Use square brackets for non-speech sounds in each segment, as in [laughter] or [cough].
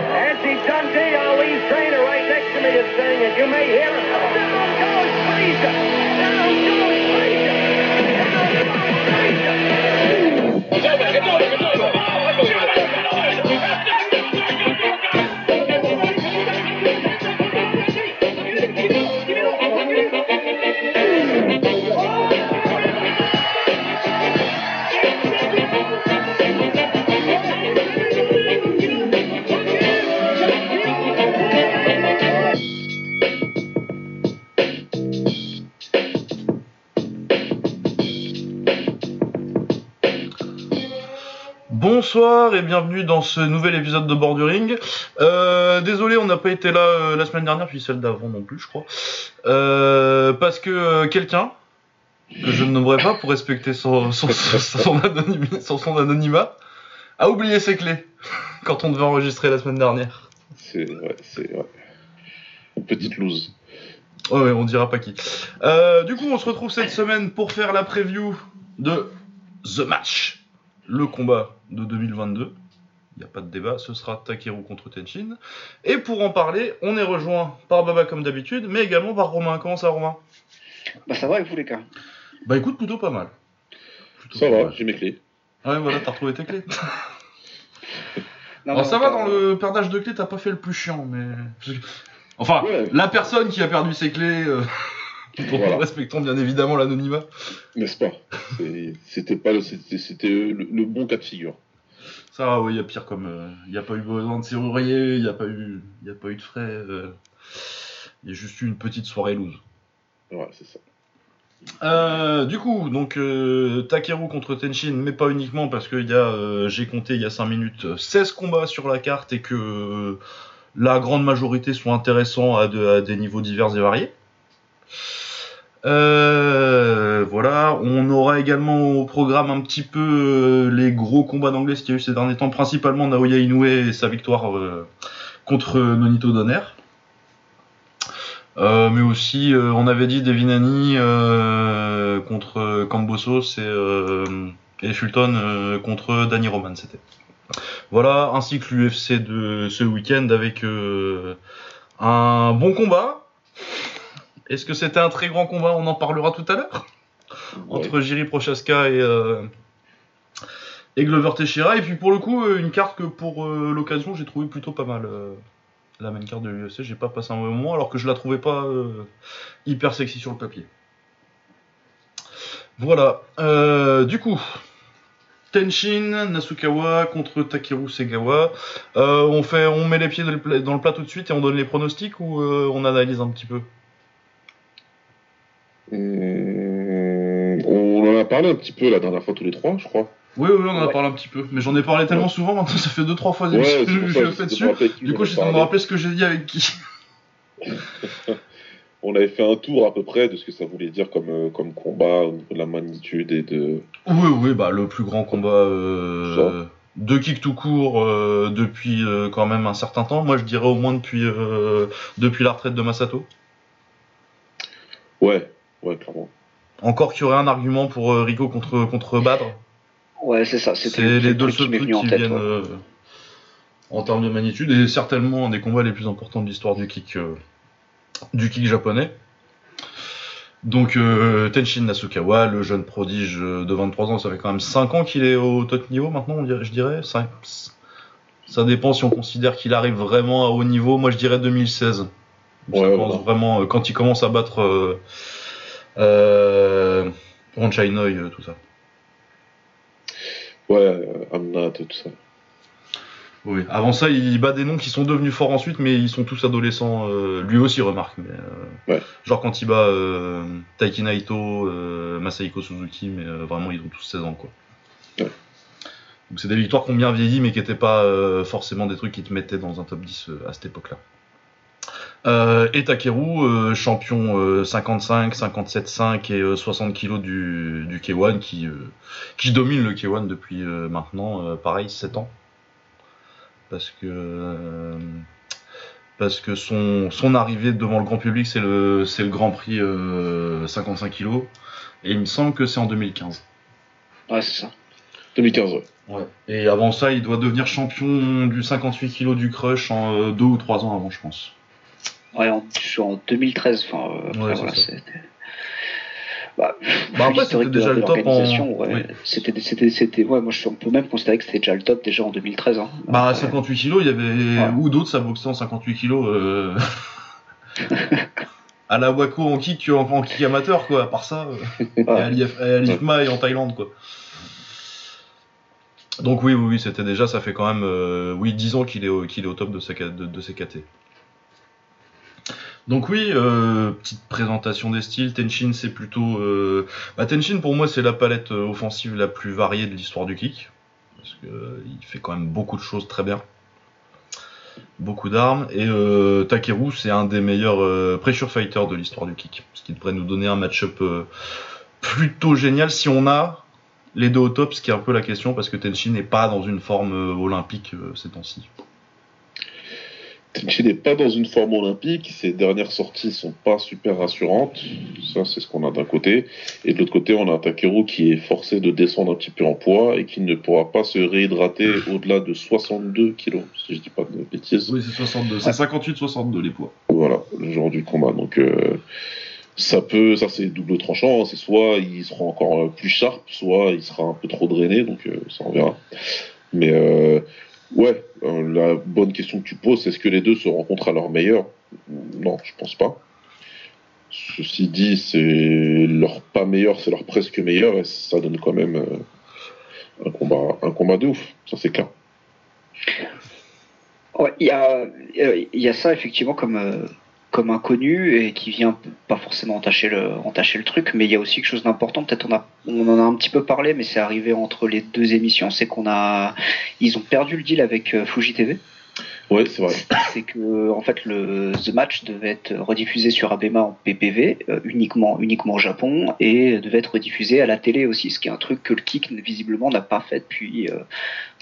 Nancy Dundee, our lead trainer, right next to me is saying it. You may hear it. Down goes Frazier. Bonsoir et bienvenue dans ce nouvel épisode de Borduring. Euh, désolé, on n'a pas été là euh, la semaine dernière, puis celle d'avant non plus, je crois. Euh, parce que quelqu'un, que je ne nommerai pas pour respecter son, son, son, son anonymi- son- son anonymat, a oublié ses clés [laughs] quand on devait enregistrer la semaine dernière. C'est ouais, c'est ouais. Une petite loose. Ouais, ouais, on dira pas qui. Du coup, on se retrouve cette semaine pour faire la preview de The Match, le combat de 2022. Il n'y a pas de débat, ce sera Takeru contre Tenshin. Et pour en parler, on est rejoint par Baba comme d'habitude, mais également par Romain. Comment ça, Romain? Bah ça va avec vous les gars? Bah écoute, plutôt pas mal. Plutôt Ça pas va, j'ai mes clés. Ouais, voilà, t'as retrouvé tes clés. [laughs] Non, Alors non, ça va, dans le perdage de clés, t'as pas fait le plus chiant, mais... Enfin, Ouais. la personne qui a perdu ses clés... euh, Pour Voilà. respectons bien évidemment l'anonymat. N'est-ce pas? C'était pas le, c'était, c'était le, le bon cas de figure. Ça oui, il y a pire comme. Il n'y a pas eu besoin de serrurier, il n'y a, pas eu- y a pas eu de frais. Il y a juste eu une petite soirée loose. Ouais, c'est ça. Euh, du coup, donc euh, Takeru contre Tenshin, mais pas uniquement parce que y a, euh, j'ai compté il y a 5 minutes, euh, 16 combats sur la carte et que euh, la grande majorité sont intéressants à, de- à des niveaux divers et variés. Euh, voilà, on aura également au programme un petit peu euh, les gros combats d'anglais qu'il y a eu ces derniers temps, principalement Naoya Inoue et sa victoire euh, contre Nonito Donner. Mais aussi, on avait dit Devinani contre Cambosos et, et Fulton contre Danny Roman, c'était. Voilà, ainsi que l'UFC de ce week-end avec un bon combat. Est-ce que c'était un très grand combat? On en parlera tout à l'heure. Ouais. Entre Jiri Prochaska et, euh, et Glover Teixeira. Et puis pour le coup, euh, une carte que pour euh, l'occasion, j'ai trouvé plutôt pas mal. euh, la main carte de l'UFC, j'ai pas passé un mauvais moment alors que je la trouvais pas hyper sexy sur le papier. Voilà. Du coup, Tenshin Nasukawa contre Takeru Segawa. Euh, on fait, on met les pieds dans le, pla- dans le plat tout de suite et on donne les pronostics ou euh, on analyse un petit peu? Hum, on en a parlé un petit peu la dernière fois tous les trois, je crois. Oui, oui, on en a Ouais. parlé un petit peu, mais j'en ai parlé tellement souvent maintenant, ça fait 2-3 fois Ouais, que c'est je, le fais dessus. Du coup, en j'essaie de me rappeler ce que j'ai dit avec qui. [laughs] On avait fait un tour à peu près de ce que ça voulait dire comme, euh, comme combat au niveau de la magnitude et de. Oui, oui, bah le plus grand combat euh, de kick tout court euh, depuis euh, quand même un certain temps. Moi, je dirais au moins depuis euh, depuis la retraite de Masato. Ouais, ouais, clairement. Encore qu'il y aurait un argument pour euh, Rico contre contre Badr. Ouais c'est ça. C'est le les deux seuls trucs en qui tête. viennent ouais. euh, en termes de magnitude et certainement un des combats les plus importants de l'histoire du kick euh, du kick japonais. Donc euh, Tenshin Nasukawa, le jeune prodige de 23 ans, ça fait quand même 5 ans qu'il est au top niveau maintenant, on dirait- je dirais. Cinq- Ça dépend si on considère qu'il arrive vraiment à haut niveau. Moi je dirais 2016. Ça Ouais, commence voilà. vraiment quand il commence à battre euh, euh, Ron Chainoy, euh, tout ça. Ouais, euh, Amnat, tout ça. Oui. Avant ça, il bat des noms qui sont devenus forts ensuite, mais ils sont tous adolescents. euh, lui aussi remarque. Mais, euh, Ouais. Genre quand il bat euh, Taiki Naito, Masahiko Suzuki, mais vraiment ils ont tous 16 ans quoi. Ouais. Donc c'est des victoires qui ont bien vieilli, mais qui n'étaient pas forcément des trucs qui te mettaient dans un top 10 euh, à cette époque-là. Euh, et Takeru, euh, champion euh, 55, 57-5 et euh, 60 kg du, du K1 qui, euh, qui domine le K1 depuis euh, maintenant, euh, pareil, 7 ans. Parce que, euh, parce que son, son arrivée devant le grand public, c'est le, c'est le Grand Prix euh, 55 kg. Et il me semble que c'est en 2015. Ouais c'est ça. 2015, ouais. Ouais. Et avant ça, il doit devenir champion du 58 kg du crush en euh, deux ou trois ans avant, je pense. Ouais, en, en 2013. Enfin, euh, après, Ouais, voilà, c'était. Bah, Bah, après, c'était déjà le top en- ouais. oui. C'était, c'était, c'était, ouais, moi, je, on peut même considérer que c'était déjà le top déjà en 2013. Hein. Bah, à Après, 58 kg, il y avait ou d'autres, ça boxait en 58 kg. Euh... [laughs] à la Waco en kick, en, en kick amateur, quoi. À part ça, euh, et à l'IF- et à l'IFMA et en Thaïlande, quoi. Donc oui, oui, oui, c'était déjà, ça fait quand même, euh, oui, 10 ans qu'il est, au- qu'il est au top de, sa, ca- de, de ses KT. Donc oui, euh, petite présentation des styles. Tenshin, c'est plutôt... Euh... Bah, Tenshin, pour moi, c'est la palette euh, offensive la plus variée de l'histoire du kick. Parce que euh, il fait quand même beaucoup de choses très bien. Beaucoup d'armes. Et Takeru, c'est un des meilleurs pressure fighters de l'histoire du kick. Ce qui devrait nous donner un match-up plutôt génial si on a les deux au top, ce qui est un peu la question, parce que Tenshin n'est pas dans une forme olympique ces temps-ci. Tenchi n'est pas dans une forme olympique, ses dernières sorties sont pas super rassurantes, ça c'est ce qu'on a d'un côté, et de l'autre côté on a un Takeru qui est forcé de descendre un petit peu en poids et qui ne pourra pas se réhydrater [laughs] au-delà de 62 kilos, si je dis pas de bêtises. Oui, c'est 62. C'est 58-62 les poids. Voilà, le genre du combat. Donc euh, ça peut, ça c'est double tranchant, hein. c'est soit il sera encore euh, plus sharp, soit il sera un peu trop drainé, donc euh, ça on verra. Mais euh, ouais, euh, la bonne question que tu poses, est-ce que les deux se rencontrent à leur meilleur Non, je pense pas. Ceci dit, c'est leur pas meilleur, c'est leur presque meilleur, et ça donne quand même euh, un combat, un combat de ouf, ça c'est clair. Ouais, il y a, euh, y a ça effectivement comme, comme inconnu et qui vient pas forcément entacher le, entacher le truc, mais il y a aussi quelque chose d'important. Peut-être on a, on en a un petit peu parlé, mais c'est arrivé entre les deux émissions, c'est qu'on a, ils ont perdu le deal avec euh, Fuji TV. Ouais, c'est vrai. C'est que en fait le The Match devait être rediffusé sur Abema en PPV euh, uniquement, uniquement au Japon et devait être rediffusé à la télé aussi, ce qui est un truc que le Kick visiblement n'a pas fait depuis, euh,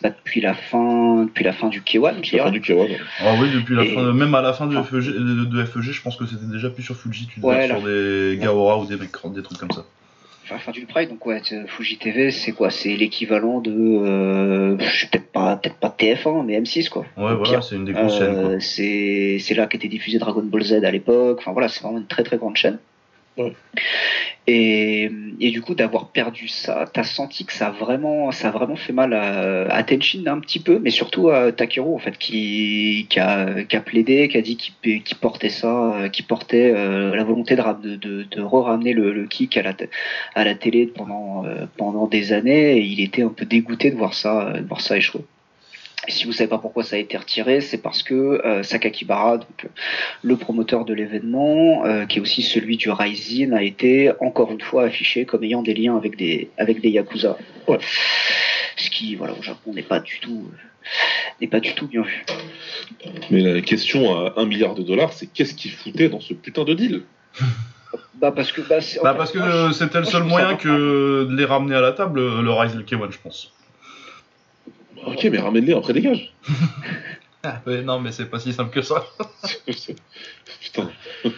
bah, depuis la fin, depuis la fin du K1. je C'est la fin dirais. du K1. Ah oui, depuis la Et- fin, même à la fin de Ah. FEG, de, de FEG, je pense que c'était déjà plus sur Fuji, tu devais Ouais, être sur des Gaora ou des, mecs- des trucs comme ça. Enfin, fin du Pride, donc ouais, Fuji TV, c'est quoi? C'est l'équivalent de, euh, je sais peut-être pas, peut-être pas TF1, mais M6 quoi. Ouais, voilà, c'est une des grosses chaînes. Euh, c'est c'est là qu'était diffusé Dragon Ball Z à l'époque. Enfin voilà, c'est vraiment une très très grande chaîne. Ouais. Et, du coup d'avoir perdu ça, t'as senti que ça a vraiment ça a vraiment fait mal à, à Tenshin un petit peu, mais surtout à Takeru en fait qui qui a, qui a plaidé, qui a dit qu'il portait ça, euh, qui portait euh, la volonté de de, de, re-ramener le, le kick à la à la télé pendant euh, pendant des années. Et il était un peu dégoûté de voir ça de voir ça échouer. Et si vous savez pas pourquoi ça a été retiré, c'est parce que euh, Sakakibara, donc le promoteur de l'événement, euh, qui est aussi celui du Rising, a été encore une fois affiché comme ayant des liens avec des avec des yakuza. Ouais. Ce qui, voilà, au Japon n'est pas du tout euh, n'est pas du tout bien vu. Mais la question à 1 milliard de dollars, c'est qu'est-ce qu'ils foutaient dans ce putain de deal? [laughs] Bah parce que bah, c'est- Bah, parce que c'était le seul moyen que de les ramener à la table, le Rise K1, je pense. Ok, mais ramène-les après dégage. [laughs] Ah, ouais, non, mais c'est pas si simple que ça. [laughs] Putain. [laughs]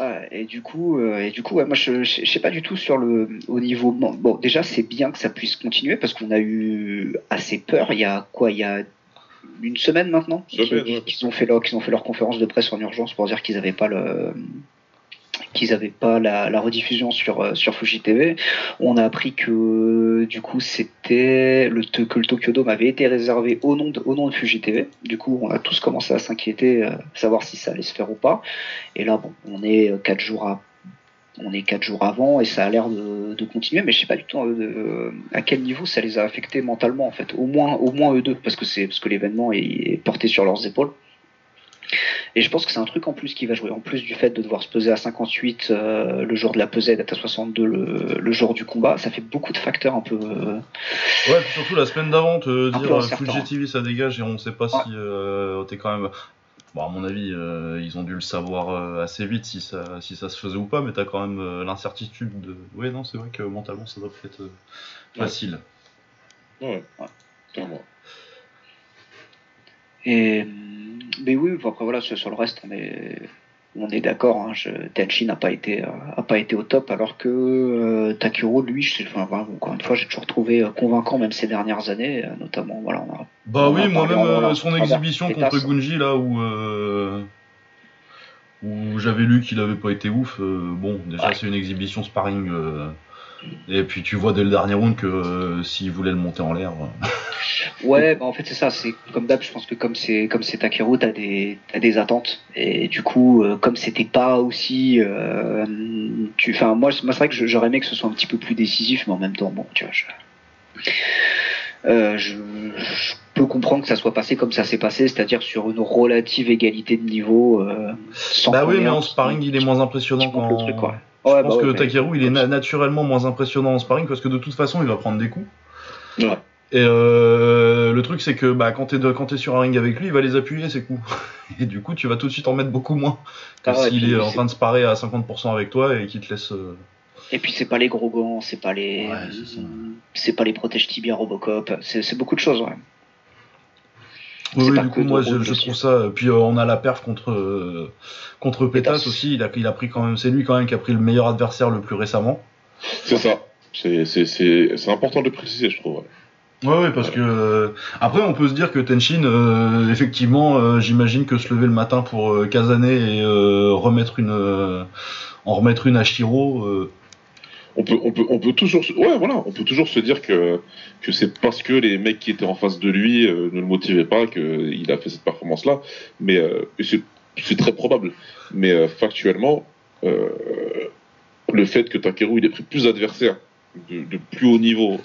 Ouais, et du coup, euh, et du coup, ouais, moi je, je, je sais pas du tout sur le au niveau. Bon, bon, déjà c'est bien que ça puisse continuer parce qu'on a eu assez peur. Il y a quoi Il y a une semaine maintenant qu'ils ouais. ont fait leur qu'ils ont fait leur conférence de presse en urgence pour dire qu'ils avaient pas le qu'ils avaient pas la, rediffusion sur euh, sur TV. On a appris que du coup c'était le que Tokyo Dome avait été réservé au nom de au TV. Du coup, on a tous commencé à s'inquiéter, euh, savoir si ça allait se faire ou pas. Et là, on est euh, quatre jours à on est quatre jours avant et ça a l'air de, continuer, mais je sais pas du tout euh, à quel niveau ça les a affectés mentalement en fait. Au moins, au eux deux, parce que c'est parce que l'événement est porté sur leurs épaules. Et je pense que c'est un truc en plus qui va jouer, en plus du fait de devoir se peser à 58 euh, le jour de la pesée, d'être à 62 le, le jour du combat, ça fait beaucoup de facteurs un peu. euh, Ouais, puis surtout la semaine d'avant, te dire euh. Fuji TV ça dégage et on sait pas Ouais. si euh, t'es quand même. Bon, à mon avis, euh, ils ont dû le savoir euh, assez vite si ça, si ça se faisait ou pas, mais t'as quand même euh, l'incertitude de. Ouais, non, c'est vrai que mentalement ça doit être euh, facile. Ouais. Ouais. Et mais oui, après voilà, sur le reste, on est on est d'accord, hein, Tenchi n'a pas été euh, a pas été au top, alors que euh, Takuro, lui, je, enfin, voilà, encore une fois, j'ai toujours trouvé euh, convaincant même ces dernières années, euh, notamment. Voilà, on a- Bah On oui, moi-même, son exhibition contre. Gunji, là, où, euh, où j'avais lu qu'il avait pas été ouf, bon, déjà, Ouais. c'est une exhibition sparring. Et puis tu vois dès le dernier round que euh, s'il voulait le monter en l'air. euh, [laughs] Ouais, bah en fait c'est ça, c'est comme d'hab, je pense que comme c'est comme c'est Takeru, t'as des t'as des attentes et du coup euh, comme c'était pas aussi, euh, tu, enfin moi c'est moi, c'est vrai que j'aurais aimé que ce soit un petit peu plus décisif, mais en même temps bon, tu vois, je, je, je peux comprendre que ça soit passé comme ça s'est passé, c'est-à-dire sur une relative égalité de niveau. Sans Bah oui, mais en sparring, il est moins impressionnant qu'en. Je Ouais, pense bah que mais- Takeru, il est na- naturellement moins impressionnant en sparring parce que de toute façon, il va prendre des coups. Ouais. Et euh, le truc, c'est que bah, quand t'es quand t'es sur un ring avec lui, il va les appuyer, ces coups. [laughs] Et du coup, tu vas tout de suite en mettre beaucoup moins que Ah s'il est en train de sparer à 50% avec toi et qu'il te laisse. euh, Et puis c'est pas les gros gants, c'est pas les, c'est pas les protèges tibia Robocop, c'est c'est beaucoup de choses. Ouais. Oui, du coup, moi, je, je trouve ça. Puis euh, on a la perf contre euh, contre Pétas aussi. Il a, il a pris quand même. C'est lui quand même qui a pris le meilleur adversaire le plus récemment. C'est ça. C'est c'est- c'est- c'est important de le préciser, je trouve. ouais. Ouais, parce que euh, après, on peut se dire que Tenshin, euh, effectivement, euh, j'imagine que se lever le matin pour euh, Kazane et euh, remettre une, euh, en remettre une à Shiro. On peut, on peut, on peut toujours, se... ouais, voilà, on peut toujours se dire que que c'est parce que les mecs qui étaient en face de lui euh, ne le motivaient pas qu'il a fait cette performance-là. Mais euh, c'est c'est très probable. Mais euh, factuellement, le fait que Takeru il ait pris plus d'adversaires de, de plus haut niveau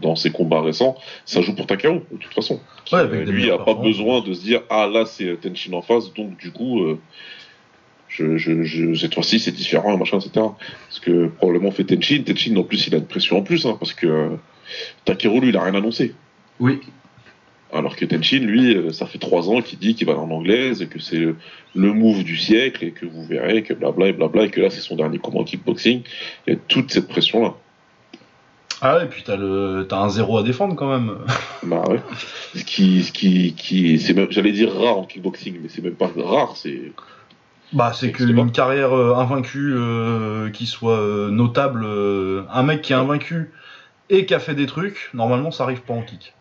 dans ses combats récents, ça joue pour Takeru de toute façon. Ouais, Euh, des lui a pas besoin de se dire ah là c'est Tenshin en face, donc du coup. Je, je, je, cette fois-ci, c'est différent, machin, etc. Parce que probablement fait Tenshin. Tenshin, en plus, il a une pression en plus, hein, parce que euh, Takeru, lui, il a rien annoncé. Oui. Alors que Tenshin, lui, euh, ça fait trois ans qu'il dit qu'il va en anglaise, et que c'est le, le move du siècle, et que vous verrez, que blabla et blabla, et que là, c'est son dernier combat en kickboxing. Il y a toute cette pression-là. Ah, et puis t'as le, t'as un zéro à défendre quand même. [laughs] Bah ouais. Ce qui, ce qui, qui c'est même, j'allais dire rare en kickboxing, mais c'est même pas rare, c'est. Bah, c'est qu'une carrière euh, invaincue euh, qui soit euh, notable, un mec qui est invaincu et qui a fait des trucs, normalement, ça arrive pas en kick.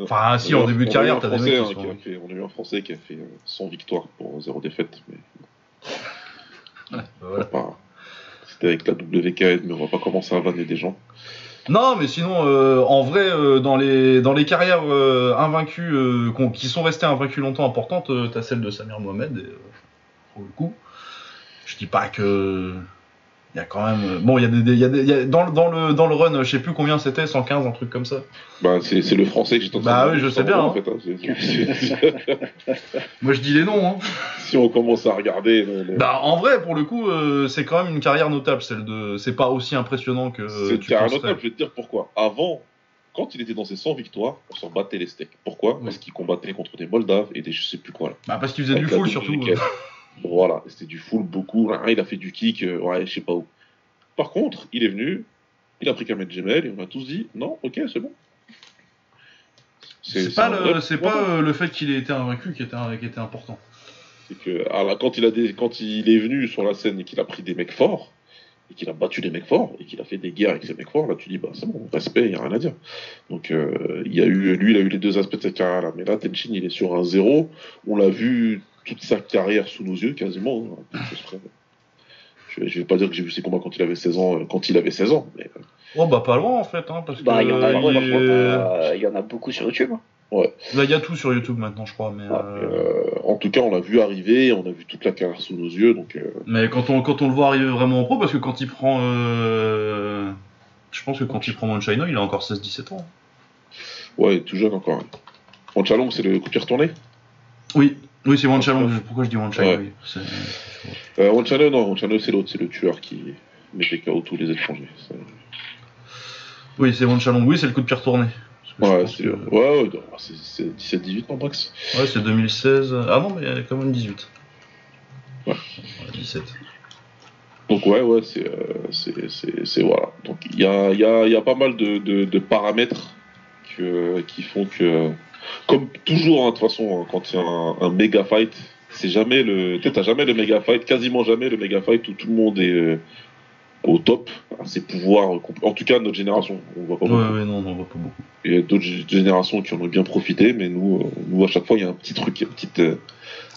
Enfin, si, en début de carrière, t'as des mecs hein, qui a fait- On a eu un Français qui a fait euh, 100 victoires pour zéro défaite, mais Ouais, bah voilà. pas- C'était avec la WKN, mais on va pas commencer à vanner des gens. Non, mais sinon, euh, en vrai, euh, dans, les, dans les carrières euh, invaincues, qui sont restées invaincues longtemps importantes, t'as celle de Samir Mohamed, et, pour le coup. Je dis pas que. Il y a quand même. euh, Bon, il y a des. y a des- y a- dans, le- dans, le, dans le run, je sais plus combien c'était, 115, un truc comme ça. Bah, c'est c'est le français que j'étais en Bah train de oui, je sais bien, en hein. fait, hein. [laughs] Moi, je dis les noms, hein. si on commence à regarder. le- Bah, en vrai, pour le coup, euh, c'est quand même une carrière notable, celle de. C'est pas aussi impressionnant que. c'est carré penserais. notable, je vais te dire pourquoi. Avant, quand il était dans ses 100 victoires, on s'en battait les steaks. Pourquoi? Oui. Parce qu'il combattait contre des Moldaves et des je sais plus quoi. Là. Bah, parce qu'il faisait du Avec la full, surtout. [laughs] Voilà, c'était du full beaucoup. Ah, Il a fait du kick, euh, ouais, je sais pas où. Par contre, il est venu, il a pris Kamed Gemel et on a tous dit non, ok, c'est bon. C'est pas, le, c'est pas euh, le fait qu'il ait été invaincu qui était, qui était important. C'est que alors, quand, il a des, quand il est venu sur la scène et qu'il a pris des mecs forts, et qu'il a battu des mecs forts, et qu'il a fait des guerres avec ces mecs forts, là tu dis, bah c'est bon, respect, il n'y a rien à dire. Donc euh, il y a eu, lui, il a eu les deux aspects de sa carrière là. Mais là, Tenshin, il est sur un zéro. On l'a vu toute sa carrière sous nos yeux, quasiment. hein. Je, vais- je vais pas dire que j'ai vu ses combats quand il avait 16 ans, euh, quand il avait 16 ans, mais euh, Oh, bah, pas loin en fait, hein, parce Bah, que. il y en a, il franchement, est- euh, il y en a beaucoup sur YouTube. hein. Là, il y a tout sur YouTube maintenant, je crois. Mais, euh, euh, en tout cas, on l'a vu arriver, on a vu toute la carrière sous nos yeux, donc euh, mais quand, on, quand on le voit arriver vraiment en pro, parce que quand il prend. euh, Je pense que quand il prend Monchino, il a encore 16-17 ans. ouais, tout jeune encore. Mon Chalong, c'est le coup de pied retourné Oui, oui, c'est Monchino. Pourquoi je dis Monchino Ouais. oui. C'est- euh, non, c'est l'autre, c'est le tueur qui mettait KO tous les étrangers. Oui, c'est Monchino. Oui, c'est le coup de pied retourné. Parce que je Ouais, c'est que- ouais, ouais, non, c'est- c'est 17-18 en boxe. Ouais, c'est 2016. Ah non, mais il y a quand même 18. Ouais. 17. Donc ouais, ouais, c'est, euh, c'est, c'est, voilà. Donc il y a, y, a, y a pas mal de, de, de paramètres que, qui font que, comme toujours, hein, de toute façon, hein, quand il y a un, un méga fight, c'est jamais le. Peut-être t'as jamais le méga fight, quasiment jamais le méga fight où tout le monde est euh, au top, à ses pouvoirs. compl- En tout cas, notre génération, on voit pas Ouais, beaucoup. ouais, non, on voit pas beaucoup. Il y a d'autres gé- générations qui en ont bien profité, mais nous, euh, nous à chaque fois, il y a un petit truc, un petit euh,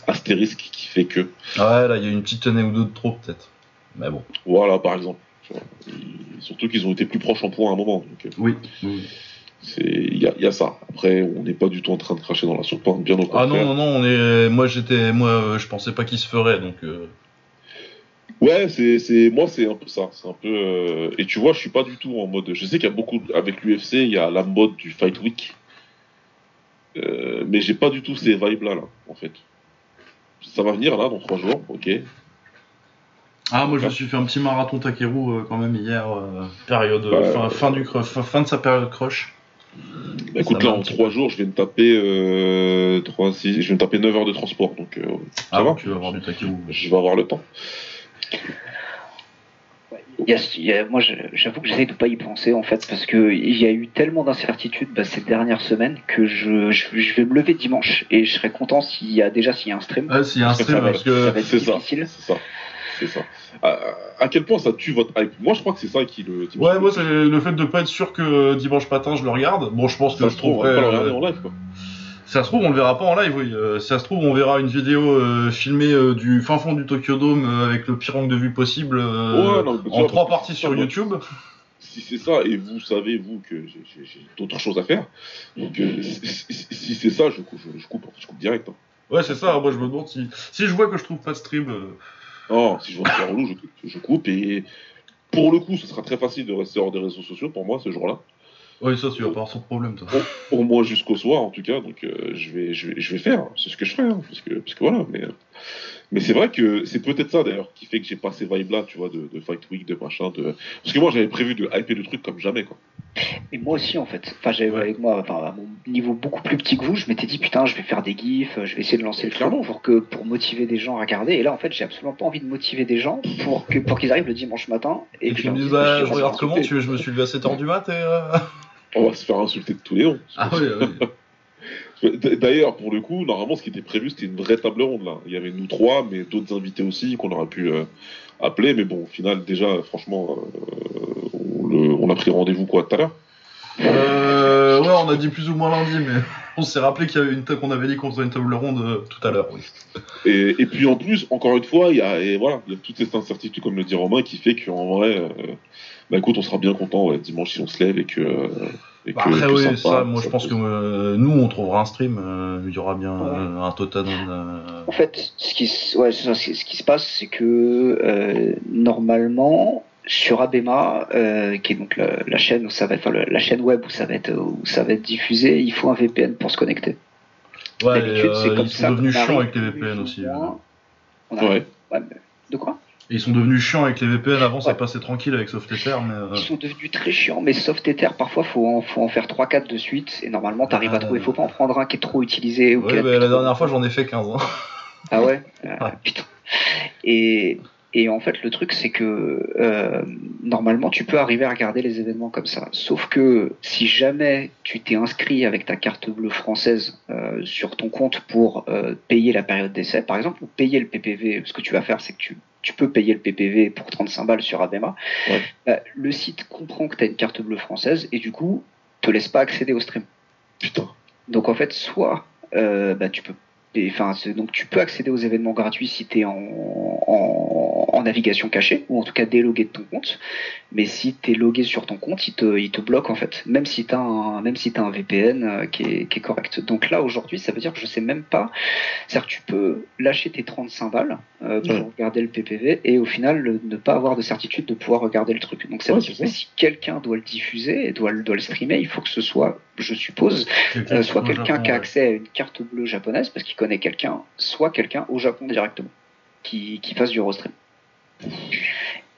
astérisque qui fait que. Ouais, là, il y a une petite année ou deux de trop, peut-être. Mais bon. Voilà, par exemple. tu Surtout qu'ils ont été plus proches en points à un moment. Donc, euh, Oui. oui. Il y a, il y a ça. Après, on n'est pas du tout en train de cracher dans la soupe, hein, bien au Ah contraire. non, non, non, on est. Moi, j'étais. Moi, euh, je pensais pas qu'il se ferait, donc. euh, Ouais, c'est, c'est, moi, c'est un peu ça. C'est un peu. euh, Et tu vois, je suis pas du tout en mode. Je sais qu'il y a beaucoup avec l'UFC, il y a la mode du fight week, mais j'ai pas du tout ces vibes là, là, en fait. Ça va venir là dans trois jours, ok. Ah, moi, je me suis fait un petit marathon Takeru euh, quand même hier, euh, période. Ouais. fin, fin, du fin, fin de sa période crush. Bah, écoute, Ça là, en petit trois jours, je vais me taper euh, trois, six, je vais me taper 9 heures de transport, donc euh, ça Ah, va. tu vas avoir du Takeru. Je vais avoir le temps. Il y a- il y a- moi, j'avoue que j'essaie de pas y penser en fait, parce que il y a eu tellement d'incertitudes bah, ces dernières semaines que je, je, je vais me lever dimanche et je serais content s'il y a déjà s'il y a un stream. Ah, s'il y a un [laughs] stream, Ça va, parce ça que. va être ça. difficile. C'est ça. C'est ça. À, à quel point ça tue votre hype? Moi, je crois que c'est ça qui le. qui Ouais, moi, c'est le fait de pas être sûr que dimanche matin je le regarde. Bon, je pense que ça je se trouve, on va pas le regarder euh, en live, quoi. Si ça se trouve, on le verra pas en live, oui. Euh, ça se trouve, on verra une vidéo euh, filmée euh, du fin fond du Tokyo Dome euh, avec le pire angle de vue possible euh, Ouais, non, en trois parties sur YouTube. Si c'est ça, et vous savez, vous, que j'ai- d'autres choses à faire, donc euh, si, c'est ça, je, coupe- je, je coupe, je coupe direct. hein. Ouais, c'est ça. Moi, je me demande si, si je vois que je trouve pas de stream. Non, si je vois que c'est relou, je, coupe- je coupe, et pour le coup, ce sera très facile de rester hors des réseaux sociaux pour moi ce jour-là. Ouais, ça, tu vas pas avoir sans problème, toi. Au moins jusqu'au soir, en tout cas, donc euh, je, vais, je, vais, je vais faire, c'est ce que je ferai, hein, parce, que, parce que voilà, mais, euh, mais c'est vrai que c'est peut-être ça d'ailleurs qui fait que j'ai pas ces vibes-là, tu vois, de, de Fight Week, de machin, de... parce que moi j'avais prévu de hyper le truc comme jamais, quoi. Et moi aussi en fait. Enfin, j'avais Ouais. avec moi, enfin, à mon niveau beaucoup plus petit que vous, je m'étais dit putain, je vais faire des gifs, je vais essayer de lancer le Clairement. truc pour que pour motiver des gens à regarder. Et là en fait, j'ai absolument pas envie de motiver des gens pour que pour qu'ils arrivent le dimanche matin et, Et que me dise, bah, je je suis regarde comment tu, Je me suis levé à 7h du mat et. euh, On va se faire insulter de tous les noms. Ah, oui, oui. [laughs] D'ailleurs, pour le coup, normalement, ce qui était prévu, c'était une vraie table ronde là. Il y avait nous trois, mais d'autres invités aussi qu'on aurait pu euh, appeler. Mais bon, au final, déjà, franchement, euh, on, le- on a pris rendez-vous quoi tout à l'heure. Euh, ouais, on a dit plus ou moins lundi, mais [laughs] on s'est rappelé qu'il y avait une qu'on avait dit qu'on faisait une table ronde euh, tout à l'heure. Oui. Et, et puis en plus, encore une fois, il y a, et voilà, il y a toute cette incertitude, comme le dit Romain, qui fait qu'en vrai, euh, bah écoute, on sera bien content ouais, dimanche si on se lève et que. euh, et Bah, que- après, que oui, sympa, ça, moi je pense que euh, nous on trouvera un stream. euh, il y aura bien Ouais. euh, un total. euh, En fait, ce qui, ouais, ça, ce qui se passe, c'est que euh, normalement sur Abema, euh, qui est donc la, la chaîne où ça va être, enfin, la chaîne web où ça va être où ça va être diffusé, il faut un VPN pour se connecter. Ouais, D'habitude, c'est comme ils ça. chiants arrive avec les VPN aussi. on Ouais. ouais, mais- de quoi? Et ils sont devenus chiants avec les VPN. Avant, ça passait tranquille avec Softether, mais. euh, Ils sont devenus très chiants, mais soft ether, parfois faut en, faut en faire 3-4 de suite, et normalement t'arrives Ah. à trouver. Faut pas en prendre un qui est trop utilisé ou Ouais, bah, la trop- dernière fois j'en ai fait 15. Hein. Ah ouais, [laughs] Euh, Ouais. Putain. Et, et en fait, le truc, c'est que euh, normalement, tu peux arriver à regarder les événements comme ça. Sauf que si jamais tu t'es inscrit avec ta carte bleue française euh, sur ton compte pour euh, payer la période d'essai, par exemple, ou payer le PPV, ce que tu vas faire, c'est que tu, tu peux payer le PPV pour 35 balles sur Abema. Ouais. Bah, le site comprend que tu as une carte bleue française et du coup, te laisse pas accéder au stream. Putain. Donc en fait, soit euh, bah, tu peux enfin, donc tu peux accéder aux événements gratuits si tu es en, en, en navigation cachée, ou en tout cas délogué de ton compte. Mais si tu es logué sur ton compte, il te, il te bloque en fait, même si tu as un, même si as un VPN euh, qui, est, qui est correct. Donc là, aujourd'hui, ça veut dire que je sais même pas. C'est-à-dire que tu peux lâcher tes 35 balles euh, pour Ouais. regarder le PPV et au final le- ne pas avoir de certitude de pouvoir regarder le truc. Donc ça veut Ouais, dire que si quelqu'un doit le diffuser et doit, le- doit le streamer, il faut que ce soit, je suppose, euh, soit quelqu'un qui a accès à une carte bleue japonaise parce qu'il connaît quelqu'un, soit quelqu'un au Japon directement qui, qui fasse du rostream.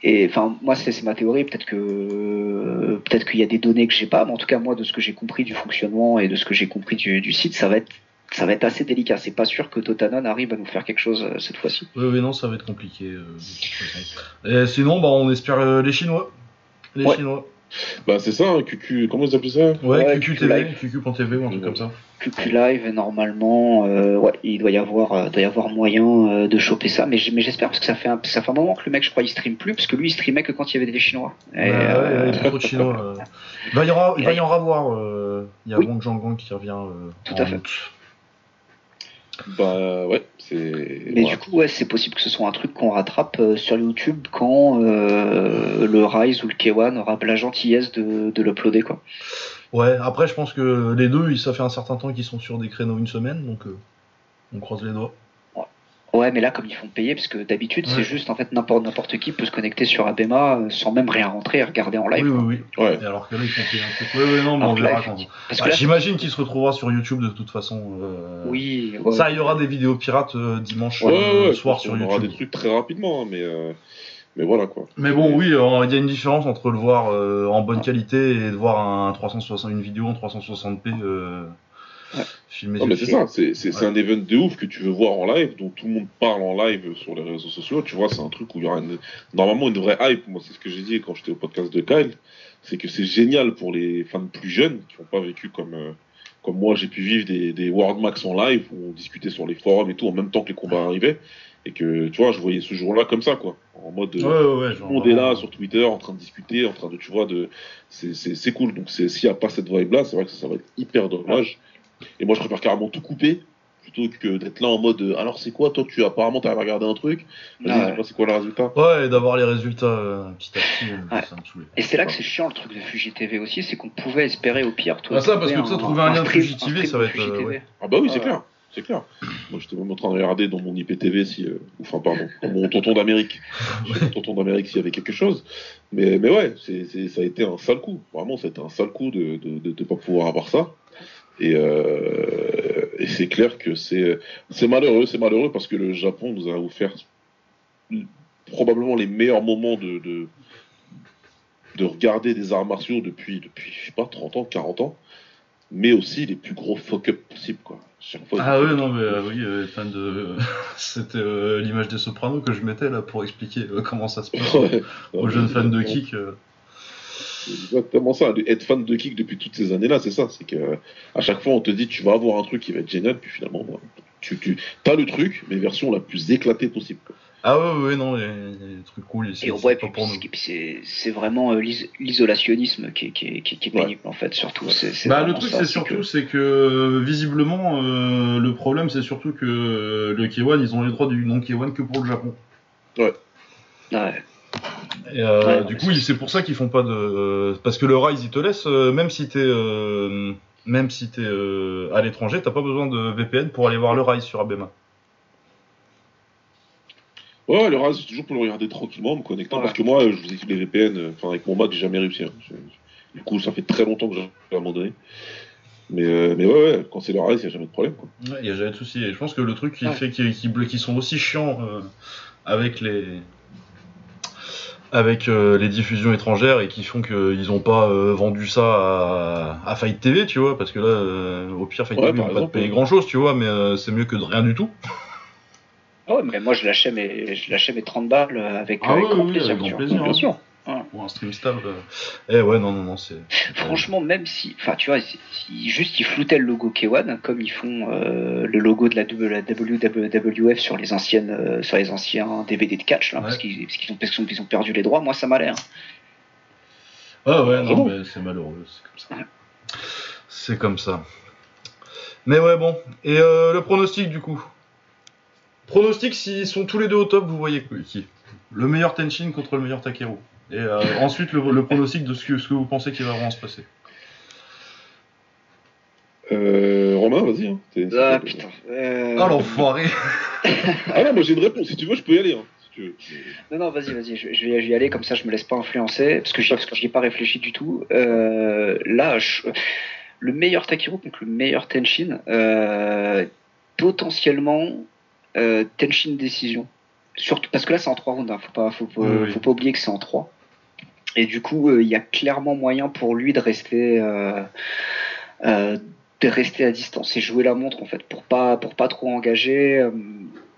Et enfin, moi, c'est ma théorie. Peut-être que peut-être qu'il y a des données que j'ai pas, mais en tout cas, moi, de ce que j'ai compris du fonctionnement et de ce que j'ai compris du, du site, ça va être ça va être assez délicat. C'est pas sûr que Totanon arrive à nous faire quelque chose euh, cette fois-ci. Oui, oui, non, ça va être compliqué. euh, de toute façon. Et sinon, bah, on espère euh, les Chinois. Les Ouais. Chinois. Bah, c'est ça, hein, QQ, comment ils appellent ça Ouais, Ouais, QQTV, Live. QQ.tv ou un truc comme ça. QQ Live, normalement, euh, ouais, il doit y avoir, euh, doit y avoir moyen euh, de choper ça, mais j'espère parce que ça fait, un, ça fait un moment que le mec, je crois, il stream plus, parce que lui, il streamait que quand il y avait des Chinois. Et, Ouais, euh, il y a trop de Chinois. euh. [laughs] Il va y, aura, il va y en avoir. euh, Il y a Oui. Wang qui revient euh, Tout en à fait. août. Bah, ouais, c'est. Mais du coup, ouais, c'est possible que ce soit un truc qu'on rattrape euh, sur YouTube quand euh, le Rise ou le K1 aura la gentillesse de, de l'uploader, quoi. Ouais, après, je pense que les deux, ils- ça fait un certain temps qu'ils sont sur des créneaux une semaine, donc euh, on croise les doigts. Ouais, mais là, comme ils font payer, parce que d'habitude, Ouais. c'est juste, en fait, n'importe n'importe qui peut se connecter sur Abema euh, sans même rien rentrer et regarder en live. oui, oui, oui. Ouais. Et alors que là, ils font payer un truc. Ouais, ouais, non, mais on verra quand. effectivement, Parce que là, J'imagine qu'il se retrouvera sur YouTube de toute façon. euh, oui, ouais. Ça, il y aura des vidéos pirates euh, dimanche Ouais, euh, ouais, soir je pense sur qu'on aura YouTube. des trucs très rapidement, hein, mais, euh, mais voilà quoi. Mais bon, oui, euh, il y a une différence entre le voir euh, en bonne qualité et de voir un 360, une vidéo en 360p euh, Ouais. Non, mais c'est ça, c'est c'est- c'est Ouais. un event de ouf que tu veux voir en live, dont tout le monde parle en live sur les réseaux sociaux. Tu vois, c'est un truc où il y aura une- normalement une vraie hype. Moi, c'est ce que j'ai dit quand j'étais au podcast de Kyle. C'est que c'est génial pour les fans plus jeunes qui n'ont pas vécu comme, euh, comme moi, j'ai pu vivre des, des World Max en live où on discutait sur les forums et tout en même temps que les combats arrivaient. Et que, tu vois, je voyais ce jour-là comme ça, quoi. En mode. Ouais, euh, ouais, ouais. tout genre, le monde est là sur Twitter en train de discuter, en train de, tu vois, de, c'est, c'est, c'est cool. Donc, c'est, s'il n'y a pas cette vibe-là, c'est vrai que ça, ça va être hyper dommage. Et moi, je préfère carrément tout couper plutôt que d'être là en mode, euh, alors c'est quoi, toi, tu apparemment, t'as regardé un truc, Ah ouais. c'est quoi le résultat Ouais, et d'avoir les résultats euh, petit à petit, euh, Ouais. ça me saoulait. Et c'est là que c'est chiant le truc de Fuji TV aussi, c'est qu'on pouvait espérer au pire. Toi, Ah, ça, parce que ça, trouver un lien de stream- Fuji TV, ça va être, euh, ouais. Ah bah oui, c'est Ouais. clair, c'est clair. Moi, j'étais même en train de regarder dans mon IPTV si, euh, enfin, pardon, dans mon tonton d'Amérique, [laughs] mon tonton d'Amérique s'il y avait quelque chose. Mais, mais ouais, c'est, c'est, ça a été un sale coup. Vraiment, ça a été un sale coup de de, de, de pas pouvoir avoir ça. Et, euh, et c'est clair que c'est, malheureux, c'est malheureux parce que le Japon nous a offert probablement les meilleurs moments de, de, de regarder des arts martiaux depuis, depuis, je sais pas, 30 ans, 40 ans, mais aussi les plus gros fuck-up possibles, quoi. Fois, Ah ouais, non, mais euh, oui, euh, de. [laughs] C'était euh, l'image des sopranos que je mettais là pour expliquer comment ça se passe [laughs] Ouais. aux jeunes fans de kick. C'est exactement ça. Être fan de kick depuis toutes ces années-là, c'est ça. C'est que à chaque fois, on te dit tu vas avoir un truc qui va être génial, puis finalement, bah, tu, tu as le truc, mais version la plus éclatée possible. quoi. Ah ouais, ouais, non, il y, a des trucs cool ici. Et on c'est vraiment euh, l'is- l'isolationnisme qui est, qui, est, qui Ouais. pénible en fait, surtout. Bah, le truc, c'est surtout, que- c'est que visiblement, euh, le problème, c'est surtout que euh, le K1, ils ont les droits du nom K1 que pour le Japon. Ouais. Et euh, Ouais, du coup, c'est- pour ça qu'ils font pas de. Parce que le Rise, il te laisse, euh, même si t'es. euh, Même si t'es euh, à l'étranger, t'as pas besoin de VPN pour aller voir le Rise sur Abema. Ouais, le reste, c'est toujours pour le regarder tranquillement, en me connectant, Voilà. parce que moi, je vous ai dit les VPN, euh, enfin, avec mon Mac, j'ai jamais réussi. hein. Du coup, ça fait très longtemps que j'ai abandonné. Mais, euh, mais ouais, ouais, quand c'est le reste, il n'y a jamais de problème. Ouais, il y a jamais de souci. Et je pense que le truc qui Ouais. fait qu'ils sont aussi chiants euh, avec les avec euh, les diffusions étrangères et qui font qu'ils ont pas euh, vendu ça à, à Fight TV, tu vois, parce que là, euh, au pire, Fight Ouais, TV, par vont pas te payer grand chose, tu vois, mais euh, c'est mieux que de rien du tout. Ah ouais, mais moi je lâchais mes, je lâchais mes 30 balles euh, avec, Ah avec grand oui, plaisir. avec grand Bien hein. Sûr. Pour un stream stable. euh. Eh ouais, non, non, non, c'est. Franchement, même si, enfin, tu vois, si- juste ils floutaient le logo K1 comme ils font euh, le logo de la, WWF sur les anciennes, euh, sur les anciens DVD de catch, là, parce Ouais. qu'ils parce qu'ils ont, parce qu'ils ont- perdu les droits. Moi, ça m'allait. hein. Ah ouais, Ah non, bon mais c'est malheureux, c'est comme ça. Ouais. C'est comme ça. Mais ouais, bon. Et euh, le pronostic, du coup? Pronostic, s'ils sont tous les deux au top, vous voyez qui Le meilleur Tenshin contre le meilleur Takeru. Et euh, ensuite, le, le pronostic de ce que, ce que vous pensez qui va vraiment se passer. Euh, Romain, vas-y. Hein. Ah putain. Euh, Ah l'enfoiré Ah non, moi j'ai une réponse. Si tu veux, je peux y aller. Hein, si tu veux. Non, non, vas-y, vas-y, je, je vais y aller, comme ça je me laisse pas influencer, parce que j'y parce que j'y ai pas réfléchi du tout. Euh, là, je- le meilleur Takeru contre le meilleur Tenshin, euh, potentiellement euh, Tenshin décision. Surtout, parce que là c'est en 3 rounds, hein, faut, pas, faut, pas, Oui, oui. faut pas oublier que c'est en 3. Et du coup, euh, il y a clairement moyen pour lui de rester, euh, euh, de rester à distance et jouer la montre en fait, pour pas, pour pas trop engager.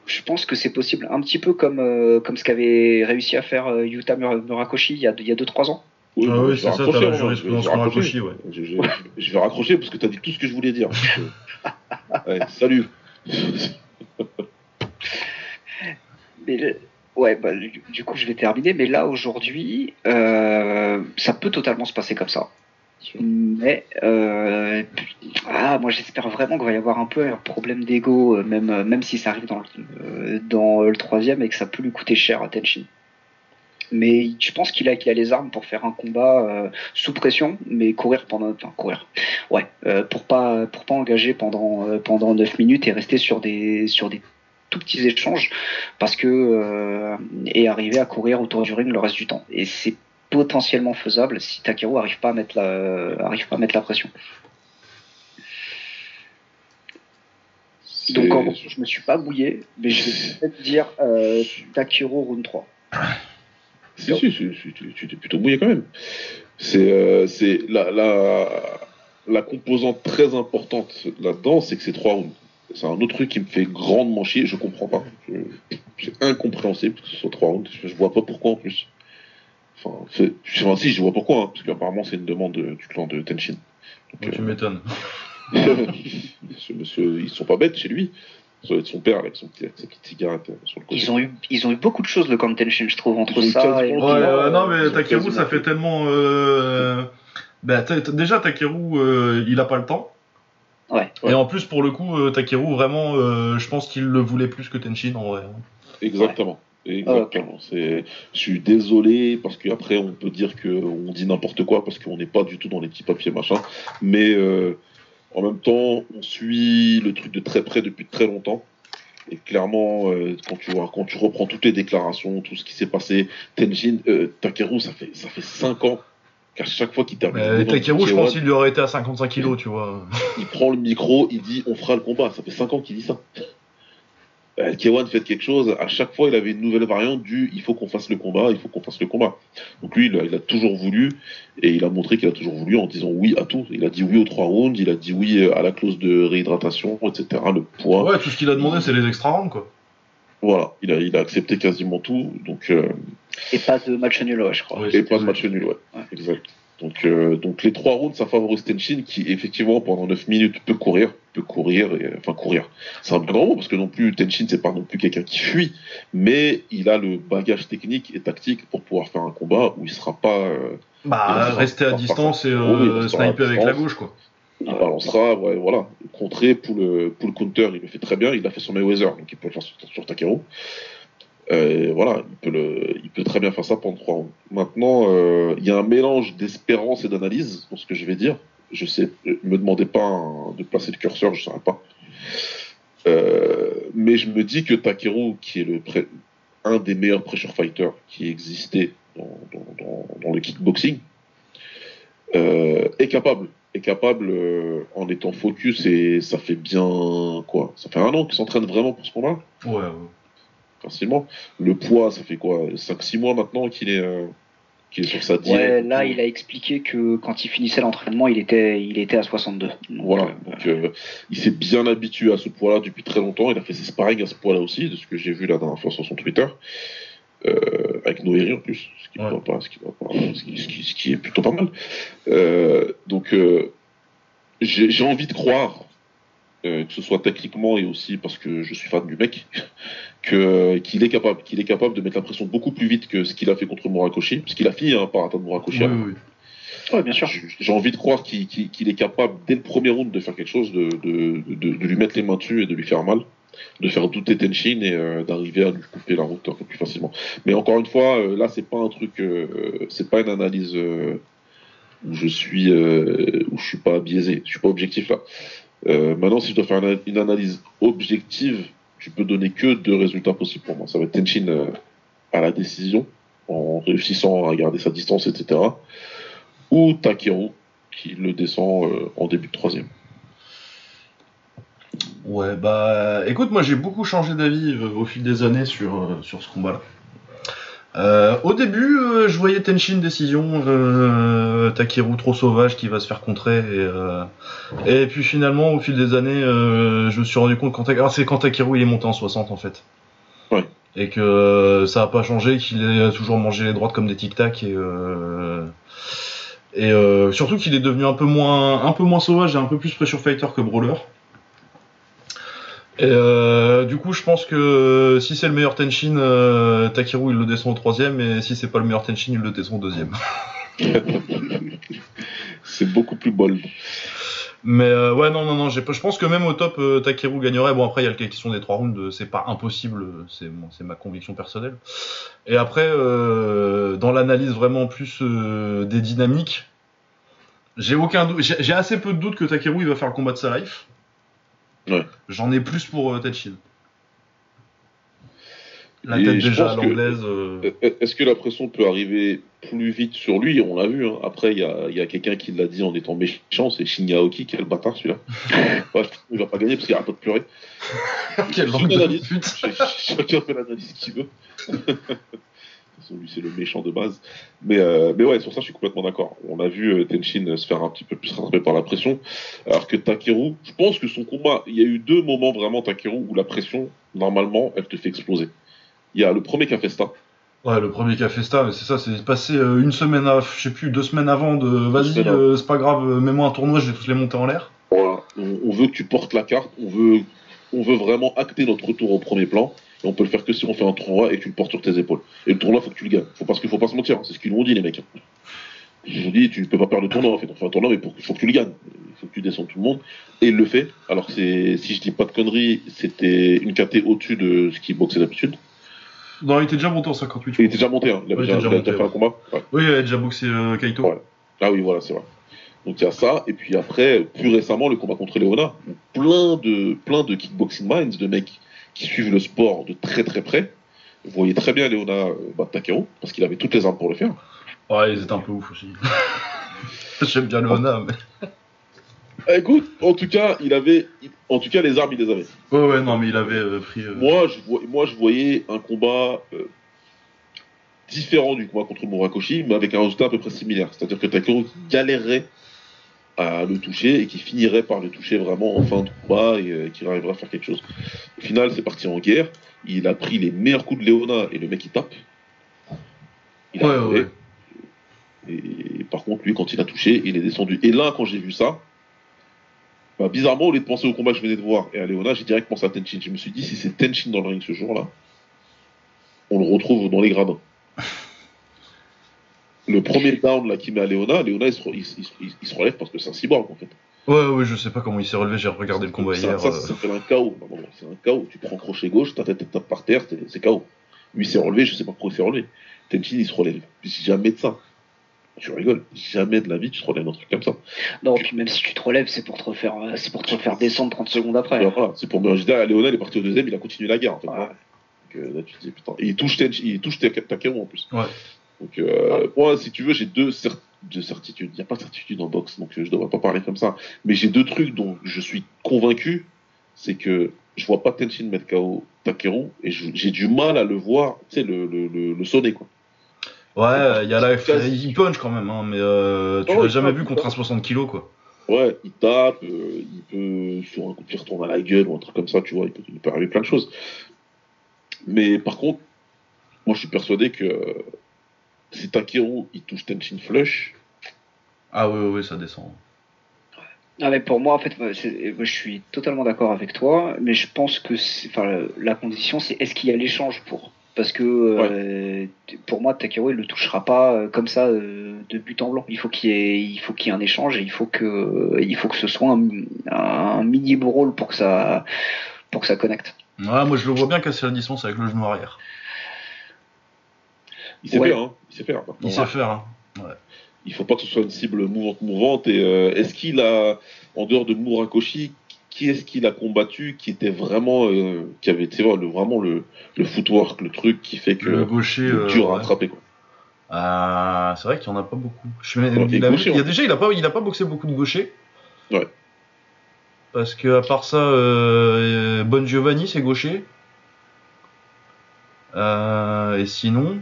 je pense que c'est possible, un petit peu comme, euh, comme ce qu'avait réussi à faire euh, Yuta Mur- Murakoshi il y a 2-3 ans. Oui, Ah oui, c'est vais ça, t'as raccrocher, la hein, jurisprudence vais Murakoshi, ouais. Je, je- je vais raccrocher parce que t'as dit tout ce que je voulais dire. [laughs] Ouais, salut. [laughs] Mais ouais, bah, du, du coup, je vais terminer. Mais là, aujourd'hui, euh, ça peut totalement se passer comme ça. Mais euh, ah, moi, j'espère vraiment qu'il va y avoir un peu un problème d'ego, euh, même même si ça arrive dans le, dans le troisième et que ça peut lui coûter cher à Tenshin. Mais je pense qu'il a, qu'il a les armes pour faire un combat euh, sous pression, mais courir pendant, enfin courir, ouais, euh, pour pas pour pas engager pendant pendant 9 minutes et rester sur des sur des tout petits échanges parce que euh, et arriver à courir autour du ring le reste du temps. Et c'est potentiellement faisable si Takeru arrive pas à mettre la arrive pas à mettre la pression. Donc en gros, je me suis pas mouillé, mais je vais peut-être dire euh, Takeru round 3. Si, si, si, si, tu, tu t'es plutôt mouillé quand même. C'est euh, c'est la, la, la composante très importante là-dedans, c'est que c'est trois rounds. C'est un autre truc qui me fait grandement chier, je comprends pas. C'est incompréhensible que ce soit trois rounds. Je, je vois pas pourquoi en plus. Enfin, enfin, si, je vois pourquoi, hein, parce qu'apparemment c'est une demande de- du clan de Tenshin. Donc, tu euh, m'étonnes. [laughs] ce monsieur, ils sont pas bêtes chez lui. Ça doit être son père avec, son petit, avec sa petite cigarette euh, sur le côté. Ils ont eu ils ont eu beaucoup de choses le camp de Tenshin, je trouve, entre ça et quasiment Ouais, ouais, non, mais Takeru, ça fait tellement. Euh... Bah, déjà, Takeru, euh, il a pas le temps. Ouais. Et en plus, pour le coup, euh, Takeru, vraiment, euh, je pense qu'il le voulait plus que Tenshin en vrai. Exactement. Exactement. C'est, je suis désolé parce qu'après on peut dire que on dit n'importe quoi parce qu'on n'est pas du tout dans les petits papiers machin. Mais euh, en même temps, on suit le truc de très près depuis très longtemps. Et clairement, euh, quand tu vois, quand tu reprends toutes les déclarations, tout ce qui s'est passé, Tenjin, euh, Takeru, ça fait ça fait cinq ans qu'à chaque fois qu'il termine, Euh, Takeru, je K1, pense qu'il lui aurait été à 55 kilos, tu vois. [laughs] il prend le micro, il dit on fera le combat. Ça fait 5 ans qu'il dit ça. [laughs] Euh, K1 fait quelque chose, à chaque fois il avait une nouvelle variante du il faut qu'on fasse le combat, il faut qu'on fasse le combat. Donc lui il a, il a toujours voulu et il a montré qu'il a toujours voulu en disant oui à tout. Il a dit oui aux trois rounds, il a dit oui à la clause de réhydratation, etc. Le poids. Ouais, tout ce qu'il a demandé, c'est les extra rounds, quoi. Voilà, il a, il a accepté quasiment tout. Donc, euh, et pas de match nul, ouais, je crois. Ouais, et pas de match nul, ouais. Ouais. Exact. Donc, euh, donc les trois rounds, ça favorise Tenshin qui, effectivement, pendant 9 minutes, peut courir. Peut courir, et, enfin courir. C'est un peu grand mot parce que non plus, Tenshin, c'est pas non plus quelqu'un qui fuit, mais il a le bagage technique et tactique pour pouvoir faire un combat où il sera pas. euh, Bah, rester à distance et euh, à sniper avec la gauche, quoi. Il balancera, ouais, voilà. Contrer pour le, pour le counter, il le fait très bien. Il l'a fait sur Mayweather, donc il peut le faire sur, sur Takeru. Euh, voilà, il peut, très bien faire ça pendant trois rounds. Maintenant, euh, il y a un mélange d'espérance et d'analyse dans ce que je vais dire. Je sais, euh, me demandez pas hein, de placer le curseur, je ne saurais pas. Euh, mais je me dis que Takeru, qui est le un des meilleurs pressure fighters qui existait dans, le kickboxing, euh, est capable est capable euh, en étant focus et ça fait bien quoi. Ça fait un an qu'il s'entraîne vraiment pour ce combat. Ouais, ouais. facilement. Le poids ça fait quoi? 5-6 mois maintenant qu'il est euh, qu'il est sur sa diète Ouais, là, il a expliqué que quand il finissait l'entraînement, il était, il était à 62. Donc, voilà. Euh, donc euh, il s'est bien habitué à ce poids là depuis très longtemps. Il a fait ses sparring à ce poids là aussi de ce que j'ai vu la dernière fois sur son Twitter euh, avec Noéry en plus ce qui, Ouais. va pas, ce, qui va pas- ce qui- ce qui- ce qui est plutôt pas mal Euh, donc euh, j'ai envie de croire euh, que ce soit techniquement et aussi parce que je suis fan du mec, [laughs] que qu'il est capable, qu'il est capable de mettre la pression beaucoup plus vite que ce qu'il a fait contre Murakoshi, parce qu'il a fini hein, par atteindre Murakoshi. Oui, oui. ouais, bien sûr. J'ai envie de croire qu'il est capable dès le premier round de faire quelque chose, de, de, de, de lui mettre les mains dessus et de lui faire mal, de faire douter Tenshin et euh, d'arriver à lui couper la route un peu plus facilement. Mais encore une fois, euh, là c'est pas un truc, euh, c'est pas une analyse où je suis, où je suis pas biaisé, je suis pas objectif là. Maintenant, si je dois faire une, analyse objective, je peux donner que deux résultats possibles pour moi. Ça va être Tenshin euh, à la décision, en réussissant à garder sa distance, etc. Ou Takeru, qui le descend en début de troisième. Ouais, bah écoute, moi j'ai beaucoup changé d'avis euh, au fil des années sur, euh, sur ce combat-là. Euh, au début, euh, je voyais Tenshin décision, euh, Takeru trop sauvage qui va se faire contrer. Et, et puis finalement, au fil des années, je me suis rendu compte quand, ah, c'est quand Takeru il est monté en 60 en fait. Ouais. Et que ça a pas changé, qu'il ait toujours mangé les droites comme des tic-tac et et surtout qu'il est devenu un peu moins un peu moins sauvage et un peu plus pressure fighter que brawler. Et euh, du coup, je pense que si c'est le meilleur Tenshin, euh, Takeru il le descend au troisième, et si c'est pas le meilleur Tenshin, il le descend au deuxième. [laughs] C'est beaucoup plus bold. Mais euh, ouais, non, non, non, je pense que même au top, euh, Takeru gagnerait. Bon, après, il y a la question des trois rounds, euh, c'est pas impossible, euh, c'est bon, ma conviction personnelle. Et après, euh, dans l'analyse vraiment plus euh, des dynamiques, j'ai aucun doute, j'ai j'ai assez peu de doute que Takeru il va faire le combat de sa life. Ouais. J'en ai plus pour euh, Tenshin. La tête déjà à l'anglaise. euh, Est-ce que la pression peut arriver plus vite sur lui? On l'a vu. hein. Après, il y a, y a quelqu'un qui l'a dit en étant méchant, c'est Shinya Aoki, qui est le bâtard celui-là. [laughs] ouais, il va pas gagner parce qu'il arrête pas de pleurer. Ch- Chacun fait l'analyse qu'il veut. [laughs] Lui, c'est le méchant de base. Mais, euh, mais ouais, sur ça, je suis complètement d'accord. On a vu euh, Tenshin se faire un petit peu plus rattraper par la pression. Alors que Takeru, je pense que son combat, il y a eu deux moments vraiment, Takeru, où la pression, normalement, elle te fait exploser. Il y a le premier Cafesta. Ouais, le premier Café Star, c'est ça, c'est passé euh, une semaine, à, je sais plus, deux semaines avant de vas-y, euh, c'est pas grave, mets-moi un tournoi, je vais tous les monter en l'air. Voilà. On, on veut que tu portes la carte, on veut, on veut vraiment acter notre retour au premier plan. Et on peut le faire que si on fait un tournoi et que tu le portes sur tes épaules. Et le tournoi, faut que tu le gagnes. Faut parce qu'il faut pas se mentir, hein. c'est ce qu'ils nous ont dit les mecs. hein. Ils nous ont dit tu peux pas perdre le tournoi en fait. On fait un tournoi mais pour, faut que tu le gagnes. Il faut que tu descendes tout le monde. Et il le fait. Alors que c'est, si je dis pas de conneries, c'était une KT au-dessus de ce qu'il boxait d'habitude. Non, il était déjà monté en 58. je Il crois. était déjà monté, hein. il avait Ouais, il déjà, était déjà il avait déjà monté, fait un combat. Ouais. Oui, il a déjà boxé euh, Kaito. Ah oui, voilà, c'est vrai. Donc il y a ça, et puis après, plus récemment, le combat contre Léona, plein de, plein de kickboxing minds, de mecs qui suivent le sport de très très près. Vous voyez très bien Léona euh, battre Takeru, parce qu'il avait toutes les armes pour le faire. Ouais, ils étaient un peu ouf aussi. [laughs] J'aime bien Leona, mais. Eh, Écoute, en tout cas, il avait, en tout cas, les armes, il les avait. Ouais, ouais, non, mais il avait euh, pris. euh, Moi, je, vois- moi, je voyais un combat euh, différent du combat contre Murakoshi, mais avec un résultat à peu près similaire. C'est-à-dire que Takeru galérerait à le toucher et qui finirait par le toucher vraiment en fin de combat et euh, qu'il arriverait à faire quelque chose. Au final, c'est parti en guerre. Il a pris les meilleurs coups de Léona et le mec il tape. Il Ouais. Et par contre, lui, quand il a touché, il est descendu. Et là, quand j'ai vu ça, bah, bizarrement, au lieu de penser au combat que je venais de voir et à Léona, j'ai direct pensé à Tenshin. Je me suis dit, si c'est Tenshin dans le ring ce jour-là, on le retrouve dans les gradins. Le premier down là qu'il met à Léona, Léona il se, re- il, se- il se- il se relève parce que c'est un cyborg en fait. Ouais, ouais, je sais pas comment il s'est relevé, j'ai regardé le combat ça, hier. ça, euh. ça s'appelle un KO. Non, non, non, C'est un KO. Tu prends crochet gauche, ta tête tape par terre, c'est c'est KO. Lui il s'est relevé, je sais pas pourquoi il s'est relevé. Tenshin il se relève. Puis jamais de ça. Tu rigoles. Jamais de la vie tu te relèves un truc comme ça. Non, puis même si tu te relèves, c'est pour te refaire, euh, c'est pour te refaire descendre 30 secondes après. Alors, voilà, c'est pour me dire, Léona, il est parti au deuxième, il a continué la guerre. En fait, Ouais. voilà. Donc, euh, là, tu te dis, putain. Et il touche, Tenchi- il touche Takeru en plus. Ouais. Donc, euh, moi, si tu veux, j'ai deux, cer- deux certitudes. Il n'y a pas de certitude en boxe, donc euh, je ne devrais pas parler comme ça. Mais j'ai deux trucs dont je suis convaincu. C'est que je vois pas Tenshin mettre KO Takeru et j'ai du mal à le voir, tu sais, le, le, le, le sonner, quoi. Ouais, il y a la. Il punch quand même, hein, mais euh, tu Oh, l'as jamais vu contre un punch. 60 kilos, quoi. Ouais, il tape, euh, il peut, sur un coup de pied, retourner à la gueule ou un truc comme ça, tu vois, il peut, il peut arriver plein de choses. Mais par contre, moi je suis persuadé que euh, si Takeru il touche Tenshin Flush, Ah, ouais, ouais, ouais, ça descend. Ah, mais pour moi, en fait, moi, je suis totalement d'accord avec toi, mais je pense que c'est- enfin, la- condition, c'est est-ce qu'il y a l'échange pour? Parce que euh, pour moi, Takeru, il le touchera pas euh, comme ça euh, de but en blanc. Il faut qu'il y ait, il faut qu'il y ait un échange et il faut que, il faut que ce soit un, un mini brawl pour que ça, pour que ça connecte. Ouais, moi je le vois bien casser la distance avec le genou arrière. il sait Ouais. faire, hein, sait faire. Il sait faire, hein. Il faut pas que ce soit une cible mouvante mouvante. Et euh, est-ce qu'il a, en dehors de Murakoshi, qui est-ce qu'il a combattu qui était vraiment, euh, qui avait, tu le, vraiment le, le footwork, le truc qui fait que Le gaucher. euh, dur à ouais. attraper, quoi. Ah, c'est vrai qu'il y en a pas beaucoup. Je Ouais, il, a, gaucher, il a en déjà, il a pas, il a pas boxé beaucoup de gauchers. Ouais. Parce que à part ça, euh, Bon Giovanni c'est gaucher. Et sinon,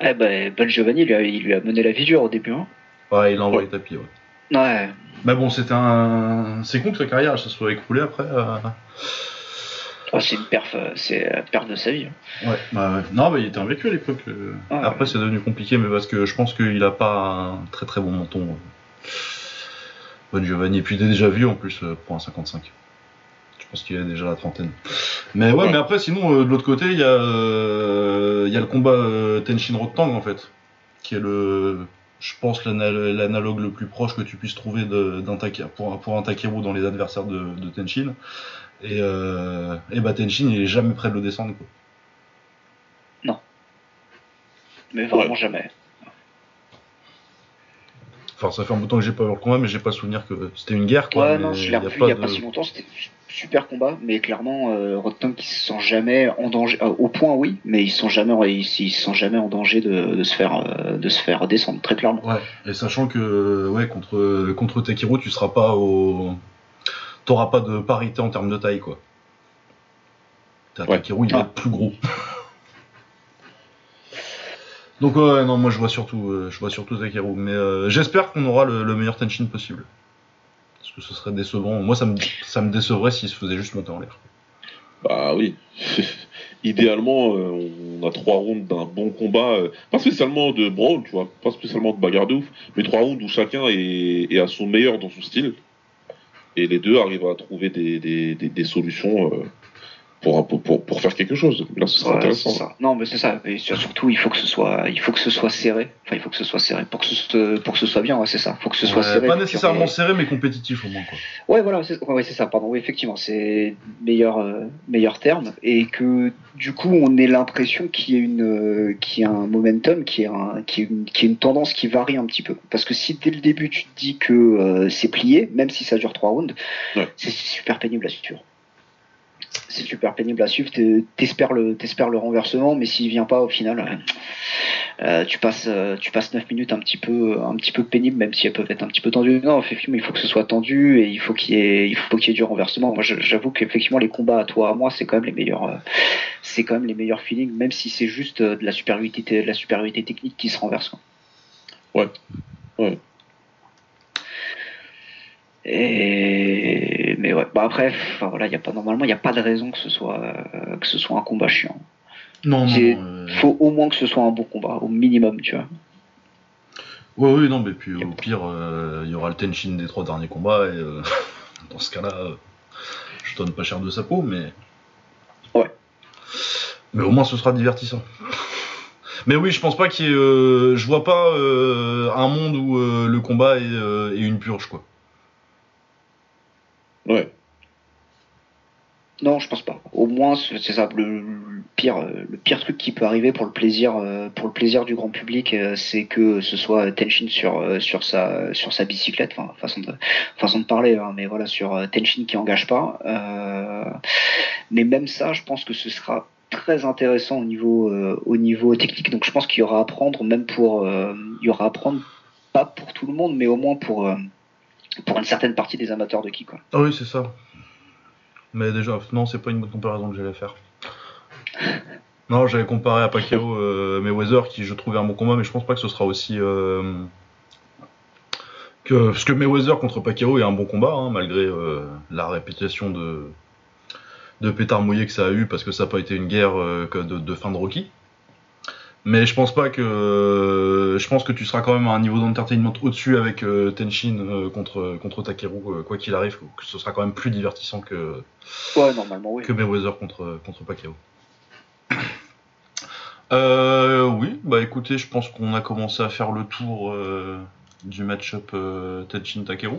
Eh ben, Bon Giovanni, il lui, a, il lui a mené la vie dure au début. Hein. ouais, il a envoyé tapis. Ouais. Ouais. Mais bon, c'était un, c'est con que sa carrière ça soit écroulée après. euh. Ah, c'est une perf, euh, c'est la perf de sa vie. hein. Ouais, bah ouais. Non, mais il était invaincu à l'époque. euh. Ah, Après, c'est devenu compliqué, mais parce que je pense qu'il a pas un très très bon menton. Bon Giovanni, et puis il est déjà vu en plus pour un 55. Je pense qu'il a déjà la trentaine. Mais ouais, Ouais. mais après, sinon, euh, de l'autre côté, il y, a, euh, il y a le combat euh, Tenshin Rotang en fait, qui est le, je pense, l'ana- l'analogue le plus proche que tu puisses trouver d'un pour, pour un Takeru dans les adversaires de, de Tenshin. Et, euh, et bah Tenshin, il est jamais prêt de le descendre. Quoi. Mais vraiment Ouais. jamais. Enfin, ça fait un bout de temps que j'ai pas vu le combat, mais j'ai pas souvenir que c'était une guerre. Quoi, Ouais, non, je l'ai revu il y a de- pas si longtemps, c'était su- super combat, mais clairement, euh, Rotten qui se sent jamais en danger, euh, au point oui, mais ils sont jamais, ils, ils jamais en danger de, de se faire, euh, de se faire descendre, très clairement. Ouais, et sachant que ouais, contre, contre Takeru, tu seras pas au. T'auras pas de parité en termes de taille, quoi. T'as Ouais. Takeru, il va Ah. être plus gros. Donc ouais, non, moi je vois surtout, euh, je vois surtout Takeru, mais euh, j'espère qu'on aura le, le meilleur Tenshin possible. Parce que ce serait décevant. Moi, ça me, ça me décevrait s'il se faisait juste monter en l'air. Bah oui. [laughs] Idéalement, euh, on a trois rounds d'un bon combat, pas spécialement de brawl, tu vois, pas spécialement de bagarre de ouf, mais trois rounds où chacun est, à son meilleur dans son style. Et les deux arrivent à trouver des, solutions pour, pour, pour, pour faire quelque chose. Là, ce serait Ouais, intéressant. ça. Non, mais c'est ça. Et sur- surtout, il faut que ce soit, il faut que ce soit serré. Enfin, il faut que ce soit serré pour que ce, pour que ce soit bien. Ouais, c'est ça. Faut que ce soit Ouais, serré. pas nécessairement serré, mais compétitif au moins, quoi. Ouais, voilà, c'est ouais, ouais, c'est ça, pardon. Oui, effectivement, c'est meilleur, euh, meilleur terme. Et que du coup, on ait l'impression qu'il y a, une, euh, qu'il y a un momentum, qu'il y a, un, qu'il y a une, qu'il y a une tendance qui varie un petit peu. Parce que si dès le début, tu te dis que euh, c'est plié, même si ça dure trois rounds, Ouais. c'est super pénible à suivre. C'est super pénible à suivre. T'es- T'espères le, t'espères le renversement, mais s'il vient pas au final. euh, euh, tu passes euh, tu passes 9 minutes un petit peu un petit peu pénible même si elles peuvent être un petit peu tendues non effectivement il faut que ce soit tendu et il faut qu'il y ait il faut qu'il y ait du renversement moi j'avoue qu'effectivement les combats à toi à moi c'est quand même les meilleurs euh, c'est quand même les meilleurs feelings même si c'est juste euh, de la supériorité de la supériorité technique qui se renverse. Ouais. Ouais. et mais ouais bah après enfin, voilà y a pas normalement il y a pas de raison que ce soit euh, que ce soit un combat chiant Non, non, euh, faut au moins que ce soit un bon combat au minimum tu vois Ouais, oui, non, mais puis au pire, euh, il y aura le Tenshin des trois derniers combats, et euh, [laughs] dans ce cas-là, euh, je donne pas cher de sa peau, mais. Ouais. Mais au moins, ce sera divertissant. [laughs] Mais oui, je pense pas qu'il y ait. euh, je vois pas euh, un monde où euh, le combat est, euh, est une purge, quoi. Ouais. Non, je pense pas. Au moins, c'est ça. Le, pire, le pire truc qui peut arriver pour le plaisir, euh, pour le plaisir du grand public, euh, c'est que ce soit Tenshin sur euh, sur sa sur sa bicyclette, enfin façon de façon de parler, hein, mais voilà sur Tenshin qui engage pas. Mais même ça, je pense que ce sera très intéressant au niveau au niveau technique. Donc je pense qu'il y aura à prendre, même pour il y aura à prendre pas pour tout le monde, mais au moins pour pour une certaine partie des amateurs de ki quoi. Ah oui, c'est ça. Mais déjà, non, c'est pas une bonne comparaison que j'allais faire. [laughs] Non, j'avais comparé à Pacquiao euh, Mayweather, qui je trouvais un bon combat, mais je pense pas que ce sera aussi. euh, que... Parce que Mayweather contre Pacquiao est un bon combat, hein, malgré euh, la réputation de... de pétard mouillé que ça a eu, parce que ça n'a pas été une guerre de, de fin de Rocky. Mais je pense pas que. Je pense que tu seras quand même à un niveau d'entertainment au-dessus avec euh, Tenshin euh, contre, contre Takeru, euh, quoi qu'il arrive, que ce sera quand même plus divertissant que, Ouais, normalement oui. que Mayweather contre, contre Pacquiao. Euh, oui, bah écoutez, je pense qu'on a commencé à faire le tour du match-up Tenshin Takeru.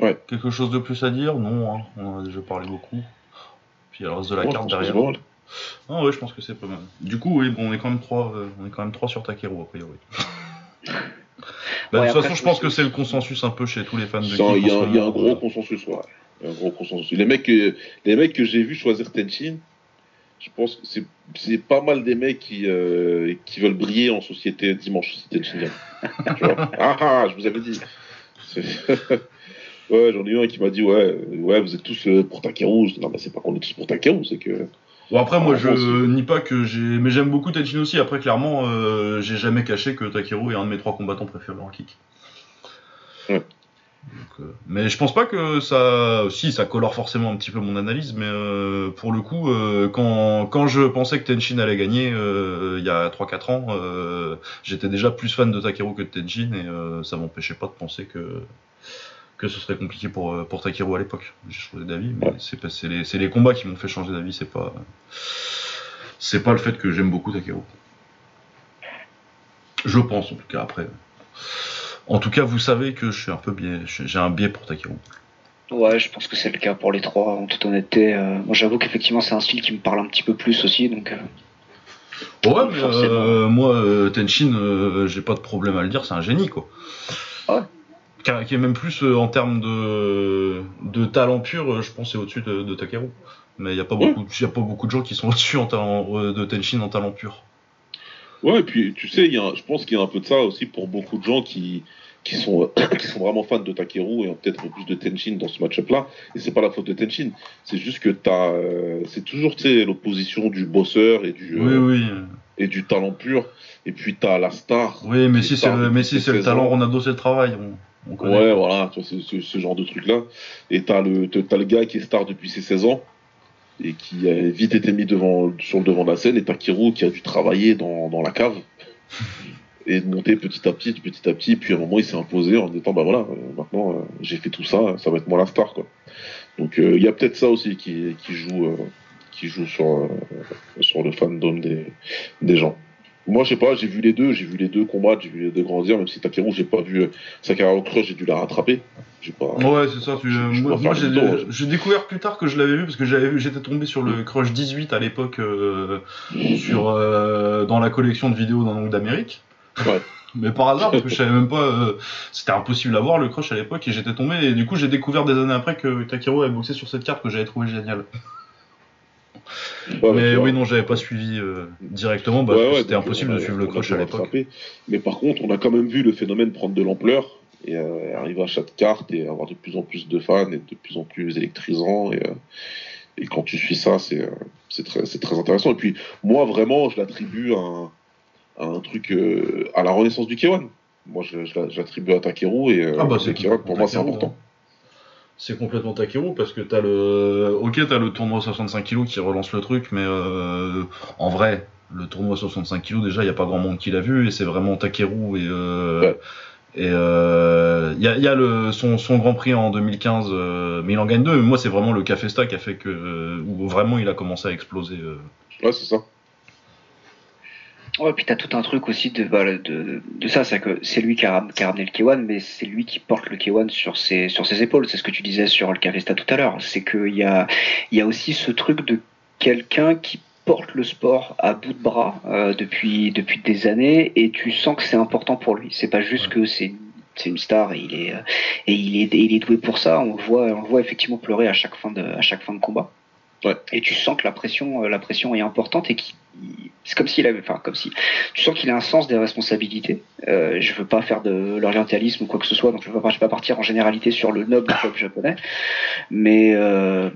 Ouais. Quelque chose de plus à dire? Non, hein, on en a déjà parlé beaucoup. Puis il y a le reste de la Ouais, carte derrière. Mal. Ah ouais, je pense que c'est pas mal. Du coup, oui, bon, on est quand même trois, euh, on est quand même trois sur Takeru a priori. [laughs] Bah, Ouais, de toute façon, je pense que c'est le consensus un peu chez tous les fans de Il y, a- y un gros consensus, ouais. Y a un gros consensus. Les mecs, que- les mecs que j'ai vus choisir Tenshin, je pense que c'est, pas mal des mecs qui, euh, qui veulent briller en société dimanche gagne. [laughs] Tu vois? Ah, ah, je vous avais dit. [laughs] Ouais, j'en ai eu un qui m'a dit ouais, ouais, vous êtes tous euh, pour Takeru. Non, mais c'est pas qu'on est tous pour Takeru, c'est que. Bon après moi Ah, je nie pas que j'ai mais j'aime beaucoup Tenshin aussi après clairement euh, j'ai jamais caché que Takeru est un de mes trois combattants préférés en kick. Donc, euh, mais je pense pas que ça. Si, ça colore forcément un petit peu mon analyse, mais euh, pour le coup, quand, quand je pensais que Tenshin allait gagner il y a 3-4 ans, euh, j'étais déjà plus fan de Takeru que de Tenshin et ça m'empêchait pas de penser que que ce serait compliqué pour, euh, pour Takeru à l'époque. J'ai changé d'avis, mais c'est les, combats qui m'ont fait changer d'avis, c'est pas c'est pas le fait que j'aime beaucoup Takeru. Je pense en tout cas après. En tout cas, vous savez que je suis un peu biais, j'ai un biais pour Takeru. Ouais, je pense que c'est le cas pour les trois, en toute honnêteté. Euh, moi, j'avoue qu'effectivement, c'est un style qui me parle un petit peu plus aussi, donc. euh, Ouais, mais euh, moi, euh, Tenshin, j'ai pas de problème à le dire, c'est un génie, quoi. Ouais. Qui, est même plus euh, en termes de, de talent pur, euh, je pense, c'est au-dessus de, de Takeru. Mais il n'y a, pas beaucoup- y a pas beaucoup de gens qui sont [laughs] au-dessus en talent, euh, de Tenshin en talent pur. Ouais, et puis tu sais, y a, je pense qu'il y a un peu de ça aussi pour beaucoup de gens qui, qui, sont, [coughs] qui sont vraiment fans de Takeru et ont peut-être plus de Tenshin dans ce match-up-là. Et c'est pas la faute de Tenshin, c'est juste que t'as, euh, c'est toujours l'opposition du bosseur et du, euh, oui. et du talent pur. Et puis t'as la star. Oui, mais si c'est le, mais si le 16 talent. Ronaldo, c'est le travail. On, on. Ouais, voilà, tu vois, ce, ce genre de truc-là. Et t'as le, t'as le gars qui est star depuis ses 16 ans et qui a vite été mis devant, sur le devant de la scène. Et t'as Kiro qui a dû travailler dans, dans la cave [laughs] et de monter petit à petit, petit à petit. Puis à un moment, il s'est imposé en disant, bah voilà, euh, maintenant euh, j'ai fait tout ça, ça va être moi la star, quoi. Donc euh, il y a peut-être ça aussi qui, qui joue, euh, qui joue sur, sur le fandom des, des gens. Moi, je sais pas, j'ai vu les deux, j'ai vu les deux combattre, j'ai vu les deux grandir, même si Takeru, j'ai pas vu sa carrière au crush, j'ai dû la rattraper. J'ai pas. Ouais, c'est ça. Tu, moi, moi, j'ai, découvert plus tard que je l'avais vu parce que j'avais j'étais tombé sur le Crush 18 à l'époque euh, sur euh, dans la collection de vidéos d'un d'Amérique. Ouais. [laughs] Mais par hasard, parce que je savais même pas, euh, c'était impossible à voir le Crush à l'époque et j'étais tombé et du coup j'ai découvert des années après que Takeru avait boxé sur cette carte que j'avais trouvé géniale. Ouais, Mais oui, non, j'avais pas suivi euh, directement bah, Ouais, c'était impossible de suivre le dû à l'époque. Mais par contre, on a quand même vu le phénomène prendre de l'ampleur et euh, arriver à chaque carte et avoir de plus en plus de fans et de plus en plus électrisant. Et, euh, et quand tu suis ça, c'est euh, très, intéressant. Et puis, moi, vraiment, je l'attribue à un, à un truc, euh, à la renaissance du K1. Moi, je, je la- je l'attribue à Takeru et euh, Ah bah, le c'est K1, pour moi, c'est important. C'est complètement Takeru parce que t'as le. Ok, t'as le tournoi 65 kg qui relance le truc, mais euh, en vrai, le tournoi 65 kg, déjà, il y a pas grand monde qui l'a vu et c'est vraiment Takeru et. Euh, Ouais. Et euh, il y a, y a le, son, son Grand Prix en 2015, euh, mais il en gagne deux. Mais moi, c'est vraiment le Cafesta qui a fait que. euh, où vraiment il a commencé à exploser. euh. Ouais, c'est ça. Ouais, puis t'as tout un truc aussi de, voilà, de, de ça, c'est que c'est lui qui a, ram- qui a ramené le K1, mais c'est lui qui porte le K1 sur ses, sur ses épaules. C'est ce que tu disais sur le Cavesta tout à l'heure. C'est qu'il y a, il y a aussi ce truc de quelqu'un qui porte le sport à bout de bras euh, depuis, depuis des années et tu sens que c'est important pour lui. C'est pas juste que c'est c'est une star et il est euh, et il est il est doué pour ça. On le voit on le voit effectivement pleurer à chaque fin de à chaque fin de combat. Ouais. Et tu sens que la pression euh, la pression est importante et c'est comme s'il avait enfin comme si tu sens qu'il a un sens des responsabilités. Euh, je veux pas faire de l'orientalisme ou quoi que ce soit, donc je veux pas, je vais pas partir en généralité sur le noble [laughs] peuple japonais, mais euh,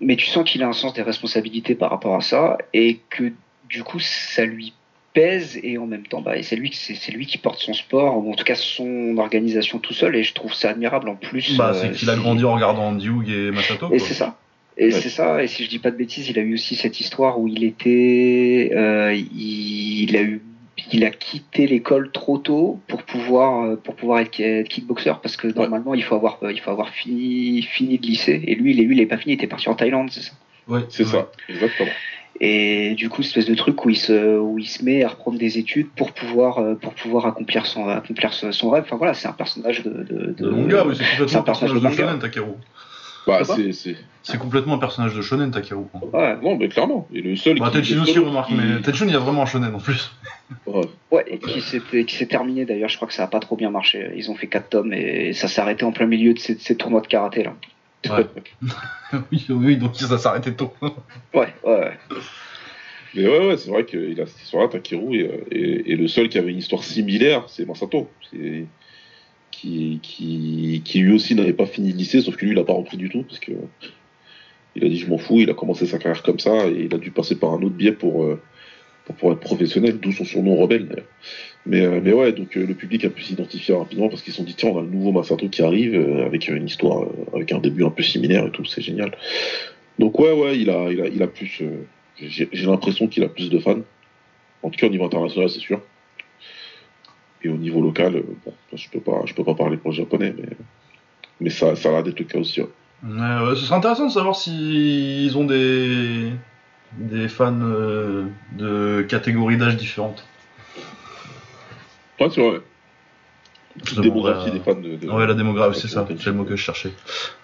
mais tu sens qu'il a un sens des responsabilités par rapport à ça et que du coup ça lui pèse et en même temps bah c'est lui qui- c'est c'est lui qui porte son sport ou en tout cas son organisation tout seul et je trouve ça admirable en plus. Bah, euh, c'est qu'il a grandi en regardant Hug et Masato. et c'est ça. Et Ouais. c'est ça. Et si je dis pas de bêtises, il a eu aussi cette histoire où il était, euh, il a eu, il a quitté l'école trop tôt pour pouvoir, euh, pour pouvoir être, être kickboxer parce que normalement il faut avoir, euh, il faut avoir fini, fini de lycée. Et lui, il est, lui, il est pas fini. Il était parti en Thaïlande, c'est ça? Ouais, C'est ouais. ça, exactement. Et du coup, espèce de truc où il se, où il se met à reprendre des études pour pouvoir, pour pouvoir accomplir son, accomplir son rêve. Enfin voilà, c'est un personnage de, de, De manga, oui, c'est complètement un un personnage de personnage de shonen, Takeru. Bah, c'est, c'est... C'est complètement un personnage de shonen, Takeru. Ouais. Non, mais clairement. Et le seul Bah, le aussi, remarque, qui- mais Tenshin, il y a vraiment un shonen en plus. Ouais. Ouais, et qui s'est qui s'est terminé d'ailleurs. Je crois que ça a pas trop bien marché. Ils ont fait quatre tomes et ça s'est arrêté en plein milieu de ces, de ces tournois de karaté là. Ouais. [laughs] [laughs] oui, oui, donc ça s'arrêtait tôt. Ouais, ouais. ouais. Mais ouais, ouais, c'est vrai qu'il a cette histoire-là, Takeru, et, euh, et, et le seul qui avait une histoire similaire, c'est Masato. C'est... Qui, lui aussi n'avait pas fini le lycée, sauf que lui, il a pas repris du tout, parce que il a dit je m'en fous, il a commencé sa carrière comme ça, et il a dû passer par un autre biais pour, euh, pour être professionnel, d'où son surnom rebelle d'ailleurs. Mais, euh, mais ouais, donc euh, le public a pu s'identifier rapidement parce qu'ils se sont dit tiens, on a le nouveau Masato qui arrive avec une histoire, avec un début un peu similaire et tout, c'est génial. Donc ouais, ouais, il a, il a, il a plus. j'ai l'impression qu'il a plus de fans. En tout cas au niveau international, c'est sûr. Et au niveau local, euh, bon, je peux pas, je peux pas parler pour le japonais, mais, mais ça, ça a l'air d'être le cas aussi. ouais. Ouais, ce serait intéressant de savoir s'ils ont des, des fans euh, de catégories d'âge différentes. Ouais, La démographie des fans de. de- Ouais, la démographie, c'est ça, c'est le mot que je cherchais.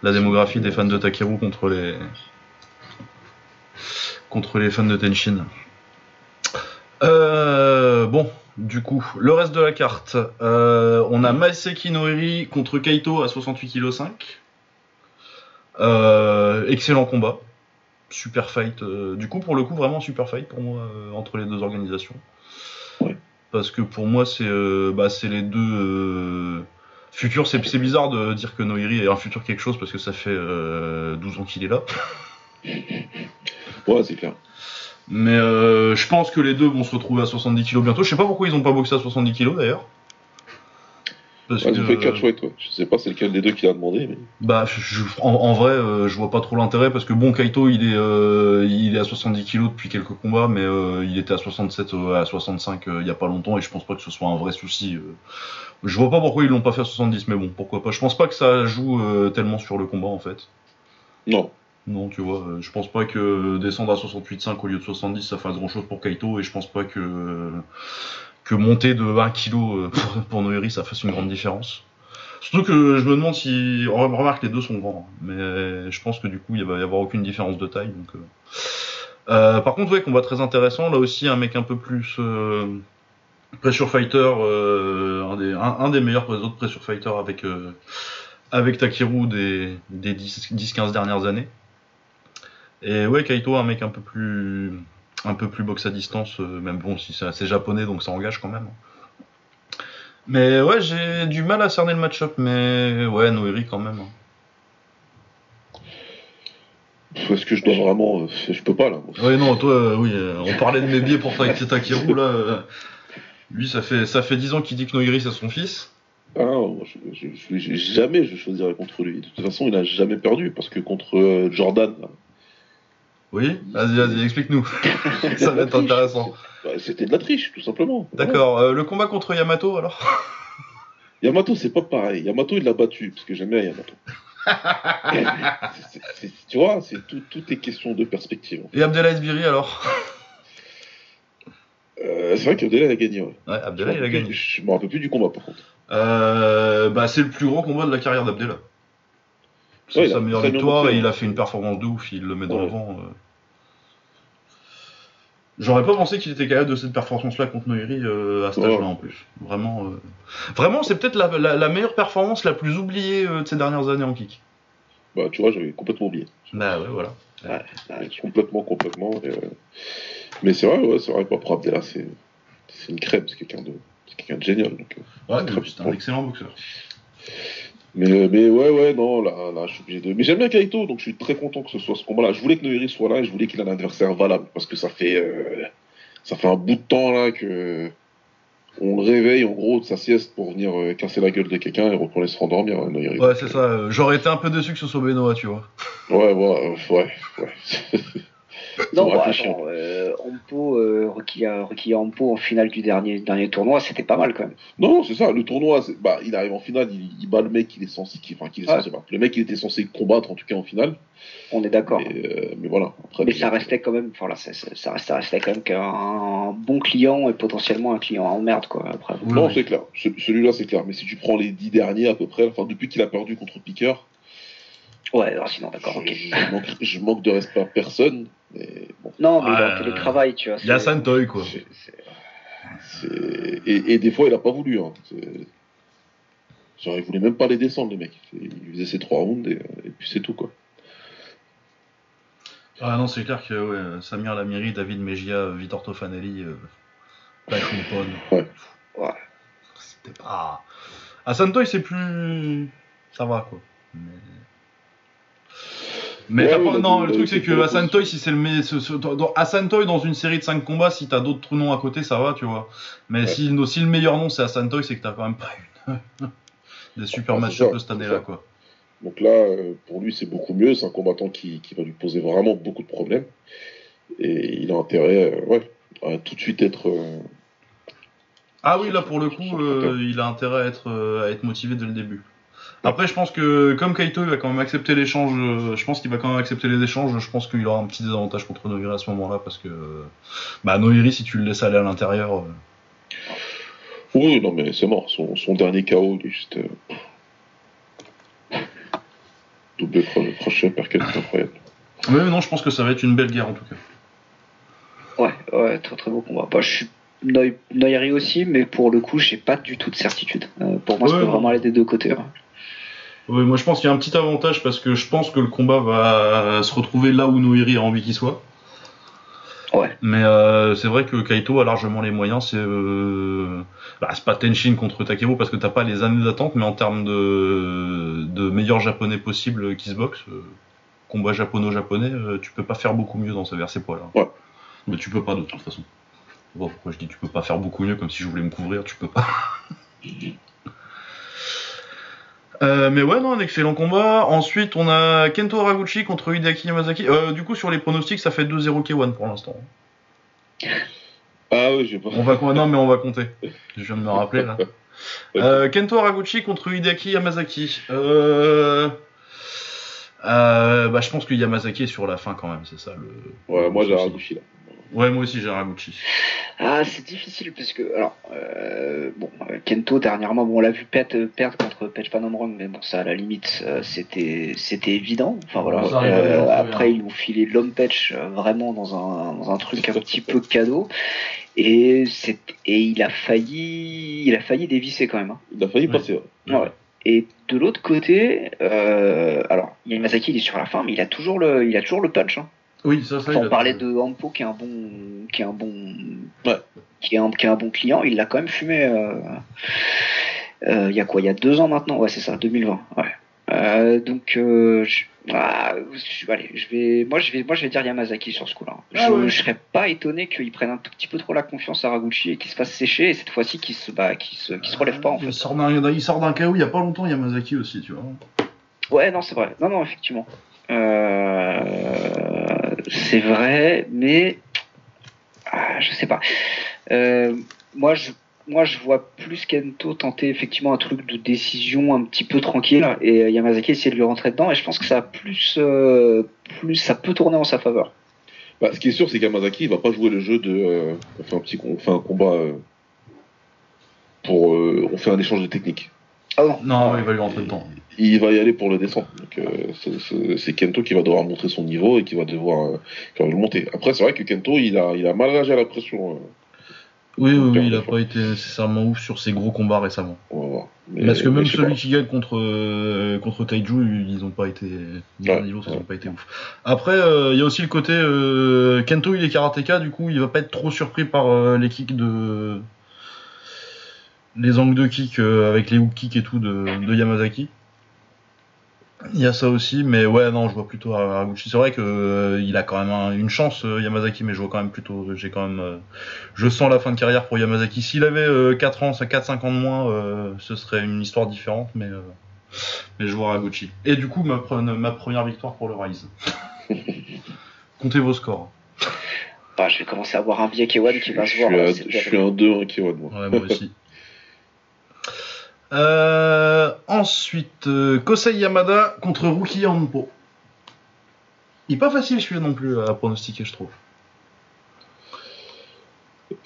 La démographie des fans de Takeru contre les contre les fans de Tenshin. Euh, bon, du coup, le reste de la carte, euh, on a Maeseki Noiri contre Kaito à 68 kg 5. Euh, excellent combat, super fight. euh, du coup, pour le coup, vraiment super fight pour moi entre les deux organisations. Parce que pour moi, c'est bah, les deux futurs. C'est c'est bizarre de dire que Noiri est un futur quelque chose parce que ça fait euh, 12 ans qu'il est là. Ouais, c'est clair. Mais euh, je pense que les deux vont se retrouver à 70 kg bientôt. Je sais pas pourquoi ils ont pas boxé à 70 kg d'ailleurs. Parce Ouais, que- fait 4 chouettes, ouais. Je sais pas c'est lequel des deux qui l'a demandé, mais. Bah, je- en, en vrai, euh, je vois pas trop l'intérêt parce que bon, Kaito, il est, euh, il est à 70 kg depuis quelques combats, mais euh, il était à 67, euh, à 65 euh, il y a pas longtemps et je pense pas que ce soit un vrai souci. Je vois pas pourquoi ils l'ont pas fait à 70, mais bon, pourquoi pas. Je pense pas que ça joue tellement sur le combat en fait. Non. Non, tu vois, euh, je pense pas que descendre à 68,5 au lieu de 70 ça fasse grand chose pour Kaito et je pense pas que monter de 1 kg euh, [laughs] pour, pour Noiri ça fasse une grande différence. Surtout que je me demande si. re- Remarque, les deux sont grands, hein, mais je pense que du coup il va y avoir aucune différence de taille. Donc, euh. Par contre, ouais, combat très intéressant. Là aussi, un mec un peu plus. Pressure Fighter, un, des, un, un des meilleurs autres Pressure Fighter avec, avec Takeru des, des 10-15 dernières années. Et ouais, Kaito, un mec un peu plus, un peu plus boxe à distance, euh, même bon, si c'est assez japonais, donc ça engage quand même. Mais ouais, j'ai du mal à cerner le match-up, mais ouais, Noiri quand même. hein. Est-ce que je dois vraiment. euh, Je peux pas, là. Ouais, non, toi, euh, oui, euh, on parlait de mes biais pour toi avec Takeru, là. euh, lui, ça fait, ça fait 10 ans qu'il dit que Noiri c'est son fils. Ah, moi, je, je- je- je- jamais je choisirais contre lui. De toute façon, il a jamais perdu parce que contre Jordan, là, Oui, vas-y, vas-y, explique-nous. [laughs] ça va être intéressant. bah, c'était de la triche, tout simplement. D'accord, euh, le combat contre Yamato alors [laughs] Yamato, c'est pas pareil. Yamato, il l'a battu parce que j'aime bien Yamato. [laughs] C'est- c'est- c'est- tu vois, c'est tout, tout est question de perspective. Et Abdelaziz Biri alors Euh, c'est vrai qu'Abdel a gagné. Ouais. Ouais, Abdelaziz il a gagné. Je me rappelle plus du combat par contre. Euh, bah, c'est le plus gros combat de la carrière d'Abdella. C'est Ouais, sa a meilleure victoire et il hein. a fait une performance de ouf, il le met dans Ouais. le vent. euh. J'aurais pas pensé qu'il était capable de cette performance-là contre Noiri euh, à Ouais. âge-là en plus. Vraiment, euh, Vraiment c'est peut-être la, la- la meilleure performance la plus oubliée de ces dernières années en kick. Bah, tu vois, j'avais complètement oublié. Bah ouais, voilà. Complètement, complètement. Mais c'est vrai, ouais, c'est vrai. Pas pour Abdella, c'est une crème, c'est quelqu'un de, c'est quelqu'un de génial. Donc. Ouais, c'est un excellent boxeur. Mais, euh, mais ouais, ouais, non, là, là, je suis obligé de. Mais j'aime bien Kaito, donc je suis très content que ce soit ce combat-là. Je voulais que Noiri soit là et je voulais qu'il ait un adversaire valable parce que ça fait, euh, ça fait un bout de temps là que on le réveille en gros de sa sieste pour venir euh, casser la gueule de quelqu'un et retourner se rendormir. hein, Noiri. Ouais, c'est ça. J'aurais été un peu déçu que ce soit Benoît, tu vois. Ouais, ouais, ouais, ouais. [laughs] Non, bah, attends, euh, Ampo, euh, Rocky, Rocky Ampo en finale du dernier, dernier tournoi, c'était pas mal quand même. Non, c'est ça, le tournoi, bah, il arrive en finale, il, il bat le mec qu'il est censé, qu'il- enfin, qu'il est Ouais. censé. Le mec, il était censé combattre, en tout cas, en finale. On est d'accord. Mais, euh, mais voilà. Après, Mais ça restait quand même, enfin là, ça, ça, ça restait, quand même qu'un bon client et potentiellement un client en merde quoi. Après, non, c'est clair. Ce- Celui-là, c'est clair. Mais si tu prends les dix derniers à peu près, enfin, depuis qu'il a perdu contre Piquer, ouais, alors sinon d'accord, je, ok. je manque, je manque de respect à personne. Mais bon, Non, mais il est Ouais, en télétravail, tu vois. Il y a c'est- Santoy, quoi. et, et des fois, il a pas voulu. Hein. Genre, il voulait même pas les descendre, les mecs. Il faisait ses trois rounds et, et puis c'est tout, quoi. Ah non, c'est clair que ouais, Samir Lamiri, David Mejia, Vitor Tofanelli, euh, Pon. Ouais. Ouais. C'était pas. À Santoy, c'est plus. Ça va, quoi. Mais- Mais Ouais, oui, non, le truc c'est que Hassan Toy, si c'est le dans Hassan Toy dans une série de 5 combats, si t'as d'autres noms à côté, ça va, tu vois. Mais Ouais. si, si le meilleur nom c'est Hassan Toy, c'est que t'as quand même pas une [laughs] des super match-ups ça, cette année-là, quoi. Donc là, euh, pour lui, c'est beaucoup mieux. C'est un combattant qui, qui va lui poser vraiment beaucoup de problèmes. Et il a intérêt euh, ouais, à tout de suite être. euh, Ah oui, là pour le coup, il a intérêt à être, à être motivé dès le début. Après, je pense que comme Kaito, il va quand même accepter l'échange. Je pense qu'il va quand même accepter les échanges. Je pense qu'il aura un petit désavantage contre Noiri à ce moment-là parce que, bah, Noiri, si tu le laisses aller à l'intérieur, euh, Oui, non, mais c'est mort. Son, son dernier KO, il est juste. euh, Double cro- crochet, percut, c'est incroyable. Oui, mais non, je pense que ça va être une belle guerre en tout cas. Ouais, ouais, très très beau combat. Bah, je suis Noyeri aussi, mais pour le coup, j'ai pas du tout de certitude. Euh, pour moi, ça Ouais, peut non. vraiment aller des deux côtés. hein. Oui, moi je pense qu'il y a un petit avantage parce que je pense que le combat va se retrouver là où Noiri a envie qu'il soit. Ouais. Mais euh, c'est vrai que Kaito a largement les moyens. C'est euh... bah, pas Tenshin contre Takeru parce que t'as pas les années d'attente, mais en termes de, de meilleurs japonais possibles qui se boxent, euh, combat japono-japonais, euh, tu peux pas faire beaucoup mieux dans ce vers ces poids-là. Ouais. Mais tu peux pas de toute façon. Bon, pourquoi je dis tu peux pas faire beaucoup mieux comme si je voulais me couvrir, tu peux pas. [laughs] Euh, mais ouais, non, un excellent combat. Ensuite, on a Kento Haraguchi contre Hideaki Yamazaki. Euh, du coup, sur les pronostics, ça fait 2-0 K1 pour l'instant. Ah oui, j'ai pas. On va non, mais on va compter. [laughs] Je viens de me rappeler là. Euh, Kento Haraguchi contre Hideaki Yamazaki. Bah, je pense que Yamazaki est sur la fin quand même, c'est ça le. Ouais, moi j'ai. Haraguchi là. Ouais, moi aussi j'ai Haraguchi. Ah, c'est difficile parce que, alors, euh, bon, euh, Kento dernièrement, bon, on l'a vu perdre, perdre contre Page Panomrong, mais bon, ça à la limite, euh, c'était, c'était évident. Enfin voilà. Ça Euh, après, bien. ils ont filé l'homme Patch euh, vraiment dans un, dans un truc un petit peu cadeau, et c'est, et il a failli, il a failli dévisser quand même. hein. Il a failli Ouais. passer. ouais. Ouais. Et de l'autre côté, euh, alors Yamazaki il est sur la fin, mais il a toujours le, il a toujours le punch. Hein. Oui, ça, ça. On parlait de Ampo qui est un bon, qui est un bon, Ouais. qui est un, qui est un bon client. Il l'a quand même fumé. euh, euh, Il y a quoi? Il y a deux ans maintenant? Ouais, c'est ça, 2020. Ouais. Euh, donc, euh, je, ah, je- allez, je vais, moi, je vais, moi, je vais dire Yamazaki sur ce coup-là. Ah je, ouais. je serais pas étonné qu'il prenne un tout petit peu trop la confiance à Raguchi et qu'il se fasse sécher et cette fois-ci qu'il se, bah, qu'il se, qu'il se relève pas en Il fait. sort d'un, il sort d'un KO il y a pas longtemps, Yamazaki aussi, tu vois. Ouais, non, c'est vrai. Non, non, effectivement. Euh, c'est vrai, mais ah, je sais pas. Euh, moi, je, moi, je vois plus Kento tenter effectivement un truc de décision un petit peu tranquille et euh, Yamazaki essayer de lui rentrer dedans. Et je pense que ça plus, plus, ça peut tourner en sa faveur. Bah, ce qui est sûr, c'est qu'Amazaki il va pas jouer le jeu de. euh, on fait un petit, on fait un combat pour, on fait un échange de techniques. Ah non. Non, il va lui rentrer dedans. Il va y aller pour le descendre. Donc euh, c'est- Kento qui va devoir montrer son niveau et qui va devoir, euh, qui va le monter. Après, c'est vrai que Kento, il a, il a mal réagi à la pression. euh, Oui, oui, il a euh, pas été nécessairement ouf sur ses gros combats récemment. on va voir. Mais- Parce que même celui pas. qui gagne contre, contre Taiju, ils ont pas été. Niveau, Ouais, niveau, ça ouais. ont pas été ouf. Après, il y a aussi le côté. Kento, il est karatéka, du coup, il va pas être trop surpris par les kicks de. Les angles de kick euh, avec les hook kicks et tout de, de Yamazaki. Il y a ça aussi, mais ouais, non, je vois plutôt Haraguchi. C'est vrai que euh, il a quand même un- une chance, euh, Yamazaki, mais je vois quand même plutôt. J'ai quand même. euh, je sens la fin de carrière pour Yamazaki. S'il avait euh, 4 ans, 4-5 ans de moins, euh, ce serait une histoire différente, mais, euh, mais je vois Haraguchi. Et du coup, ma, pre- ma première victoire pour le Rise. [laughs] Comptez vos scores. Bah, je vais commencer à avoir un biais K1 qui va Je se voir. là, c'est je suis un 2 1 qui moi. Ouais, moi aussi. [laughs] Euh, ensuite, euh, Kosei Yamada contre Ruki Hanpo. Il est pas facile celui-là non plus à pronostiquer, je trouve.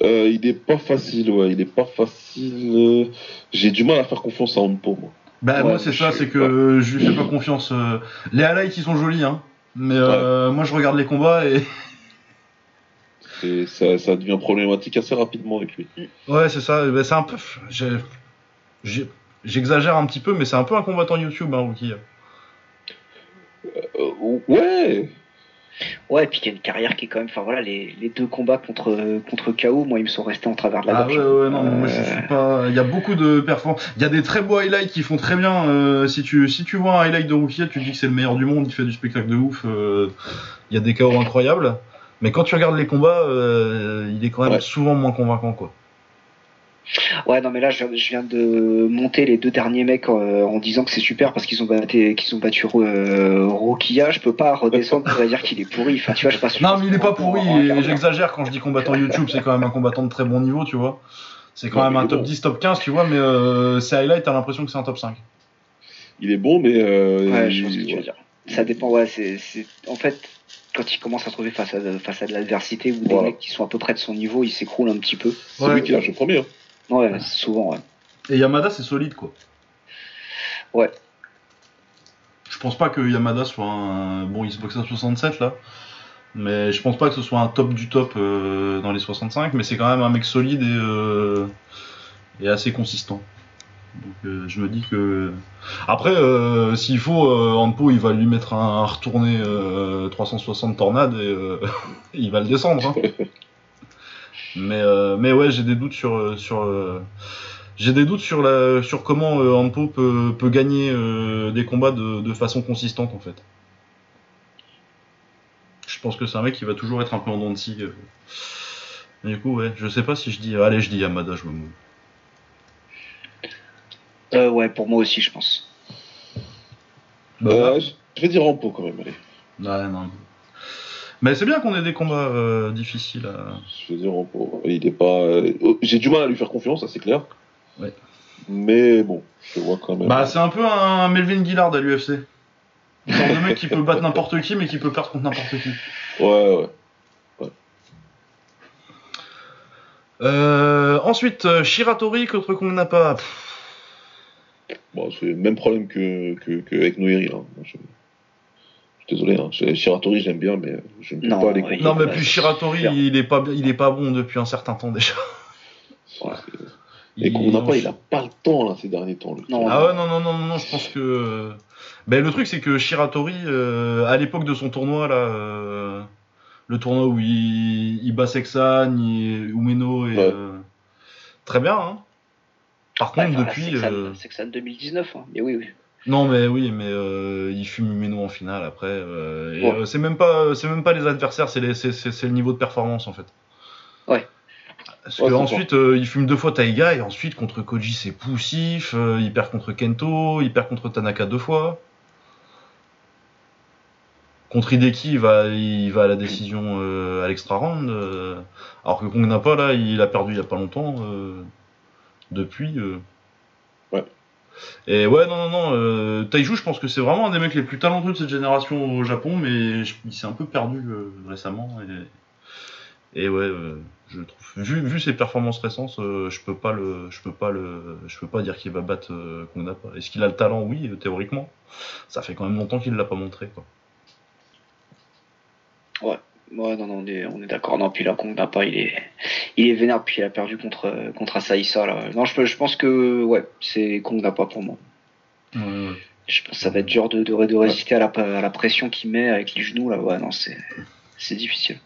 Euh, il est pas facile, ouais. Il est pas facile. J'ai du mal à faire confiance à Onpo, moi. Bah Ouais, moi c'est ça, c'est que je lui fais pas confiance. Les highlights ils sont jolis, hein. Mais moi je regarde les combats et Ça, ça devient problématique assez rapidement avec lui. ouais c'est ça. Bah, c'est un peu, j'exagère un petit peu, mais c'est un peu un combattant YouTube, hein, Ruki. Euh, ouais Ouais, et puis il y a une carrière qui est quand même. Enfin voilà, les, les deux combats contre contre KO, moi ils me sont restés en travers de la Ah gorge. ouais, ouais, non, moi je Euh, suis pas. Il y a beaucoup de performances. Il y a des très beaux highlights qui font très bien. euh, si, tu, si tu vois un highlight de Rookie, tu te dis que c'est le meilleur du monde, il fait du spectacle de ouf. euh, Il y a des KO incroyables. Mais quand tu regardes les combats, euh, il est quand même Ouais. souvent moins convaincant, quoi. Ouais, non, mais là, je, je viens de monter les deux derniers mecs euh, en disant que c'est super parce qu'ils ont battu, qu'ils ont battu euh, Rokia. Je peux pas redescendre pour dire qu'il est pourri. Enfin, tu vois, je passe. Non, mais il est pas pourri, j'exagère quand je dis combattant YouTube, c'est quand même un combattant de très bon niveau, tu vois. C'est quand même un top bon. 10, top 15, tu vois, mais euh, ces highlights, t'as l'impression que c'est un top 5. Il est bon, mais. euh, Ouais, je vois ce que tu veux dire. Ça dépend, ouais, c'est, c'est, en fait, quand il commence à se trouver face à, face à de l'adversité ou des Voilà. mecs qui sont à peu près de son niveau, il s'écroule un petit peu. C'est Ouais. lui qui lâche le premier. hein. Ouais, souvent, ouais. Et Yamada, c'est solide, quoi. Ouais. Je pense pas que Yamada soit un. Bon, il se boxe à 67 là. Mais je pense pas que ce soit un top du top euh, dans les 65. Mais c'est quand même un mec solide et, euh, et assez consistant. Donc euh, je me dis que. Après, s'il faut, Anpo, il va lui mettre un, un retourné euh, 360 tornade et [laughs] il va le descendre. hein. [laughs] mais, euh, mais ouais, j'ai des doutes sur. euh, sur euh, j'ai des doutes sur, la, sur comment euh, Anpo peut, peut gagner euh, des combats de, de façon consistante en fait. Je pense que c'est un mec qui va toujours être un peu en dents de scie. Du coup, ouais, je sais pas si je dis. Allez, je dis Yamada, je me mou. Euh, ouais, pour moi aussi, je pense. Bah, Euh, je vais dire Rampo quand même, allez. ouais, non. Mais c'est bien qu'on ait des combats euh, difficiles à. Je vais dire. Il est pas. euh, J'ai du mal à lui faire confiance, ça c'est clair. Ouais. Mais bon, je vois quand même. Bah, c'est un peu un Melvin Gillard à l'UFC. Le genre de mec qui peut battre [laughs] n'importe qui, mais qui peut perdre contre n'importe qui. Ouais, ouais. Euh, ensuite, euh, Shiratori contre Kong Napa. Pff, Bon, c'est le même problème que, que, que avec Noiri. Hein. Je... je suis désolé, hein. Shiratori j'aime bien, mais je ne peux Non, pas les ouais, Non, mais bah, puis Shiratori, il est pas, bien- il est pas bon depuis un certain temps déjà. Ouais. Et qu'on n'a pas, il a pas le temps là ces derniers temps. le Non. Ah ouais, non, non, non, non, non, je pense que. Ben, le truc, c'est que Shiratori, euh, à l'époque de son tournoi, là, euh, le tournoi où il, il bat Sexan, il- Umeno, et. Ouais. euh, très bien, hein. Par Ouais, contre, depuis. euh, de 2019, hein. Mais oui, oui. Non, mais oui, mais euh, il fume Umeno en finale après. euh, et, Ouais. euh, c'est même pas, c'est même pas les adversaires, c'est les- c'est- c'est c'est le niveau de performance en fait. Ouais. Parce Ouais, que c'est ensuite, euh, il fume deux fois Taiga et ensuite contre Koji c'est poussif. il perd contre Kento, il perd contre Tanaka deux fois. Contre Hideki, il va, il va à la décision à l'extra round. alors que Kong Napa là, il a perdu il y a pas longtemps. depuis. Ouais. Et ouais, non, non, non. Euh, Taiju, je pense que c'est vraiment un des mecs les plus talentueux de cette génération au Japon, mais il s'est un peu perdu euh, récemment. Et, ouais, euh, je trouve. Vu, vu ses performances récentes, euh, je peux pas le, je peux pas le, je peux pas dire qu'il va battre euh, Kong Napa. Est-ce qu'il a le talent? Oui, théoriquement. Ça fait quand même longtemps qu'il l'a pas montré, quoi. Ouais, non, non, on est, on est d'accord. Non, puis là, Kong Napa, il est, il est vénère, puis il a perdu contre, contre Asaïsa, là. Non, je, je pense que, ouais, c'est Kong Napa pour moi. Ouais, ouais. Je pense que ça va être dur de, de, de résister à la, à la pression qu'il met avec les genoux, là. Ouais, non, c'est, c'est difficile.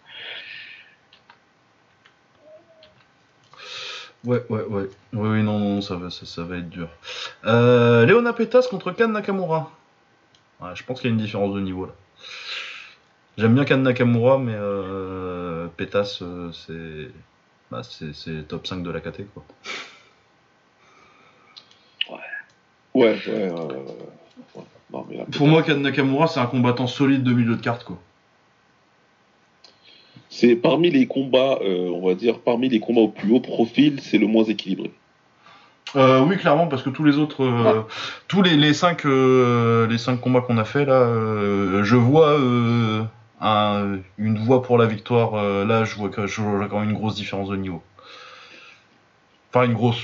Ouais, ouais, ouais. Oui, oui, non, non, ça va, ça, ça va être dur. Euh, Léona Petas contre Kan Nakamura. Ouais, je pense qu'il y a une différence de niveau là. J'aime bien Kan Nakamura, mais euh, Petas, euh, c'est. Bah, c'est top 5 de la KT, quoi. Ouais, ouais, ouais, ouais, ouais. Ouais. Non, mais là, Pour moi, Kan Nakamura, c'est un combattant solide de milieu de carte, quoi. c'est parmi les combats, euh, on va dire, parmi les combats au plus haut profil, c'est le moins équilibré. Euh, oui, clairement, parce que tous les autres, euh, tous les, les cinq, euh, les cinq combats qu'on a fait là, euh, je vois euh, un- une voie pour la victoire. euh, là, je vois que je vois quand même une grosse différence de niveau. Enfin, une grosse,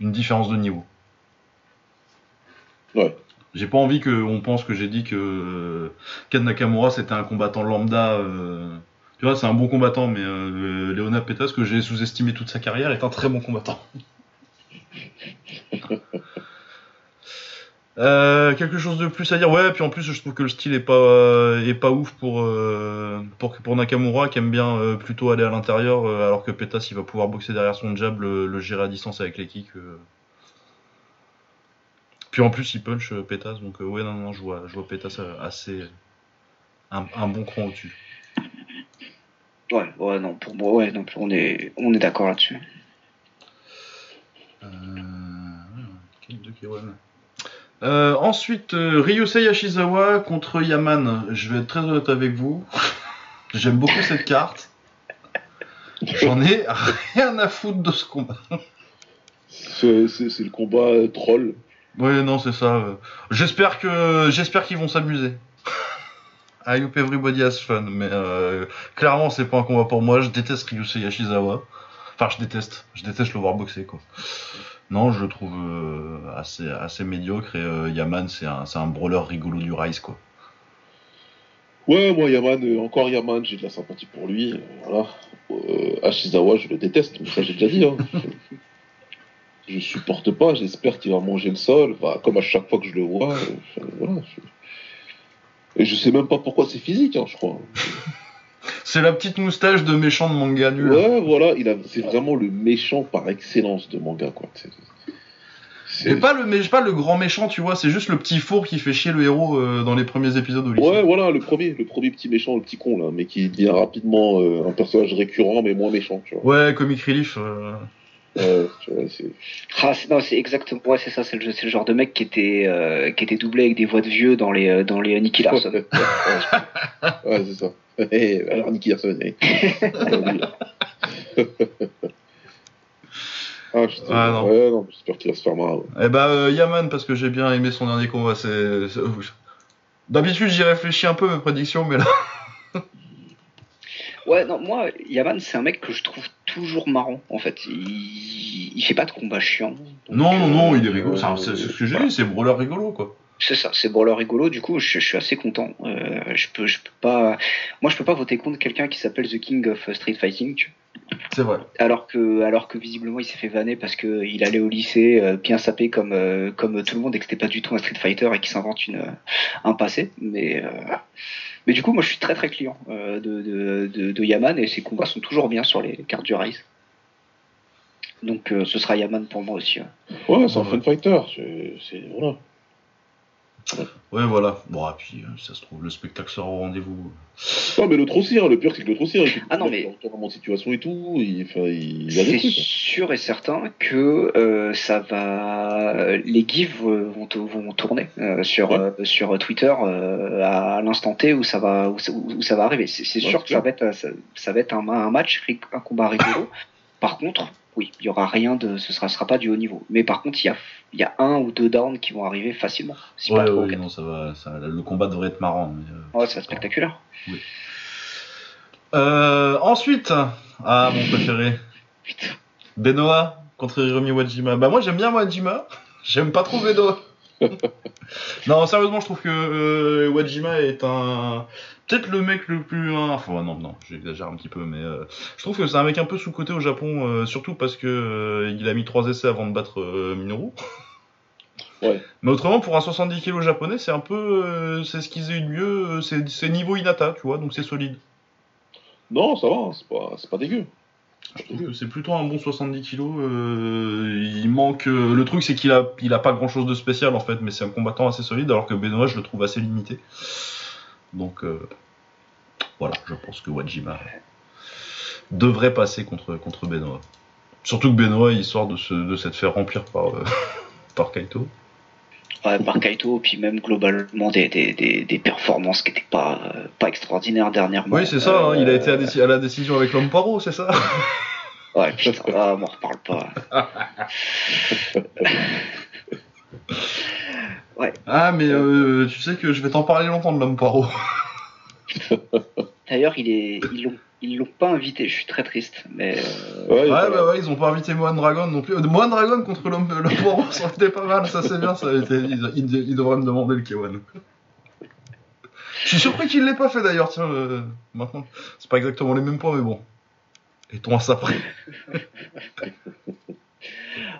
une différence de niveau. Ouais. J'ai pas envie qu'on pense que j'ai dit que euh, Ken Nakamura c'était un combattant lambda. euh, tu vois, c'est un bon combattant, mais euh, Léona Petas, que j'ai sous-estimé toute sa carrière, est un très bon combattant. [laughs] Euh, quelque chose de plus à dire Ouais, puis en plus, je trouve que le style est pas, euh, est pas ouf pour, euh, pour, pour Nakamura, qui aime bien plutôt aller à l'intérieur, alors que Petas, il va pouvoir boxer derrière son jab, le, le gérer à distance avec les kicks. Puis en plus, il punch Petas, donc ouais, non, non, je vois, je vois Petas assez. Un, un bon cran au-dessus. Ouais, ouais, non, pour moi, ouais, donc on est, on est d'accord là-dessus. Euh, ouais. Euh, ensuite, euh, Ryusei Yashizawa contre Yaman. Je vais être très honnête avec vous. J'aime beaucoup cette carte. J'en ai rien à foutre de ce combat. C'est c'est- c'est le combat euh, troll. Ouais, non, c'est ça. J'espère que j'espère qu'ils vont s'amuser. [laughs] I hope everybody has fun, mais clairement, c'est pas un combat pour moi. Je déteste Ryusei Yashizawa. Enfin, je déteste. Je déteste le voir boxer, quoi. Non, je le trouve euh, assez, médiocre et euh, Yaman, c'est un, brawler rigolo du Rise, quoi. Ouais, moi, Yaman, euh, encore Yaman, j'ai de la sympathie pour lui. euh, voilà. Ashizawa, je le déteste, mais ça, j'ai déjà dit. Hein. Je, je supporte pas, j'espère qu'il va manger le sol. Enfin, comme à chaque fois que je le vois. voilà. je- Et je sais même pas pourquoi c'est physique, hein, je crois. C'est la petite moustache de méchant de manga nul. Ouais, voilà, il a, c'est vraiment le méchant par excellence de manga, quoi. C'est, c'est- Et pas le, mais pas le grand méchant, tu vois, c'est juste le petit four qui fait chier le héros euh, dans les premiers épisodes au lycée. Ouais, voilà, le premier, le premier petit méchant, le petit con, là, mais qui devient rapidement euh, un personnage récurrent, mais moins méchant, tu vois. Ouais, comic relief. euh, Vois, c'est... Ah, c'est- non, c'est exactement, ouais, c'est ça, c'est le, c'est le genre de mec qui était, euh, qui était doublé avec des voix de vieux dans les, euh, dans les Nicky Larson. ouais, [laughs] ouais, c'est ça. [laughs] Alors, Nicky Larson, eh. [laughs] ah, je Ah, non. ouais, non, j'espère qu'il va se faire marrer. ouais. Eh bah, euh, Yaman, parce que j'ai bien aimé son dernier combat. C'est. c'est- D'habitude, j'y réfléchis un peu mes prédictions, mais là. Ouais, non, moi, Yaman, c'est un mec que je trouve toujours marrant, en fait. Il, il fait pas de combat chiant. Non, non, euh, non, il est rigolo. euh, C'est c'est ce que j'ai dit, c'est brawler rigolo, quoi. C'est ça, c'est brawler rigolo. Du coup, je, je suis assez content. Euh, je peux, je peux pas, moi, je peux pas voter contre quelqu'un qui s'appelle The King of Street Fighting. C'est vrai. Alors que, alors que visiblement, il s'est fait vanner parce que il allait au lycée euh, bien sapé comme, euh, comme tout le monde et que c'était pas du tout un Street Fighter et qu'il s'invente une, euh, un passé. Mais, euh, mais du coup, moi, je suis très très client euh, de, de, de, de Yaman et ses combats sont toujours bien sur les cartes du Rise. Donc, euh, ce sera Yaman pour moi aussi. ouais. Ouais, c'est un fun fighter. C'est, c'est- voilà. Ouais, voilà. Bon, et puis, euh, ça se trouve, le spectacle sera au rendez-vous. Non, mais l'autre aussi, hein, le pire, c'est que l'autre aussi, hein, Ah non, se mais- de situation et tout. Il, enfin, C'est hein. sûr et certain que euh, ça va, les gifs vont, vont tourner euh, sur Ouais. euh, sur Twitter euh, à l'instant T où ça va où, ça- où ça va arriver. C'est Ouais, sûr que ça va être ça, ça va être un, un match, un combat rigolo. [coughs] Par contre, oui, il y aura rien de, ce sera sera pas du haut niveau. Mais par contre, il y a il y a un ou deux downs qui vont arriver facilement. Si Ouais, pas trop, ouais, non, ça va, ça- le combat devrait être marrant. mais, euh, Ouais, ça va être spectaculaire. Euh, ensuite, ah, mon préféré. Benoît contre Hiromi Wajima. Bah moi j'aime bien Wajima, [laughs] j'aime pas trop Benoît. [laughs] non sérieusement je trouve que euh, Wajima est un peut-être le mec le plus hein, enfin non non j'exagère un petit peu mais euh, je trouve que c'est un mec un peu sous côté au Japon euh, surtout parce que euh, il a mis trois essais avant de battre Minoru. [laughs] Ouais. Mais autrement pour un 70 kg japonais c'est un peu c'est ce qu'ils aient eu de mieux c'est niveau Inata tu vois donc c'est solide. Non, ça va, hein, c'est pas, c'est pas dégueu. C'est plutôt un bon 70 kilos. euh, il manque. euh, le truc, c'est qu'il a, a pas grand chose de spécial en fait, mais c'est un combattant assez solide, alors que Benoît, je le trouve assez limité. Donc euh, voilà, je pense que Wajima devrait passer contre, contre Benoît. Surtout que Benoît, il sort de, se, de s'être fait remplir par [laughs] Kaito. Ouais, par Kaito, puis même globalement des, des, des, des performances qui n'étaient pas, euh, pas extraordinaires dernièrement. Oui, c'est ça, hein, il a été à, Euh, déci- à la décision avec l'homme poireau, c'est ça? Ouais, putain, ah, m'en reparle pas. [laughs] Ah, mais euh, tu sais que je vais t'en parler longtemps de l'homme poireau. D'ailleurs, il est, ils l'ont, ils l'ont pas invité. Je suis très triste, mais euh, Ouais, bah ouais, ils ont pas invité Mohan Dragon non plus. Euh, Mohan Dragon contre l'homme l'homme poireau, [laughs] ça aurait été pas mal, ça c'est bien, ça a été... ils, ils- ils devraient me demander le K1. Je suis surpris qu'il l'ait pas fait d'ailleurs, tiens, euh, maintenant. C'est pas exactement les mêmes points, mais bon. Et toi ça après. [laughs]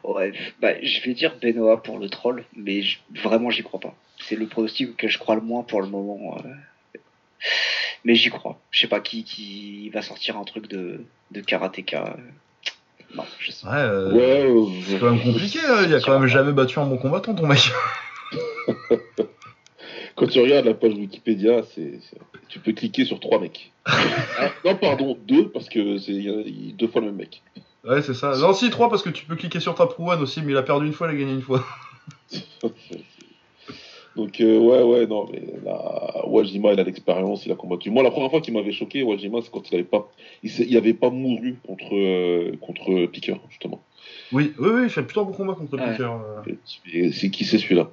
Ouais, bah, je vais dire Benoît pour le troll, mais je- vraiment j'y crois pas. C'est le pronostic que je crois le moins pour le moment. Mais j'y crois. Je sais pas qui, qui va sortir un truc de, de karatéka. Non, je sais. Ouais, euh, Ouais, euh, c'est quand même compliqué. hein. Il a quand même jamais battu un bon combattant, ton mec. [laughs] Quand tu regardes la page Wikipédia, c'est, tu peux cliquer sur trois mecs. [laughs] non, pardon, deux, parce que c'est il y a- il y a deux fois le même mec. Ouais, c'est ça. Non, si, 3 parce que tu peux cliquer sur ta prouane aussi, mais il a perdu une fois, il a gagné une fois. [laughs] Donc, euh, ouais, ouais, non, mais là, Wajima, il a l'expérience, il a combattu. Moi, la première fois qu'il m'avait choqué, Wajima, c'est quand il avait pas, il, il avait pas mouru contre, euh, contre Piqueur, justement. Oui, oui, oui, il fait plutôt un bon combat contre Ouais. Piquer. euh. C'est qui c'est celui-là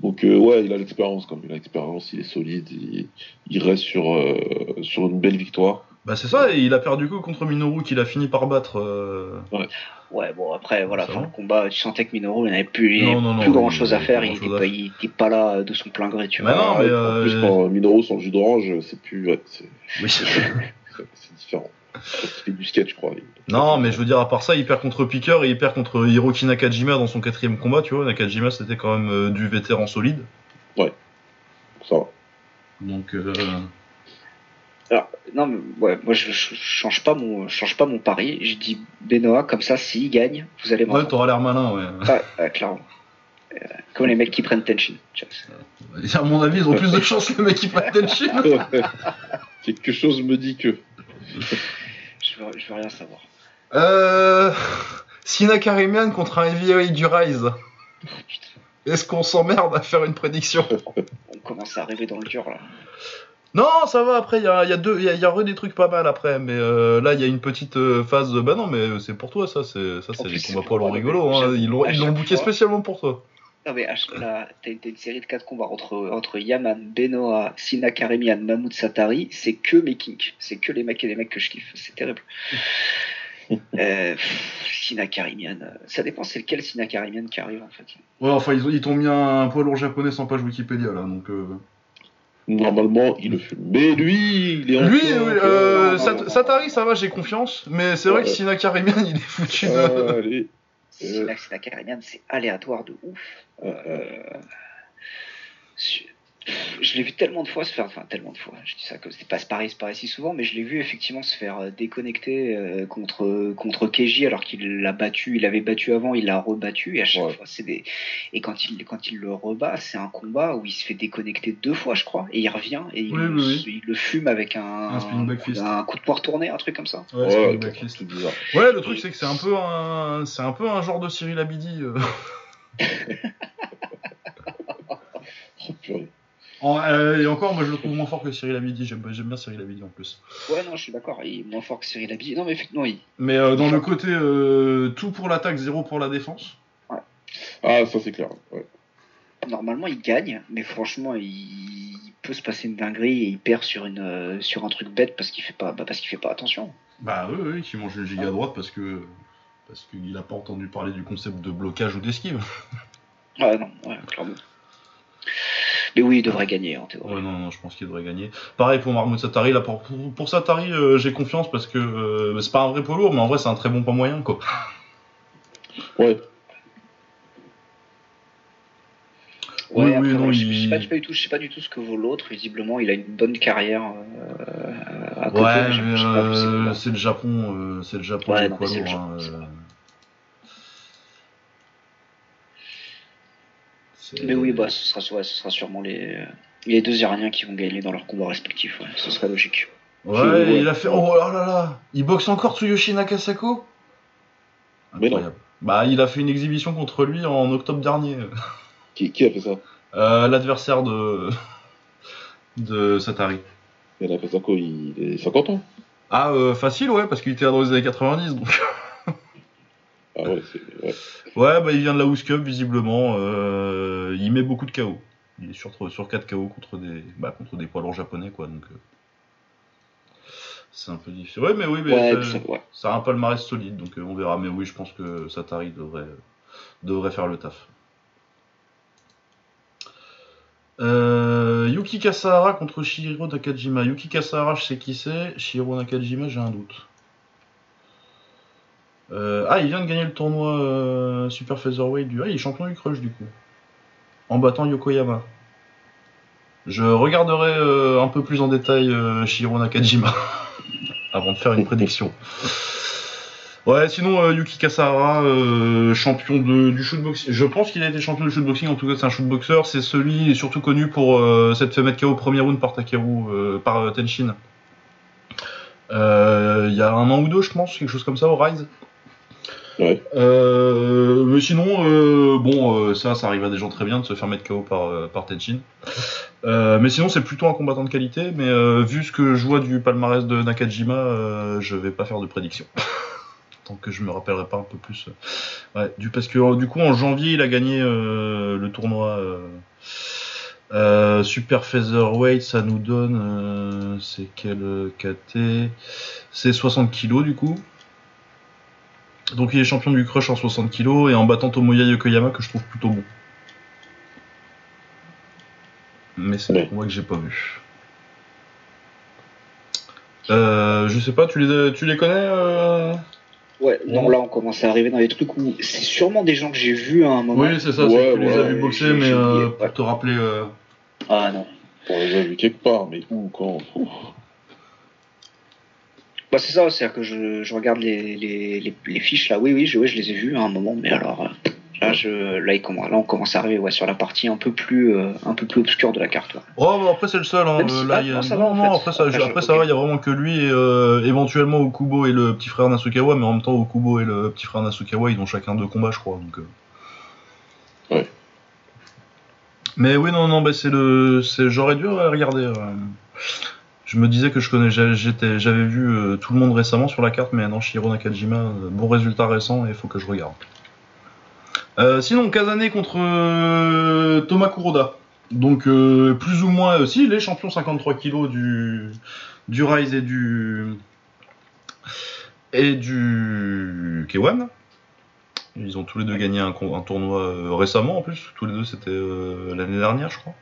Donc, euh, ouais, il a l'expérience, comme il a l'expérience, il est solide, il, il reste sur, euh, sur une belle victoire. Bah, c'est ça, et il a perdu que contre Minoru qu'il a fini par battre. euh. Ouais, bon, après, voilà, fin le combat, tu sentais que Minoru, il n'avait plus, Non, non, non, plus grand chose à faire, il pas était, grand-chose à pas, il était pas là de son plein gré, tu Bah vois. non, mais, en plus, euh, quand Minoru le jus d'orange, c'est plus, ouais, c'est, Oui. c'est [laughs] c'est différent. Fait du sketch, je crois. Non, mais je veux dire, à part ça, il perd contre Piquer et il perd contre Hiroki Nakajima dans son quatrième combat, tu vois. Nakajima, c'était quand même euh, du vétéran solide. Ça va. Donc, euh, Alors, non, mais ouais, moi je, je change pas mon, je change pas mon pari. Je dis Benoît, comme ça, s'il gagne, vous allez ouais, m'entendre. t'auras l'air malin, ouais. Ouais, ouais, clairement. Euh, comme les mecs qui prennent. Et à mon avis, ils ont plus de chance, le mec qui prend Tenshin. [laughs] Quelque chose me dit que. Je veux, je veux rien savoir. Euh. Sina Karimian contre un heavyweight du Rise. [laughs] Putain, Est-ce qu'on s'emmerde à faire une prédiction? On commence à rêver dans le dur là. Non, ça va, après, il y a, y a deux, il y a, y a des trucs pas mal après, mais euh, là, il y a une petite euh, phase. de- Bah non, mais c'est pour toi, ça, c'est ça, c'est des combats moi, rigolos. Hein. Ils l'ont fois. spécialement pour toi. Non mais là, t'as une série de 4 combats entre, entre Yaman, Benoît, Sina Karimian, Mahmoud Satari, c'est que mes kinks. C'est que les mecs et les mecs que je kiffe. C'est terrible. [laughs] euh, pff, Sina Karimian, euh, ça dépend c'est lequel Sina Karimian qui arrive en fait. Ouais, enfin, ils, ont- ils t'ont mis un poids lourd japonais sans page Wikipédia, là, donc. euh, Normalement, il le fait. Mais lui, il est Lui, encore- oui, euh, Sat- non. Satari, ça va, j'ai confiance, mais c'est vrai que Ouais. Sina Karimian, il est foutu de. Euh, allez. Sina Karimian, c'est aléatoire de ouf. Euh, Euh, je l'ai vu tellement de fois se faire, enfin tellement de fois, je dis ça comme c'est pas pareil, c'est pas si souvent, mais je l'ai vu effectivement se faire euh, déconnecter euh, contre contre Keiji alors qu'il l'a battu, il avait battu avant, il l'a rebattu et à chaque Ouais. fois c'est des et quand il quand il le rebat, c'est un combat où il se fait déconnecter deux fois je crois et il revient et il, le, il fume avec un Un coup de poing retourné, un truc comme ça. Ouais, tout bizarre. Le truc c'est que c'est un peu un, c'est un peu un genre de Cyril Abidi. euh. [laughs] Oh, purée. En- euh, et encore, moi je le trouve moins fort que Cyril Abidi. J'aime, j'aime bien Cyril Abidi en plus. Ouais non, je suis d'accord, il est moins fort que Cyril Abidi. Non mais effectivement, il Mais euh, dans le côté euh, tout pour l'attaque, zéro pour la défense. Ah, ça c'est clair. Ouais. normalement il gagne, mais franchement il, il peut se passer une dinguerie et il perd sur une euh, sur un truc bête parce qu'il fait pas bah, parce qu'il fait pas attention. Bah oui, oui, qui mange une giga droite parce que parce qu'il a pas entendu parler du concept de blocage ou d'esquive. Ah non, ouais, clairement. Mais oui, il devrait gagner en théorie. Ouais, non, non, je pense qu'il devrait gagner. Pareil pour Mahmoud Satari. Là, pour, pour, pour Satari, euh, j'ai confiance parce que euh, c'est pas un vrai poids lourd, mais en vrai, c'est un très bon pas moyen, quoi. Ouais. Oui, Ouais, oui, après, non, je, il- sais pas, du tout, je sais pas du tout ce que vaut l'autre. Visiblement, il a une bonne carrière euh, à côté. Ouais, c'est, euh, le Japon, euh, c'est le Japon Ouais, non, poids le hein, Japon, euh. C'est- Mais oui, bah, ce sera, ouais, ce sera sûrement les, les deux Iraniens qui vont gagner dans leurs combats respectifs. Ouais, ce serait logique. Ouais, Ouais. il a fait. Oh là là là Il boxe encore Tsuyoshi Nakasako? Mais non. Incroyable. Bah, il a fait une exhibition contre lui en octobre dernier. [laughs] Qui, qui a fait ça? Euh, L'adversaire de. [laughs] de Satari. Il a fait ça quoi Il est 50 ans Ah, euh, facile, ouais, parce qu'il était dans les années 90, donc. [laughs] Ah ouais. Ouais. Ouais, bah il vient de la House Cup, visiblement. euh, il met beaucoup de KO. Il est sur, sur 4 KO contre des, bah, contre des poids lourds japonais, quoi. Donc, euh, c'est un peu difficile. Ouais, mais oui, mais Ouais, ça- a un palmarès solide, donc euh, on verra. Mais oui, je pense que Satari devrait, devrait faire le taf. Yuki Kasahara contre Shihiro Nakajima. Yuki Kasahara, je sais qui c'est. Shihiro Nakajima, j'ai un doute. Euh, ah, il vient de gagner le tournoi euh, Super Featherweight du. Ah, il est champion du Crush du coup. En battant Yokoyama. Je regarderai euh, un peu plus en détail Shiro Nakajima [laughs] avant de faire une prédiction. Ouais, sinon Yuki Kasahara, champion de, du shootboxing. Je pense qu'il a été champion du shootboxing, en tout cas c'est un shootboxer. C'est celui, surtout connu pour s'être fait mettre KO premier round par Takeru, par Tenshin. Il y a un an ou deux, je pense, quelque chose comme ça au Rise. Euh, mais sinon, euh, bon, euh, ça, ça arrive à des gens très bien de se faire mettre KO par, par Tenshin. Euh, mais sinon, c'est plutôt un combattant de qualité. Mais vu ce que je vois du palmarès de Nakajima, je vais pas faire de prédiction. [laughs] Tant que je me rappellerai pas un peu plus. du, parce que du coup, en janvier, il a gagné le tournoi Super Featherweight. Ça nous donne. c'est quel KT C'est 60 kilos du coup. Donc il est champion du crush en 60 kg et en battant Tomoya Yokoyama que je trouve plutôt bon. Mais c'est un combat que j'ai pas vu. Euh, je sais pas, tu les, tu les connais euh Ouais, non, là on commence à arriver dans les trucs où c'est sûrement des gens que j'ai vus à un moment. Oui, c'est ça, Ouais, c'est que tu les as vus boxer, mais euh, pour te rappeler. euh, Ah non. On les a vus quelque part, mais où, quand? Bah c'est ça, c'est-à-dire que je, je regarde les, les, les, les fiches là, oui, oui, je, ouais, je les ai vus à un moment, mais alors euh, là, je, là, il commence, là on commence à arriver ouais, sur la partie un peu plus, euh, un peu plus obscure de la carte. ouais. Oh, bah après c'est le seul. Hein. Euh, si- là, ah, il y a- non, ça non, va, en non, fait. après ça, Après, après, je- ça ok. va, il y a vraiment que lui et euh, éventuellement Okubo et le petit frère Nasukawa, mais en même temps Okubo et le petit frère Nasukawa, ils ont chacun deux combats, je crois. Donc, euh. Ouais. Mais oui, non, non, bah, c'est le, c'est, j'aurais dû euh, regarder. Je me disais que je connais, j'avais vu euh, tout le monde récemment sur la carte, mais non, Shiro Nakajima, euh, bon résultat récent, il faut que je regarde. Euh, sinon, Kazane contre euh, Thomas Kuroda. Donc, plus ou moins aussi, il est champion 53 kg du, du Rise et du. et du K1. Ils ont tous les deux gagné un, tournoi récemment en plus. Tous les deux, c'était l'année dernière, je crois.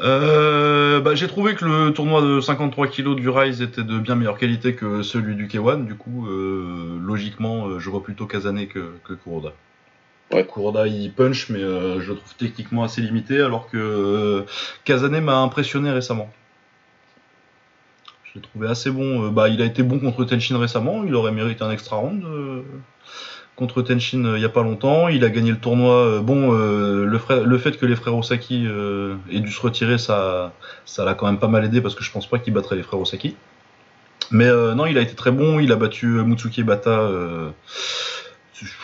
Euh, bah, j'ai trouvé que le tournoi de 53 kg du Rise était de bien meilleure qualité que celui du K1. Du coup, euh, logiquement, euh, je vois plutôt Kazane que, que Kuroda. Ouais. Kuroda il punch, mais euh, je le trouve techniquement assez limité, alors que euh, Kazane m'a impressionné récemment. Je l'ai trouvé assez bon. Bah, il a été bon contre Tenshin récemment, il aurait mérité un extra round contre Tenshin euh, il y a pas longtemps. Il a gagné le tournoi. euh, bon, euh, le, fait que les frères Osaki aient dû se retirer, ça ça l'a quand même pas mal aidé parce que je pense pas qu'il battrait les frères Osaki. Mais non, il a été très bon. Il a battu Mutsuki Bata.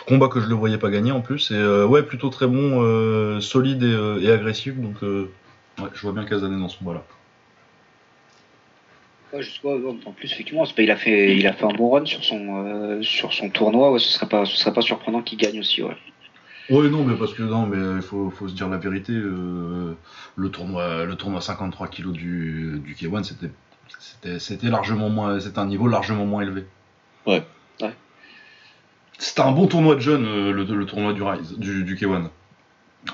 Combat que je le voyais pas gagner en plus. Et ouais, plutôt très bon, solide et, agressif. Donc je vois bien Kazane dans ce combat-là. Ouais, ouais, en plus, effectivement, il, a fait, il a fait un bon run sur son, euh, sur son tournoi, ouais, ce serait pas, ce serait pas surprenant qu'il gagne aussi. Ouais. Ouais, non, mais parce que non, mais il faut, faut se dire la vérité. euh, le tournoi, le tournoi 53 kg du, du K1, c'était, c'était, c'était largement moins, c'était un niveau largement moins élevé. Ouais. Ouais. C'était un bon tournoi de jeunes, euh, le, le tournoi du Rise, du, du K1.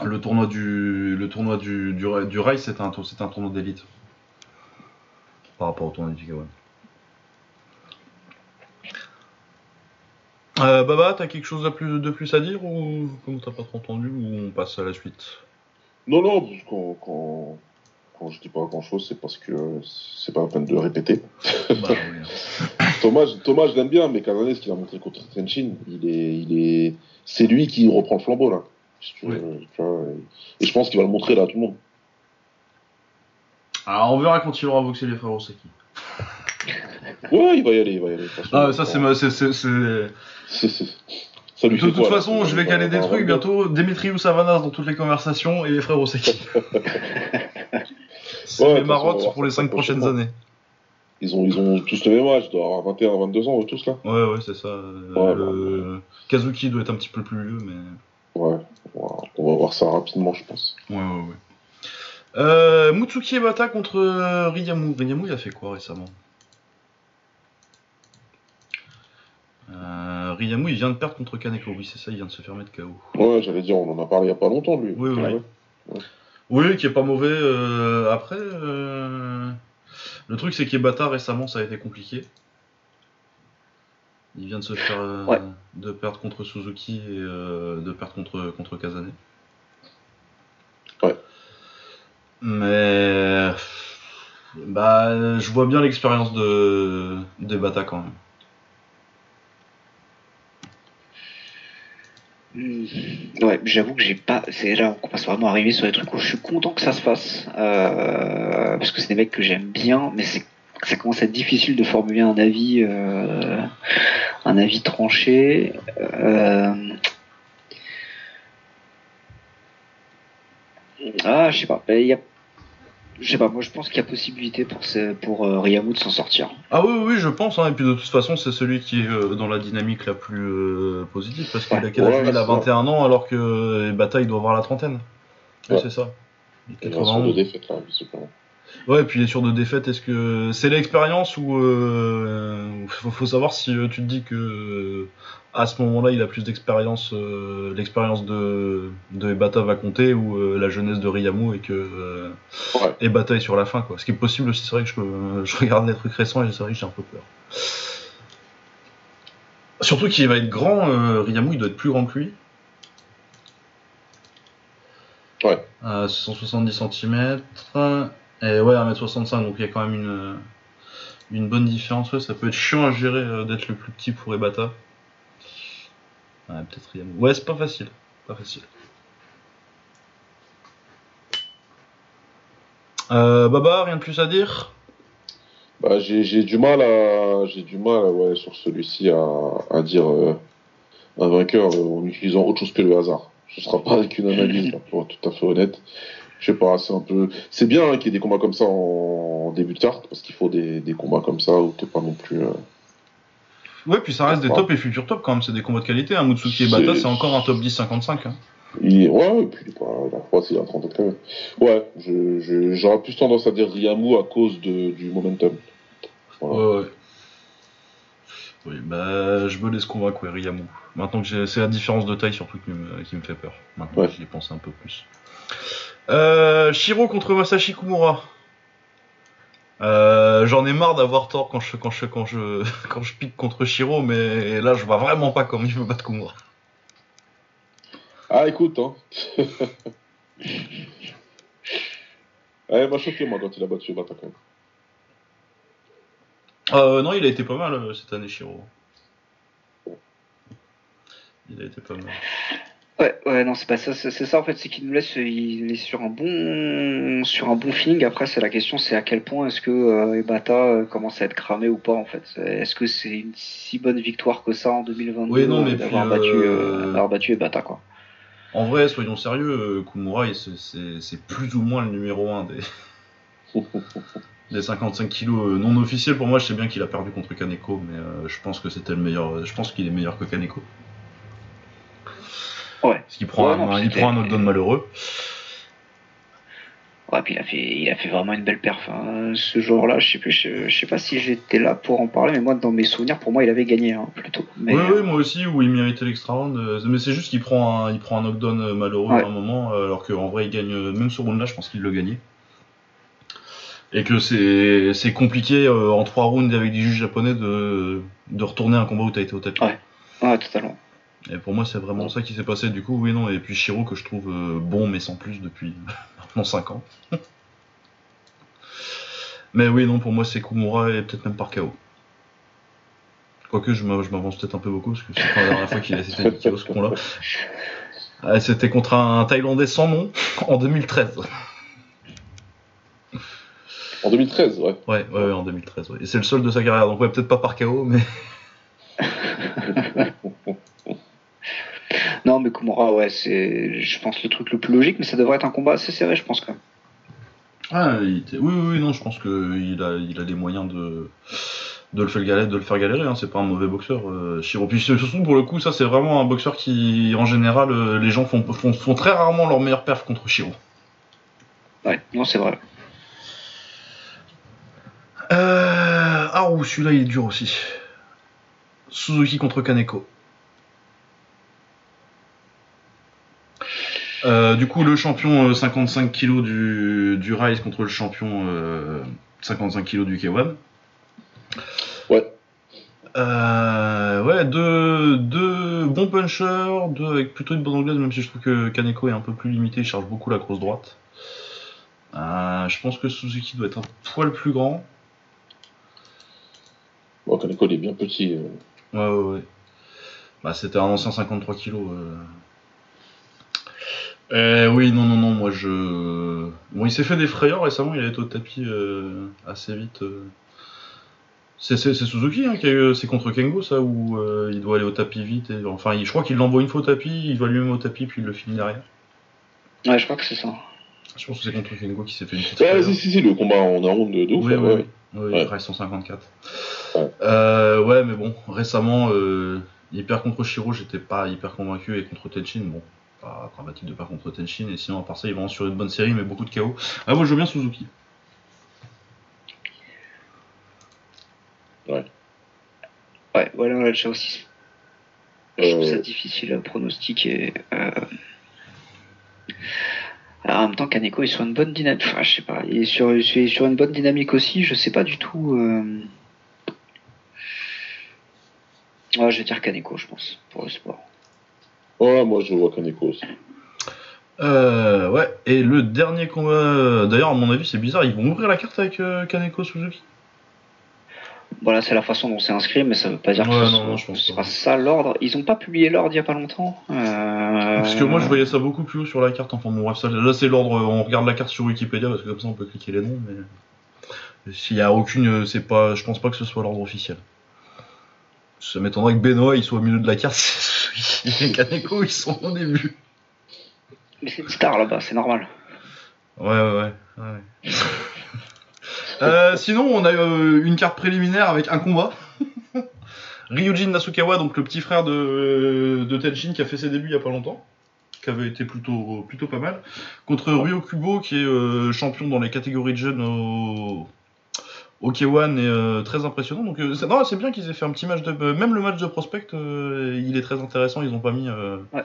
Le tournoi du, le tournoi du, du, du Rise, c'était un, tour- c'était un tournoi d'élite. Par rapport au tournoi du K1. Euh, Baba, t'as quelque chose de plus, de plus à dire ou comme t'as pas trop entendu ou on passe à la suite? Non, non, quand, quand je dis pas grand chose, c'est parce que c'est pas la peine de répéter. Bah oui. [laughs] Thomas, Thomas je l'aime bien, mais Kazane, ce qu'il a montré contre Tenshin, il est, il est, c'est lui qui reprend le flambeau là. Si tu veux, tu vois, et, et je pense qu'il va le montrer là à tout le monde. Alors on verra quand il aura boxé les frères Osaki. [laughs] Ouais, il va y aller, il va y aller. Ah, ça c'est ma. c'est- c'est- [laughs] De toute quoi, façon, je vais caler des trucs bientôt. Demetrius Savanas dans toutes les conversations et les frères Osaki. c'est [laughs] Ouais, va marottes pour les ça 5 prochaines années. Ils ont, ils ont tous le même âge, ils doivent avoir 21, 22 ans, tous là. Ouais, ouais, c'est ça. Euh, Ouais, le... Kazuki doit être un petit peu plus vieux, mais. Ouais, on va voir ça rapidement, je pense. Ouais, ouais, ouais. Euh, Mutsuki Ebata contre euh, Riyamu. Riyamu, il a fait quoi récemment? Euh, Riyamu, il vient de perdre contre Kaneko. Oui, c'est ça, il vient de se faire mettre KO. Ouais, j'allais dire, on en a parlé il y a pas longtemps, lui. Oui, oui. Ouais. Oui, qui est pas mauvais. euh, après, euh, le truc, c'est qu'Ebata récemment, ça a été compliqué. Il vient de se faire euh, Ouais. de perdre contre Suzuki et euh, de perdre contre contre Kazane. Ouais. Mais bah je vois bien l'expérience de des Bata quand même. Hmm. Ouais, j'avoue que j'ai pas. C'est là on commence vraiment à arriver sur des trucs où je suis content que ça se fasse. euh, parce que c'est des mecs que j'aime bien, mais c'est ça commence à être difficile de formuler un avis, euh, un avis tranché. Euh, Ah, je sais pas. Il y a... Je sais pas. Moi, je pense qu'il y a possibilité pour ce... pour euh, Riyamu de s'en sortir. Ah oui, oui, je pense. Hein, et puis de toute façon, c'est celui qui est euh, dans la dynamique la plus euh, positive. Parce qu'il a quel âge Ouais, lui Il a c'est ça. 21 ans alors que Bata il doit avoir la trentaine. Ouais, c'est ça. Il a de 91. défaite là, visiblement. Ouais, et puis sur de défaites. Est-ce que c'est l'expérience ou euh, faut, faut savoir si euh, tu te dis que euh, à ce moment-là il a plus d'expérience, euh, l'expérience de de Ebata va compter ou la jeunesse de Riyamu et que Ouais. Ebata est sur la fin quoi. Ce qui est possible aussi, c'est vrai que je, je regarde les trucs récents et c'est vrai que j'ai un peu peur. Surtout qu'il va être grand, Riyamu il doit être plus grand que lui. Ouais. À 170 cm. Et ouais, 1m65, donc il y a quand même une, une bonne différence. Ouais, ça peut être chiant à gérer euh, d'être le plus petit pour Ebata. Ouais, peut-être. Ouais, c'est pas facile. Pas facile. Euh, Baba, rien de plus à dire? Bah, j'ai du mal à j'ai du mal ouais, sur celui-ci à, dire euh, un vainqueur euh, en utilisant autre chose que le hasard. Ce sera pas avec une analyse, là, pour être tout à fait honnête. Je sais pas, c'est un peu. C'est bien hein, qu'il y ait des combats comme ça en, en début de carte, parce qu'il faut des, des combats comme ça où t'es pas non plus. euh, Ouais, puis ça reste des Ouais. top et futurs top quand même, c'est des combats de qualité. Hein. Mutsuki et Bata, C'est- encore un top 10-55. Hein. Il. Ouais, et puis il est pas... la fois, c'est à 30 quand même. Ouais, je, je, j'aurais plus tendance à dire Riyamu à cause de, du momentum. Voilà. Ouais, ouais. Oui, bah, je me laisse convaincre, ouais, Riyamu. Maintenant que j'ai, c'est la différence de taille surtout qui me, qui me fait peur. Maintenant Ouais. que j'y ai pensé un peu plus. Euh, Shiro contre Masashi Kumura. Euh, j'en ai marre d'avoir tort quand je, quand je, quand je, [laughs] quand je pique contre Shiro, mais là, je vois vraiment pas comment il veut battre Kumura. Ah, écoute, hein. Ouais, [laughs] il m'a choqué, moi, quand il a battu. Euh, non, il a été pas mal euh, cette année, Shiro. Il a été pas mal. Ouais, ouais, non, c'est pas ça. C'est ça en fait, c'est qu'il nous laisse, il est sur un bon, sur un bon feeling. Après, c'est la question, c'est à quel point est-ce que euh, Ebata euh, commence à être cramé ou pas en fait. Est-ce que c'est une si bonne victoire que ça en 2022 Oui, non, mais euh, d'avoir puis, battu, euh, euh, d'avoir battu Ebata quoi. En vrai, soyons sérieux, euh, Kumura, c'est- plus ou moins le numéro 1 des, [laughs] des 55 kilos euh, non officiels. Pour moi, je sais bien qu'il a perdu contre Kaneko, mais euh, je pense que c'était le meilleur. Je pense qu'il est meilleur que Kaneko. Ouais. Parce qu'il prend, Ouais, un, non, il prend un knockdown malheureux. Ouais, puis il a fait, il a fait vraiment une belle perf. hein. Ce jour-là, je sais plus, je, je sais pas si j'étais là pour en parler, mais moi, dans mes souvenirs, pour moi, il avait gagné hein, plutôt. Mais, oui, oui, euh, moi aussi, où il méritait l'extra round. euh, mais c'est juste qu'il prend un, il prend un knockdown euh, malheureux Ouais. à un moment, alors qu'en vrai, il gagne, même ce round-là, je pense qu'il le gagnait. Et que c'est c'est compliqué euh, en trois rounds avec des juges japonais de, de retourner un combat où t'as été au tapis. Ouais. ouais, totalement. Et pour moi, c'est vraiment ça qui s'est passé. Du coup, oui, non. Et puis Shiro, que je trouve euh, bon, mais sans plus depuis [laughs] maintenant 5 ans. [laughs] mais oui, non, pour moi, c'est Kumura et peut-être même par KO. Quoique, je m'a- je m'avance peut-être un peu beaucoup, parce que c'est pas la dernière fois qu'il a dit KO, ce con-là. C'était contre un Thaïlandais sans nom [laughs] en 2013. En 2013, ouais. Ouais, ouais, ouais, en 2013. ouais. Et c'est le seul de sa carrière, donc ouais, peut-être pas par KO, mais. Non, mais Kumura, ouais, c'est, je pense, le truc le plus logique, mais ça devrait être un combat assez serré, je pense, quand même. Ah, il était- oui, oui, oui, non, je pense qu'il a, il a les moyens de, de, le faire galérer, de le faire galérer. Hein. C'est pas un mauvais boxeur, euh, Shiro. Puis surtout, pour le coup, ça, c'est vraiment un boxeur qui, en général, euh, les gens font, font, font très rarement leur meilleure perf contre Shiro. Ouais, non, c'est vrai. Euh... Ah, ouh, celui-là, il est dur aussi. Suzuki contre Kaneko. Euh, du coup, le champion euh, 55 kg du, du Rise contre le champion euh, 55 kg du K1. Ouais. Euh, ouais, deux, deux bons punchers, deux avec plutôt une bonne anglaise, même si je trouve que Kaneko est un peu plus limité, il charge beaucoup la grosse droite. Euh, je pense que Suzuki doit être un poil plus grand. Bon, Kaneko, il est bien petit. euh. Ouais, ouais, ouais. Bah, c'était un ancien 53 kilos. Euh. Euh, oui, non, non, non, moi je. Bon, il s'est fait des frayeurs récemment, il a été au tapis euh, assez vite. euh. C'est c'est- c'est Suzuki hein, qui a eu. C'est contre Kengo ça, où euh, il doit aller au tapis vite. Et... Enfin, il- je crois qu'il l'envoie une fois au tapis, il va lui-même au tapis, puis il le finit derrière. Ouais, je crois que c'est ça. Je pense que c'est contre Kengo qui s'est fait une petite. Ouais, frayeur. si, si, si, le combat en un round de, ouf. Oui, là, oui, ouais. oui. Oui, Ouais. il reste 154. Ouais. Euh, ouais, mais bon, récemment, euh, hyper contre Shiro, j'étais pas hyper convaincu, et contre Tenshin, bon, pas dramatique de pas contre Tenshin, et sinon, à part ça, ils vont sur une bonne série, mais beaucoup de chaos. Ah, moi, je veux bien Suzuki. Ouais, voilà, là, déjà aussi. Je trouve ça Euh, difficile à pronostiquer. Euh... Alors, en même temps, Kaneko est sur une bonne dynamique. Enfin, je sais pas. Il est sur, il est sur une bonne dynamique aussi. Je sais pas du tout. euh, Ouais, je vais dire Kaneko, je pense, pour le sport. Ouais, moi je vois Kaneko aussi. Euh, ouais, et le dernier combat, euh, d'ailleurs, à mon avis, c'est bizarre, ils vont ouvrir la carte avec euh, Kaneko Suzuki Voilà, c'est la façon dont c'est inscrit, mais ça veut pas dire que ce non, je pense ce pas. sera ça l'ordre. Ils ont pas publié l'ordre il y a pas longtemps. Euh, Parce que moi, je voyais ça beaucoup plus haut sur la carte, enfin, bon, bref, ça, là, c'est l'ordre, on regarde la carte sur Wikipédia, parce que comme ça, on peut cliquer les noms, mais. S'il y a aucune, euh, c'est pas, je pense pas que ce soit l'ordre officiel. Ça m'étonnerait que Benoît il soit au milieu de la carte, [laughs] et Kaneko ils sont au début. Mais c'est une star là-bas, c'est normal. Ouais, ouais, ouais. ouais. Euh, sinon, on a euh, une carte préliminaire avec un combat. [laughs] Ryujin Nasukawa, donc le petit frère de, de Tenshin qui a fait ses débuts il y a pas longtemps, qui avait été plutôt, plutôt pas mal, contre Ryo Kubo qui est euh, champion dans les catégories de jeunes au, K1 et euh, très impressionnant. Donc euh, c'est non, c'est bien qu'ils aient fait un petit match de. euh, même le match de prospect, il est très intéressant. Ils ont pas mis. euh, Ouais.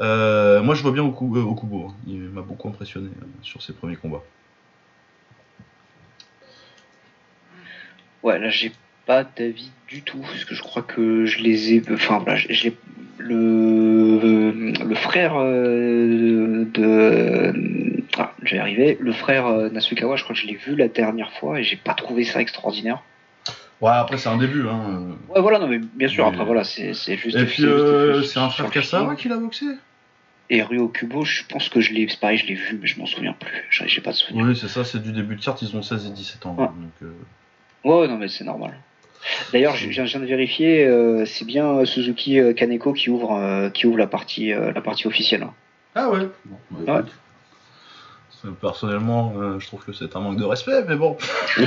euh, moi, je vois bien Oku- Okubo. hein. Il m'a beaucoup impressionné euh, sur ses premiers combats. Ouais, là j'ai pas d'avis du tout, parce que je crois que je les ai. Enfin je l'ai- le le frère euh, de. Ah, je vais arriver. Le frère euh, Nasukawa, je crois que je l'ai vu la dernière fois et j'ai pas trouvé ça extraordinaire. Ouais, après, c'est un début. Hein. Ouais, voilà, non mais bien sûr. Mais- Après voilà, c'est juste. Et puis, c'est euh, c'est un frère film. qui l'a boxé Et Ryo Kubo, je pense que je l'ai. C'est pareil, je l'ai vu, mais je m'en souviens plus. J'ai pas de souvenir. Oui, c'est ça, c'est du début de carte. Ils ont 16 et 17 ans. Ouais. donc, euh, Ouais, non, mais c'est normal. D'ailleurs, je viens, de vérifier, euh, c'est bien Suzuki Kaneko qui ouvre, qui ouvre la partie, la partie officielle. hein. Ah ouais Bon, bah, Ouais. Personnellement, euh, je trouve que c'est un manque de respect, mais bon. [laughs]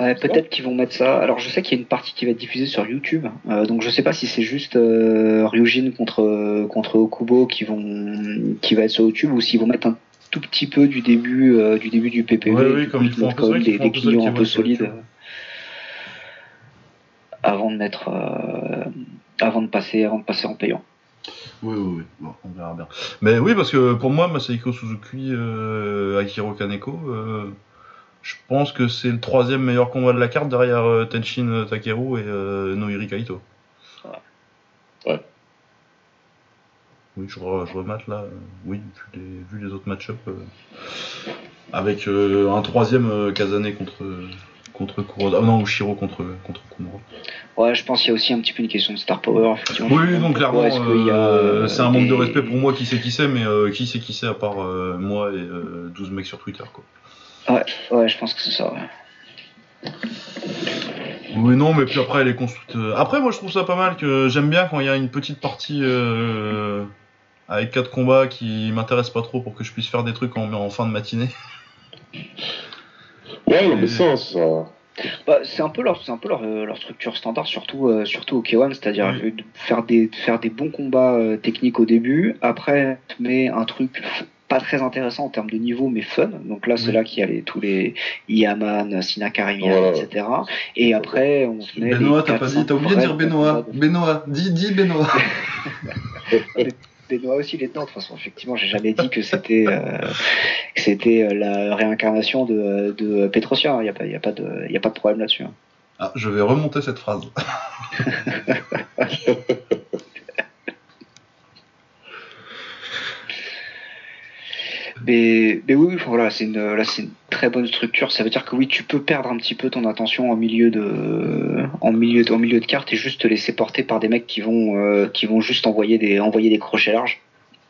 Ouais, peut-être qu'ils vont mettre ça. Alors, je sais qu'il y a une partie qui va être diffusée sur YouTube, euh, donc je sais pas si c'est juste euh, Ryujin contre contre Okubo qui vont, qui va être sur YouTube ou s'ils vont mettre un tout petit peu du début, euh, du début du PPV, Ouais, oui, comme ils font des, des un peu solides avant de mettre, avant de passer, avant de passer en payant. Oui, oui, oui. Bon, on verra bien. Mais oui, parce que pour moi, Masahiko Suzuki, euh, Akiro Kaneko, euh, je pense que c'est le troisième meilleur combat de la carte derrière euh, Tenshin Takeru et euh, Noiri Kaito. Ouais. Oui, je, re- je remate là. oui, vu les, vu les autres match-up. euh, avec un troisième Kazane contre, contre Kuroda. Ah non, ou Shiro contre, contre Kumura. Ouais, je pense qu'il y a aussi un petit peu une question de star power, effectivement. Oui, donc clairement, euh, c'est un manque de respect pour moi qui sait qui c'est, mais euh, qui sait qui c'est à part euh, moi et euh, 12 mecs sur Twitter, quoi. Ouais, je pense que c'est ça. ouais. Oui, non, mais puis après, elle est construite. Après, moi, je trouve ça pas mal que j'aime bien quand il y a une petite partie avec quatre combats qui m'intéressent pas trop pour que je puisse faire des trucs en, en fin de matinée. Ouais, non, mais ça, ça. Bah, c'est un peu leur, c'est un peu leur, euh, leur structure standard, surtout, euh, surtout au K1, c'est-à-dire euh, faire des, de faire des bons combats euh, techniques au début, après, mets un truc pas très intéressant en termes de niveau, mais fun. Donc là, c'est Oui. là qu'il y a les, tous les Yaman, Sinakarimian, Voilà. etc. Et après, on se met. Benoît, t'as quatre, pas dit, cinq t'as oublié de dire Benoît. Benoît, dis, dis Benoît. [laughs] Benoît aussi, il est dedans. De toute façon, effectivement, j'ai jamais dit que c'était euh, que c'était euh, la réincarnation de, de Petrosien. Il n'y a, pas- il y a, pas de- il y a pas de problème là-dessus. hein. Ah, je vais remonter cette phrase. [laughs] Mais, mais oui, voilà, c'est une, là, c'est une très bonne structure. Ça veut dire que oui, tu peux perdre un petit peu ton attention en milieu de, en milieu de, en milieu de carte et juste te laisser porter par des mecs qui vont, euh, qui vont juste envoyer des, envoyer des crochets larges.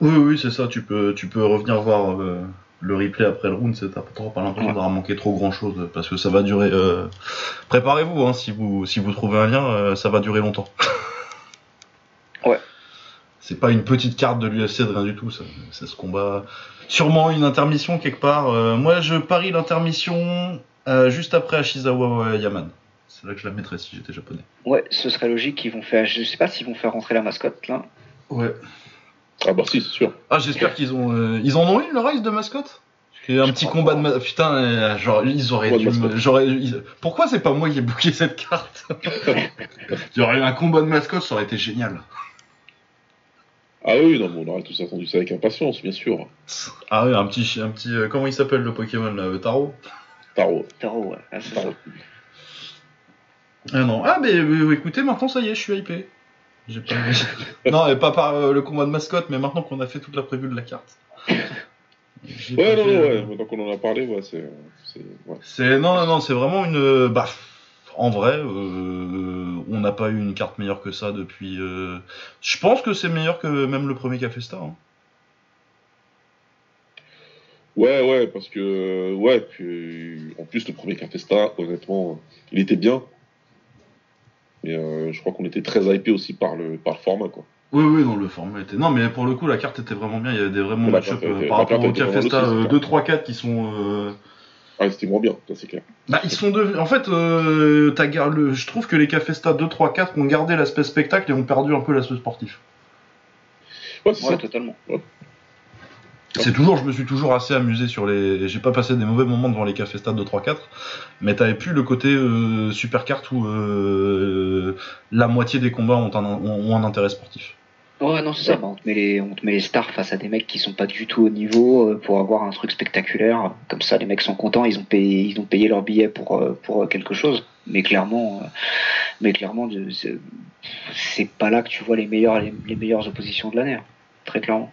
Oui, oui, c'est ça. Tu peux, tu peux revenir voir euh, le replay après le round. T'as pas, pas l'impression Ouais. d'avoir manqué trop grand chose parce que ça va durer. euh, Préparez-vous, hein, si vous, si vous trouvez un lien, ça va durer longtemps. [laughs] C'est pas une petite carte de l'UFC de rien du tout. Ça, c'est ce combat. Sûrement une intermission quelque part. Euh, moi, je parie l'intermission euh, juste après Ashizawa euh, Yaman. C'est là que je la mettrais si j'étais japonais. Ouais, ce serait logique. Ils vont faire, je sais pas s'ils vont faire rentrer la mascotte là. Ouais. Ah bah si, c'est sûr. Ah, j'espère qu'ils ont. euh, Ils en ont eu le race de mascotte? Un Je petit combat pas. de. ma- Putain, euh, genre, ils auraient dû. j'aurais- ils- Pourquoi c'est pas moi qui ai booké cette carte? [laughs] Il y aurait eu un combat de mascotte, ça aurait été génial. Ah oui, non, mais on aurait tous attendu ça avec impatience, bien sûr. Ah oui, un petit. Un petit euh, comment il s'appelle le Pokémon là euh, Taro Taro. Taro, ouais. Ah, c'est ça. Taro. Ah non. Ah, mais euh, écoutez, maintenant ça y est, je suis hypé. J'ai pas... non, et pas par euh, le combat de mascotte, mais maintenant qu'on a fait toute la prévue de la carte. Ouais, non, fait, non, euh, ouais. Maintenant qu'on en a parlé, ouais, c'est. c'est- Ouais. C'est non non non, c'est vraiment une bah en vrai euh, on n'a pas eu une carte meilleure que ça depuis euh, je pense que c'est meilleur que même le premier Café Star. hein. ouais, ouais, parce que. Ouais, puis. En plus, le premier Café Star, honnêtement, il était bien. Mais euh, je crois qu'on était très hypé aussi par le, par le format, quoi. Oui oui non le format était non mais pour le coup la carte était vraiment bien il y avait des vraiment match-up par rapport au Café Star aussi, euh, cette 2 3 4 qui sont Ah, c'était moins bien, ça c'est clair. bah ils sont devenus en fait euh, t'as gar- le- je trouve que les Café Star 2 3 4 ont gardé l'aspect spectacle et ont perdu un peu l'aspect sportif. Ouais, c'est Ouais, ça. totalement. C'est toujours, je me suis toujours assez amusé sur les. J'ai pas passé des mauvais moments devant les cafés stades de 3-4, mais t'avais plus le côté euh, super carte où euh, la moitié des combats ont un, ont, ont un intérêt sportif. Ouais, non, c'est ça. bah, on, te met les, on te met les stars face à des mecs qui sont pas du tout au niveau euh, pour avoir un truc spectaculaire. Comme ça, les mecs sont contents. Ils ont payé, ils ont payé leur billet pour euh, pour quelque chose. Mais clairement, euh, mais clairement, c'est- pas là que tu vois les meilleures les, les meilleures oppositions de l'année. hein. Très clairement.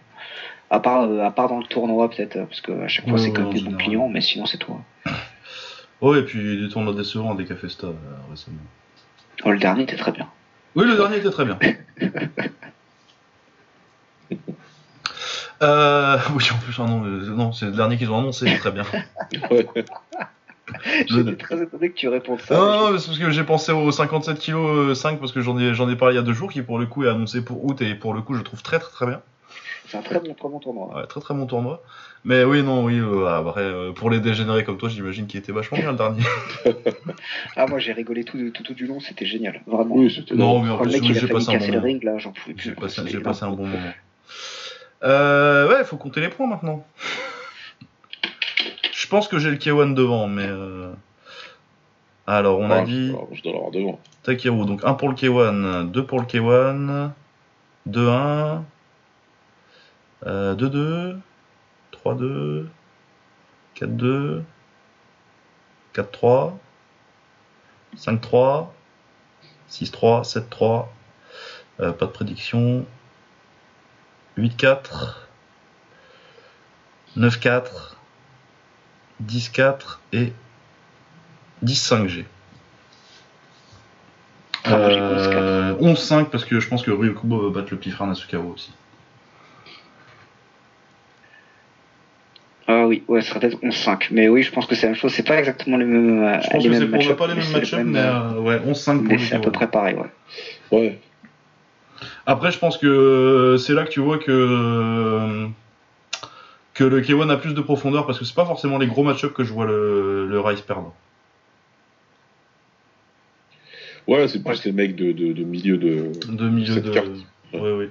À part euh, à part dans le tournoi peut-être euh, parce que à chaque fois Ouais, c'est comme en des bons clients, mais sinon c'est toi. [coughs] Oh, et puis des tournois décevants des euh, récemment. Oh, le dernier était très bien. Oui, le dernier était très bien. [laughs] [laughs] Euh, oui, en plus, ah non, euh, non c'est le dernier qu'ils ont annoncé, c'est très bien. [laughs] J'étais très étonné que tu répondes ça. Non, c'est parce que j'ai pensé au 57 kg 5 parce que j'en ai, j'en ai parlé il y a deux jours, qui pour le coup est annoncé pour août et pour le coup je trouve très très très bien. C'est un très bon, très bon tournoi. Ouais, très très bon tournoi. Mais oui, non, oui, euh, après, euh, pour les dégénérés comme toi, j'imagine qu'il était vachement bien le dernier. [laughs] Ah, moi j'ai rigolé tout, tout, tout du long, c'était génial, vraiment. Oui, c'était. Non, mais en le plus, j'ai passé un casser bon le moment. ring, là, j'en pouvais plus. J'ai passé, un bon moment. Euh, ouais, faut compter les points maintenant. Je pense que j'ai le K1 devant, mais. euh, Alors, on a dit Je dois l'avoir devant. Takeru, donc 1 pour le K1, 2 pour le K1, 2-1, euh, 2-2, 3-2, 4-2, 4-3, 5-3, 6-3, 7-3, euh, pas de prédiction, 8-4, 9-4, 10-4 et 10-5G. Ah, moi, j'ai Euh, 11-5 parce que je pense que Ryu Kubo va battre le petit frère Nasukawa aussi. Ah oui, ouais, ce serait peut-être 11-5. Mais oui, je pense que c'est la même chose. C'est pas exactement les mêmes, euh, Je pense les que c'est pour pas les mêmes mêmes, mais euh, euh, ouais, 11-5 pour c'est à peu K1. près pareil, ouais. Ouais. Après, je pense que c'est là que tu vois que que le K1 a plus de profondeur parce que c'est pas forcément les gros match-ups que je vois le, le Rise perdre. Ouais, c'est plus les mecs de, de, de milieu de. De milieu de. carte. Ouais, ouais.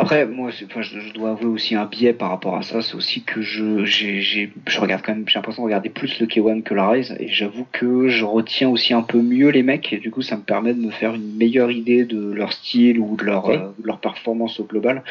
Après, moi, enfin, je, je dois avouer aussi un biais par rapport à ça, c'est aussi que je, j'ai, j'ai- je regarde quand même, j'ai l'impression de regarder plus le K1 que la Rise, et j'avoue que je retiens aussi un peu mieux les mecs, et du coup, ça me permet de me faire une meilleure idée de leur style ou de leur, euh, de leur performance au global.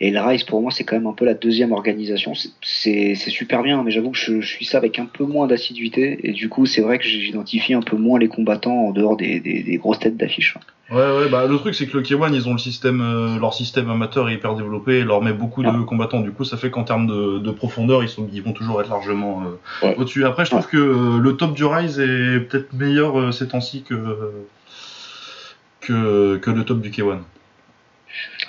Et la Rise, pour moi, c'est quand même un peu la deuxième organisation. C'est, c'est, c'est super bien, mais j'avoue que je, je suis ça avec un peu moins d'assiduité, et du coup, c'est vrai que j'identifie un peu moins les combattants en dehors des, des, des grosses têtes d'affiche. Ouais, ouais, bah le truc c'est que le K1 ils ont le système, euh, leur système amateur est hyper développé et leur met beaucoup de combattants. Du coup, ça fait qu'en termes de, de profondeur, ils, sont, ils vont toujours être largement euh, Ouais. au-dessus. Après, je trouve que euh, le top du Rise est peut-être meilleur ces temps-ci que, que, que le top du K1.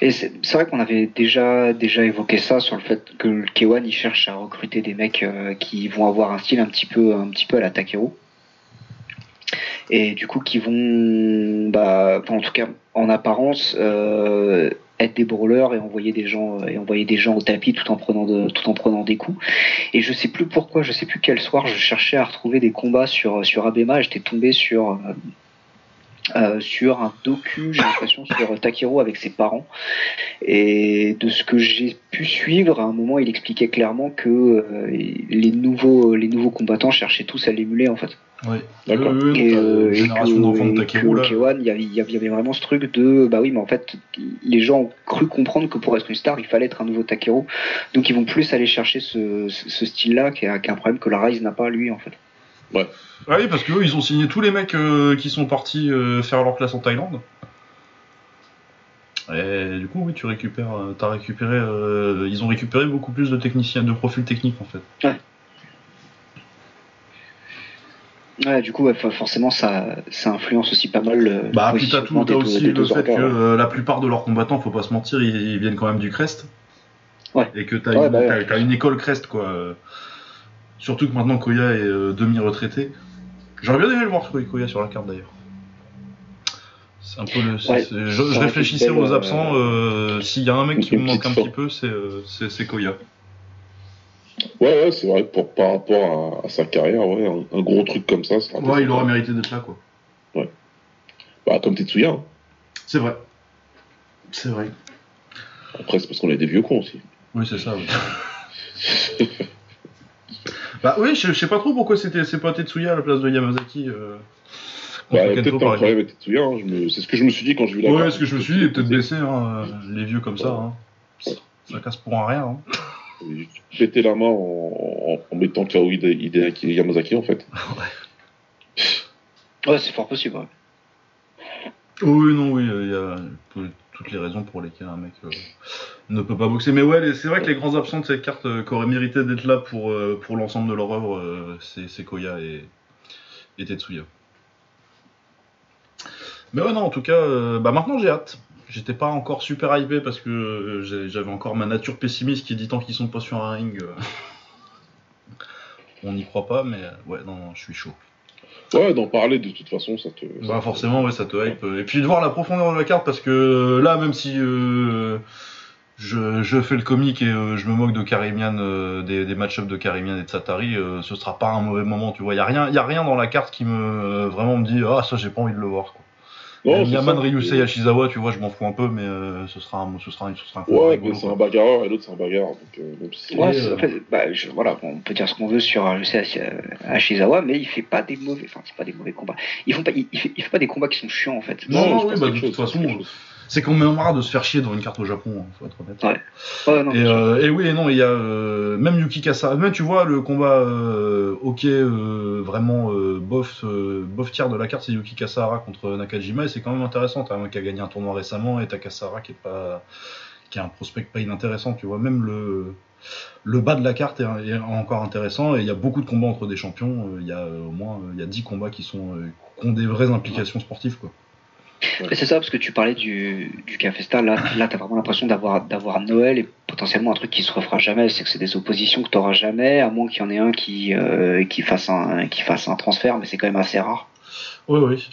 Et c'est c'est vrai qu'on avait déjà déjà évoqué ça sur le fait que le K1 il cherche à recruter des mecs qui vont avoir un style un petit peu un petit peu à la et du coup qui vont bah en tout cas en apparence euh, être des brawlers et envoyer des gens euh, et envoyer des gens au tapis tout en prenant de, tout en prenant des coups et je sais plus pourquoi je sais plus quel soir je cherchais à retrouver des combats sur Abema j'étais tombé sur euh, sur un docu, j'ai l'impression, sur Takeru avec ses parents. Et de ce que j'ai pu suivre, à un moment, il expliquait clairement que les nouveaux les nouveaux combattants cherchaient tous à l'émuler en fait. Ouais. D'accord. Euh, Et, euh, et génération que- d'enfants de Takeru que là. K1, il y avait- vraiment ce truc de bah oui, mais en fait, les gens ont cru comprendre que pour être une star, il fallait être un nouveau Takeru. Donc ils vont plus aller chercher ce, ce, ce style-là, qui est, un- problème que la Rise n'a pas lui en fait. Ah oui, parce que eux, ils ont signé tous les mecs euh, qui sont partis euh, faire leur classe en Thaïlande. Et du coup, oui, tu récupères, euh, t'as récupéré, euh, ils ont récupéré beaucoup plus de techniciens, de profils techniques en fait. Ouais, du coup, ouais, for- forcément, ça, ça influence aussi pas mal le. Bah, le puis t'as tout, t'as aussi le fait que ouais. euh, la plupart de leurs combattants, faut pas se mentir, ils, ils viennent quand même du Crest. Ouais. Et que t'as Ouais, une, bah ouais. t'as- t'as une école Crest, quoi. euh. Surtout que maintenant Koya est euh, demi-retraité. J'aurais bien aimé le voir Koya- Koya sur la carte d'ailleurs. C'est un peu le. c'est- Ouais, c'est- je, réfléchissais aux euh, absents. euh, S'il y a un mec qui me manque un petit peu, c'est euh, c'est c'est Koya. Ouais, ouais, c'est vrai pour, par rapport à, à sa carrière, ouais, un, un gros truc comme ça, Ouais, il aurait mérité d'être là, quoi. Bah, comme Tetsuya. hein. C'est vrai. C'est vrai. Après, c'est parce qu'on est des vieux cons aussi. Oui, c'est ça. oui. [laughs] bah oui, je, je sais pas trop pourquoi c'était c'est pas Tetsuya à la place de Yamazaki. Euh, Bah, peut-être un problème avec Tetsuya. hein, me- C'est ce que je me suis dit quand j'ai vu la Ouais, carte. ce que je me suis dit, peut-être baissé, hein, les vieux comme ça. Hein. Ça casse pour un rien. J'ai pété la main en, en, en mettant KO Hide- Hideaki Yamazaki, en fait. [laughs] Ouais, c'est fort possible. ouais. Oui, non, oui, euh, il y a tout- toutes les raisons pour lesquelles un mec euh, ne peut pas boxer. Mais ouais, c'est vrai que les grands absents de cette carte euh, qui auraient mérité d'être là pour, euh, pour l'ensemble de leur œuvre, euh, c'est c'est Koya et, et Tetsuya. Mais ouais, non, en tout cas, euh, bah maintenant j'ai hâte. J'étais pas encore super hypé parce que euh, j'avais encore ma nature pessimiste qui dit tant qu'ils sont pas sur un ring, euh, on n'y croit pas, mais euh, ouais, non, non, je suis chaud. Ouais, d'en parler, de toute façon, ça te. Bah forcément, ouais, ça te hype. Et puis de voir la profondeur de la carte, parce que là, même si euh, je, je fais le comique et euh, je me moque de Karimian, euh, des, des match-ups de Karimian et de Satari, ce sera pas un mauvais moment, tu vois. Il y a rien, y a rien dans la carte qui me vraiment me dit ah ça j'ai pas envie de le voir. Quoi. Non, Yaman. Ryusei Ashizawa, tu vois, je m'en fous un peu, mais euh, ce sera un, ce sera un, ce sera un combat Ouais, mais c'est un bagarreur et l'autre c'est un bagarreur. Donc, euh, même si Ouais, euh, en fait, bah, je- voilà, on peut dire ce qu'on veut sur, je sais, Ashizawa, mais il fait pas des mauvais, enfin, c'est pas des mauvais combats. Ils font pas, il, il fait, il fait pas des combats qui sont chiants en fait. Non, non, je oui, bah, de toute façon. C'est qu'on met marre de se faire chier dans une carte au Japon, hein, faut être honnête. Ouais, non, Et, euh, et oui, et non, il y a euh, même Yuki Kasara. Même tu vois le combat euh, ok euh, vraiment bof bof tiers de la carte, c'est Yuki Kasara contre Nakajima et c'est quand même intéressant. T'as un mec qui a gagné un tournoi récemment et t'as Kasara qui est pas qui est un prospect pas inintéressant. Tu vois même le le bas de la carte est, est encore intéressant et il y a beaucoup de combats entre des champions. Il y a au moins il y a 10 combats qui sont qui ont des vraies implications sportives quoi. Et c'est ça, parce que tu parlais du, du Café Star, là, là t'as vraiment l'impression d'avoir, d'avoir Noël et potentiellement un truc qui se refera jamais, c'est que c'est des oppositions que t'auras jamais, à moins qu'il y en ait un qui, euh, qui, fasse un, qui fasse un transfert, mais c'est quand même assez rare. Oui oui.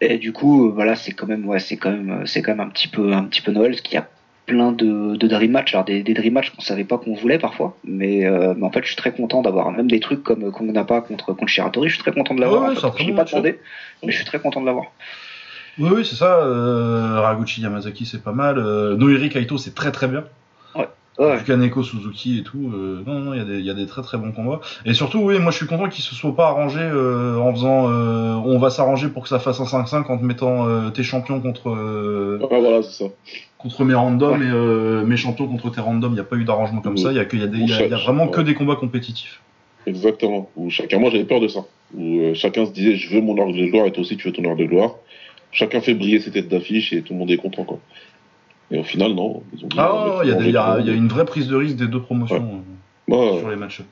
Et du coup, euh, voilà, c'est quand même, ouais, c'est quand même, c'est quand même un petit peu, un petit peu Noël, parce qu'il y a plein de, de dream match, alors des, des dream match qu'on savait pas qu'on voulait parfois, mais, euh, mais en fait, je suis très content d'avoir même des trucs comme qu'on n'a pas contre contre Shiratori, je suis très content de l'avoir. Ouais, en ouais, fait. J'ai bon pas demandé, mais je suis très content de l'avoir. Oui, oui, c'est ça. Euh, Raguchi Yamazaki, c'est pas mal. Euh, Noiri Kaito, c'est très très bien. Ouais. Du Kaneko Suzuki et tout. euh, non, non, il y, a des- il y a des très très bons combats. Et surtout, oui, moi je suis content qu'ils se soient pas arrangés euh, en faisant. euh, on va s'arranger pour que ça fasse un 5-5 en te mettant euh, tes champions contre, euh, Ah, voilà, c'est ça. contre mes randoms et euh, mes champions contre tes randoms. Il n'y a pas eu d'arrangement comme Ouais. ça. Il y a, que- il y a des- il y a- il y a vraiment que Ouais. des combats compétitifs. Exactement. Où chacun, moi j'avais peur de ça. Où chacun se disait, je veux mon heure de gloire et toi aussi tu veux ton heure de gloire. Chacun fait briller ses têtes d'affiche et tout le monde est content, quoi. Et au final, non. Ils ont dit, Ah, il y, y y a une vraie prise de risque des deux promotions euh, Ouais, sur les match-up.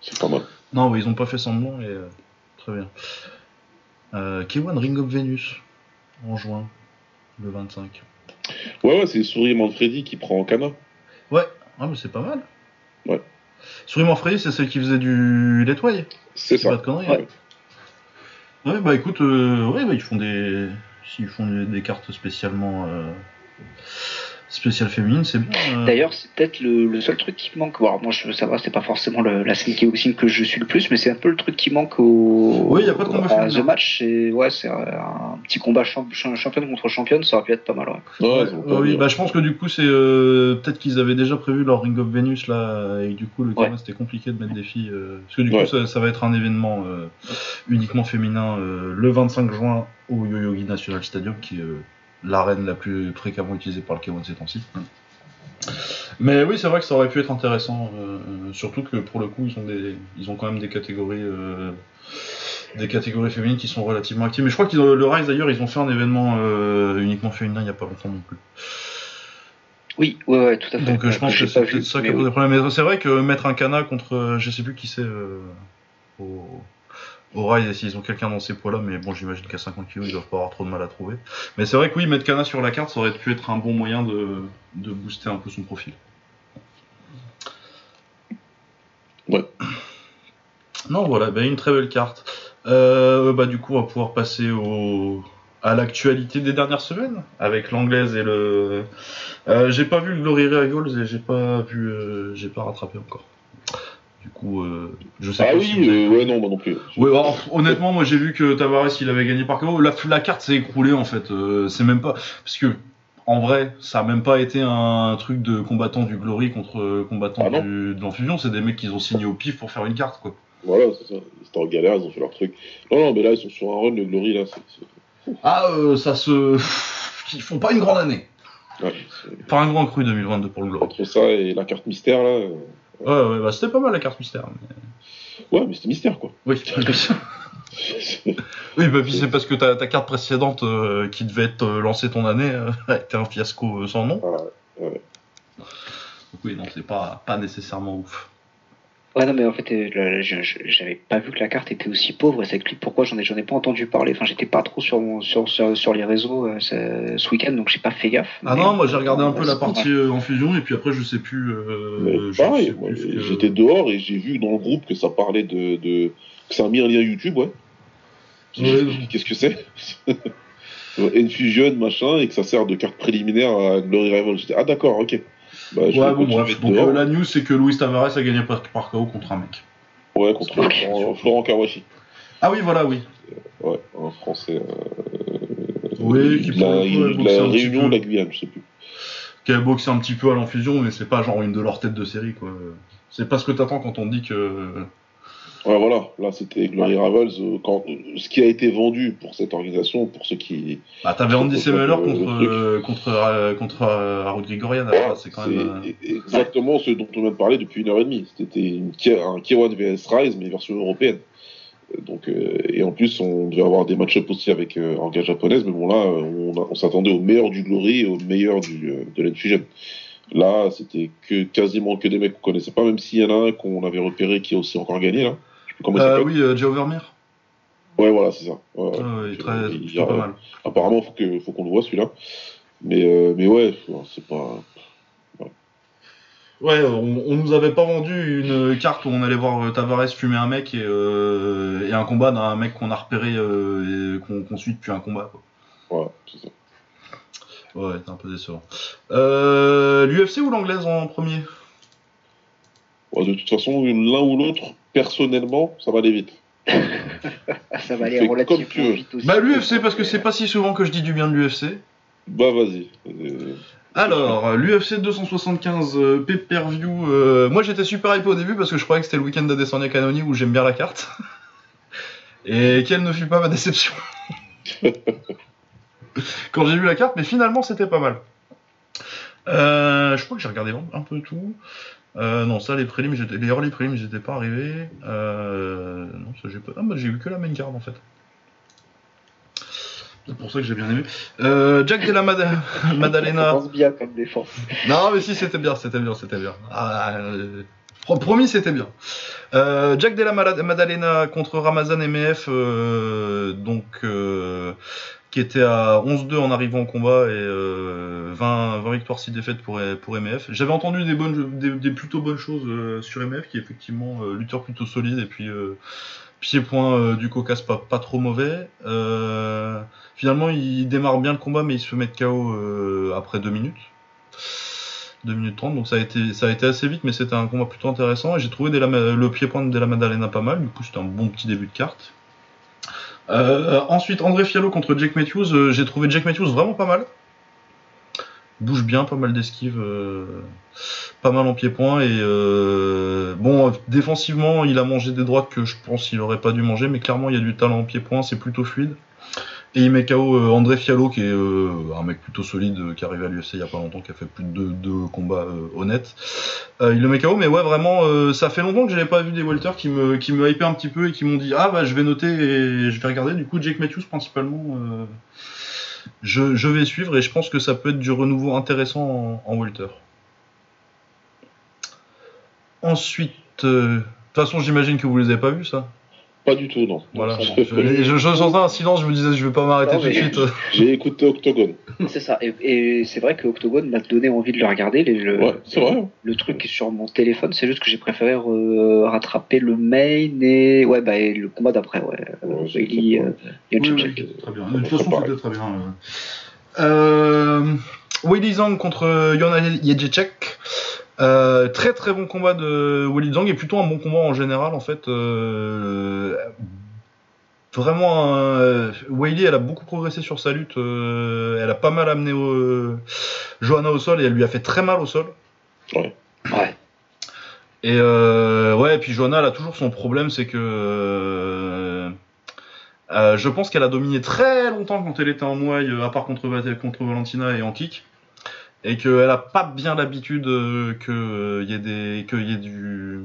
c'est pas mal. Non, ils ont pas fait semblant et euh, très bien. Euh, K1 Ring of Venus en juin, le 25. Ouais, ouais, c'est Souris Manfredi qui prend Kana. Ouais, ah, mais c'est pas mal. Ouais. Souris Manfredi, c'est celle qui faisait du Letway C'est Pas ça. de conneries. Ouais. Ouais, bah écoute, euh, ouais, bah, ils font des. S'ils font des, des cartes spécialement. Euh, spéciales féminines, c'est bien. euh. D'ailleurs, c'est peut-être le, le seul truc qui manque. Bon, alors, moi, je, ça va, c'est pas forcément le- la scène kickboxing que je suis le plus, mais c'est un peu le truc qui manque au. Oui, y a pas de combat à féminin. The Match. C'est ouais, c'est un petit combat champ, champ- championne contre championne, ça aurait pu être pas mal. Ouais. Ouais, oui, bah, je pense que du coup, c'est euh, peut-être qu'ils avaient déjà prévu leur Ring of Venus là, et du coup, le Ouais. C'était compliqué de mettre des filles. euh, parce que du Ouais. coup, ça, ça va être un événement euh, uniquement féminin euh, le 25 juin au Yoyogi National Stadium, qui est euh, l'arène la plus fréquemment utilisée par le K1 ces temps-ci. Mais oui, c'est vrai que ça aurait pu être intéressant, euh, surtout que pour le coup, ils ont des, ils ont quand même des catégories. euh, des catégories féminines qui sont relativement actives. Mais je crois ont le Rise d'ailleurs, ils ont fait un événement euh, uniquement féminin il n'y a pas longtemps non plus. Oui, ouais, ouais, tout à fait. Donc euh, je pense que c'est peut-être ça qui a posé problème. Mais c'est vrai que mettre un Kana contre, euh, je sais plus qui c'est euh, au, au rail, s'ils ont quelqu'un dans ces poids-là, mais bon, j'imagine qu'à 50 kg, ils doivent pas avoir trop de mal à trouver. Mais c'est vrai que oui, mettre Kana sur la carte, ça aurait pu être un bon moyen de, de booster un peu son profil. Ouais. Non, voilà, bah, une très belle carte. Euh, bah, du coup, on va pouvoir passer au, à l'actualité des dernières semaines avec l'anglaise et le. Euh, j'ai pas vu le Glory Rivals et j'ai pas vu, euh, j'ai pas rattrapé encore. Du coup, euh, je sais Ah pas oui, si avez- ouais, non, moi non plus. Ouais, alors, honnêtement, moi j'ai vu que Tavares il avait gagné par KO. La, la carte s'est écroulée en fait. Euh, c'est même pas parce que en vrai, ça a même pas été un truc de combattant du Glory contre combattant Ah du, de l'Infusion. C'est des mecs qui ont signé au pif pour faire une carte quoi. Voilà, c'est ça. Ils étaient en galère, ils ont fait leur truc. Non, non, mais là, ils sont sur un run, le Glory, là. c'est- c'est- Ah, euh, ça se. Ils font pas une grande année. Ouais, Pas un grand cru 2022 pour le Glory. Entre ça et la carte mystère, là. euh, Ouais, ouais, bah c'était pas mal la carte mystère. mais- Ouais, mais c'était mystère, quoi. Oui. [laughs] oui, bah puis c'est parce que ta, ta carte précédente euh, qui devait être euh, lancée ton année euh, [laughs] été un fiasco euh, sans nom. Ouais. Donc oui, non, c'est pas, pas nécessairement ouf. Ouais, non, mais en fait, euh, j'avais pas vu que la carte était aussi pauvre. Et ça explique pourquoi j'en ai, j'en ai pas entendu parler. Enfin, j'étais pas trop sur, mon- sur, sur, sur les réseaux euh, ce, ce week-end, donc j'ai pas fait gaffe. Ah Mais, non, moi j'ai regardé un euh, peu la c'est- partie euh, en fusion et puis après je sais plus. euh, je pareil, que- j'étais dehors et j'ai vu dans le groupe que ça parlait de. de... que ça a mis un lien YouTube, ouais. Qu'est-ce que c'est [laughs] Infusion, machin, et que ça sert de carte préliminaire à Glory Rival. J'étais, ah d'accord, ok. Bah, Ouais, bon, bref. Donc euh, la news c'est que Luis Tavares a gagné par, par KO contre un mec. Ouais, contre. Florent, Florent Kawashi. Ah oui, voilà, oui. Ouais, un français. euh, Oui, qui la, boxé la un petit Réunion, la Guyane, je sais plus. Qui a boxé un petit peu à l'enfusion, mais c'est pas genre une de leurs têtes de série quoi. C'est pas ce que t'attends quand on dit que. Ouais, voilà, là c'était Glory Ravels. euh, quand, euh, ce qui a été vendu pour cette organisation, pour ceux qui. Bah t'avais Andy Semeler le- contre, euh, contre, contre Harold Grigorian, c'est quand même. C'est exactement ce dont on vient de parler depuis une heure et demie. C'était un K1 vs Rise, mais version européenne. Donc, euh, et en plus, on devait avoir des match-ups aussi avec euh, orga japonaise, mais bon, là, on, s'attendait au meilleur du Glory et au meilleur du, euh, de l'Infusion. Là, c'était que quasiment que des mecs qu'on connaissait pas, même s'il y en a un qu'on avait repéré qui a aussi encore gagné, là. Euh, oui, euh, Joe Vermeer. Ouais, voilà, c'est ça. Ouais, ouais. Ah ouais, très, euh, il y plutôt a- pas mal. Apparemment, faut que, faut qu'on le voit celui-là. Mais, euh, mais ouais, c'est pas. Ouais, on, on nous avait pas vendu une carte où on allait voir euh, Tavares fumer un mec et, euh, et un combat d'un mec qu'on a repéré euh, et qu'on suit depuis un combat. Quoi. Voilà, c'est ça. Ouais, c'est un peu décevant. Euh, L'UFC ou l'anglaise en premier? Ouais, de toute façon, l'un ou l'autre, personnellement, ça va aller vite. [laughs] Ça va aller Fais comme tu relativement veux. vite aussi. Bah l'UFC parce que c'est pas si souvent que je dis du bien de l'UFC. Bah vas-y. Euh, Alors, l'UFC 275 euh, pay-per-view. euh, moi j'étais super hypé au début parce que je croyais que c'était le week-end d'Adesanya Canoni où j'aime bien la carte. [laughs] Et quelle ne fut pas ma déception. [laughs] Quand j'ai vu la carte, mais finalement c'était pas mal. Euh, je crois que j'ai regardé un peu tout. Euh, non, ça, les prélims, les early prélims, j'étais pas arrivé. Euh, non, ça, j'ai pas. Ah, bah, j'ai vu que la main card en fait. C'est pour ça que j'ai bien aimé. Euh, Jack Mad- Ça [laughs] Madalena. commence bien comme défense. Non, mais si, c'était bien, c'était bien, c'était bien. Ah, pro- promis, c'était bien. Euh, Jack Della Mala- Maddalena contre Ramazan MF, donc qui était à 11-2 en arrivant au combat et euh, 20, 20 victoires, 6 défaites pour, pour MF. J'avais entendu des, bonnes, des, plutôt bonnes choses euh, sur MF, qui est effectivement euh, lutteur plutôt solide et puis pied-point du Caucase pas, pas trop mauvais. Finalement, il démarre bien le combat, mais il se fait mettre KO après 2 minutes. 2 minutes 30, donc ça a été, ça a été assez vite, mais c'était un combat plutôt intéressant. Et j'ai trouvé le pied-point de Della Maddalena pas mal, du coup c'était un bon petit début de carte. Euh, ensuite, André Fiallo contre Jake Matthews. Euh, j'ai trouvé Jake Matthews vraiment pas mal. Bouge bien, pas mal d'esquives, euh, pas mal en pied-point. Et bon, défensivement, il a mangé des droites que je pense qu'il aurait pas dû manger, mais clairement, il y a du talent en pied-point, c'est plutôt fluide. Et il met KO euh, André Fiallo, qui est euh, un mec plutôt solide, euh, qui est arrivé à l'UFC il y a pas longtemps, qui a fait plus de deux, combats honnêtes. Il le met KO, mais ouais, vraiment, ça fait longtemps que j'avais pas vu des welters qui me, qui hypaient un petit peu et qui m'ont dit Ah, bah, je vais noter et je vais regarder. Du coup, Jake Matthews, principalement, je, vais suivre et je pense que ça peut être du renouveau intéressant en, en welter. Ensuite, de toute façon, j'imagine que vous les avez pas vus, ça. Pas du tout, non. Voilà. Je, je, je sentais un silence, je me disais, je vais pas m'arrêter tout de suite. [laughs] J'ai écouté Octogone. [laughs] C'est ça. Et, et c'est vrai que Octogone m'a donné envie de le regarder. Les- le, Ouais, c'est vrai. le truc est sur mon téléphone, c'est juste que j'ai préféré euh, rattraper le main et ouais bah et le combat d'après ouais. Ouais, Bailey, euh, Oui, oui, très bien. De toute façon, c'était très bien. euh. Euh, Willy Zhang contre Yona Jędrzejczyk. Euh, très très bon combat de Willy Zhang et plutôt un bon combat en général en fait. Euh, vraiment, un- Weili, elle a beaucoup progressé sur sa lutte. euh, elle a pas mal amené euh, Johanna au sol et elle lui a fait très mal au sol. Ouais. Et euh, ouais, et puis Johanna, elle a toujours son problème, c'est que euh, euh, je pense qu'elle a dominé très longtemps quand elle était en euh, à part contre, contre Valentina et en kick, et qu'elle a pas bien l'habitude euh, que euh, y ait des, que y ait du,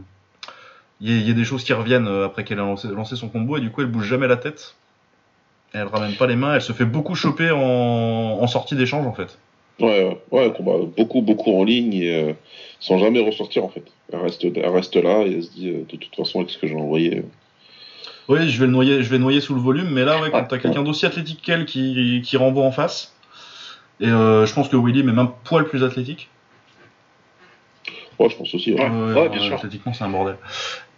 y des choses qui reviennent euh, après qu'elle a lancé, lancé son combo, et du coup elle bouge jamais la tête. Elle ramène pas les mains, elle se fait beaucoup choper en, en sortie d'échange en fait. Ouais, ouais, combat beaucoup, beaucoup en ligne et euh, sans jamais ressortir en fait. Elle reste, elle reste là et elle se dit euh, de toute façon avec ce que j'ai envoyé. euh, Oui, je vais le noyer, je vais noyer sous le volume, mais là, ouais, quand Ouais. t'as quelqu'un d'aussi athlétique qu'elle qui, qui renvoie en face, et euh, je pense que Willy est même un poil plus athlétique. Ouais, je pense aussi. Ouais, ouais, bien sûr. Athlétiquement, c'est un bordel.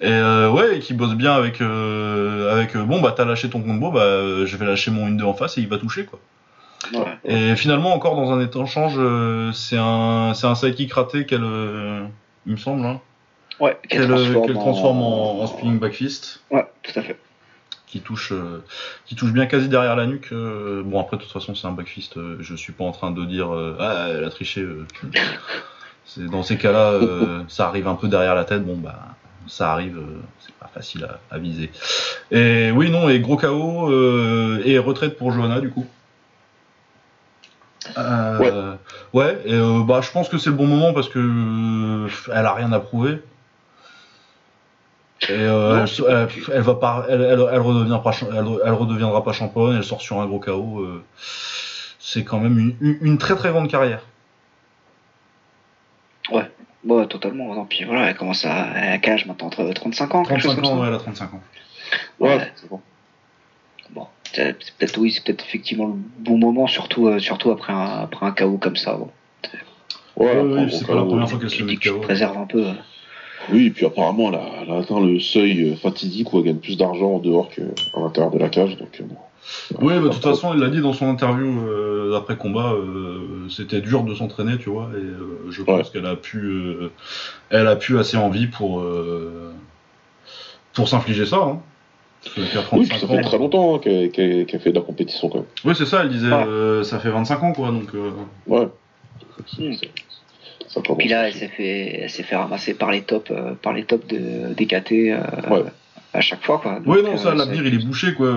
Et euh, ouais, et qui bosse bien avec, euh, avec bon, bah t'as lâché ton combo, bah euh, je vais lâcher mon 1-2 en face et il va toucher quoi. Et finalement, encore dans un échange, c'est un, c'est un sidekick raté qu'elle, il me semble, hein, Ouais, qu'elle qu'elle transforme en, en spinning back fist. Ouais, tout à fait. Qui touche, euh, qui touche bien quasi derrière la nuque. euh, bon après de toute façon c'est un backfist. euh, je suis pas en train de dire ah elle a triché. [laughs] c'est dans ces cas-là ça arrive un peu derrière la tête. Bon bah ça arrive, euh, c'est pas facile à, à viser. Et oui non et gros KO euh, et retraite pour Johanna du coup. Euh, ouais. et bah je pense que c'est le bon moment parce que elle a rien à prouver. Et euh, Non, elle, elle, elle va pas, elle, elle, elle redeviendra pas, elle, elle redeviendra pas championne. Elle sort sur un gros KO. euh, c'est quand même une, une- une très très grande carrière. Ouais, totalement. Non, puis voilà, elle commence à. Elle a quel âge maintenant? Entre 35 ans quelque chose 35 comme ans, ouais, elle a 35 ans. Ouais, Ouais. c'est bon. Bon, c'est c'est peut-être oui, c'est peut-être effectivement le bon moment, surtout euh, surtout après un après un KO comme ça. Bon. Ouais, oui, c'est pas la première euh, fois qu'elle se Tu met dis que tu KO. te préserves un peu. Oui, et puis apparemment, elle a, elle a atteint le seuil euh, fatidique où elle gagne plus d'argent en dehors qu'à l'intérieur de la cage. Donc, euh, bon. Oui, bah, de toute façon, il l'a dit dans son interview euh, après combat, euh, c'était dur de s'entraîner, tu vois, et euh, je pense qu'elle a pu, euh, elle a pu assez envie pour, euh, pour s'infliger ça. hein. Oui, 35 puis ça fait ans. très longtemps hein, qu'elle fait de la compétition quand même. Oui, c'est ça, elle disait, euh, ça fait 25 ans, quoi, donc... euh, Ouais. Ça. Puis là, elle s'est fait, elle s'est fait ramasser par les tops, euh, par les tops de, des KT euh, Ouais. à chaque fois, quoi. Ouais, Donc, non, ça, euh, l'avenir, c'est- il est bouché, quoi.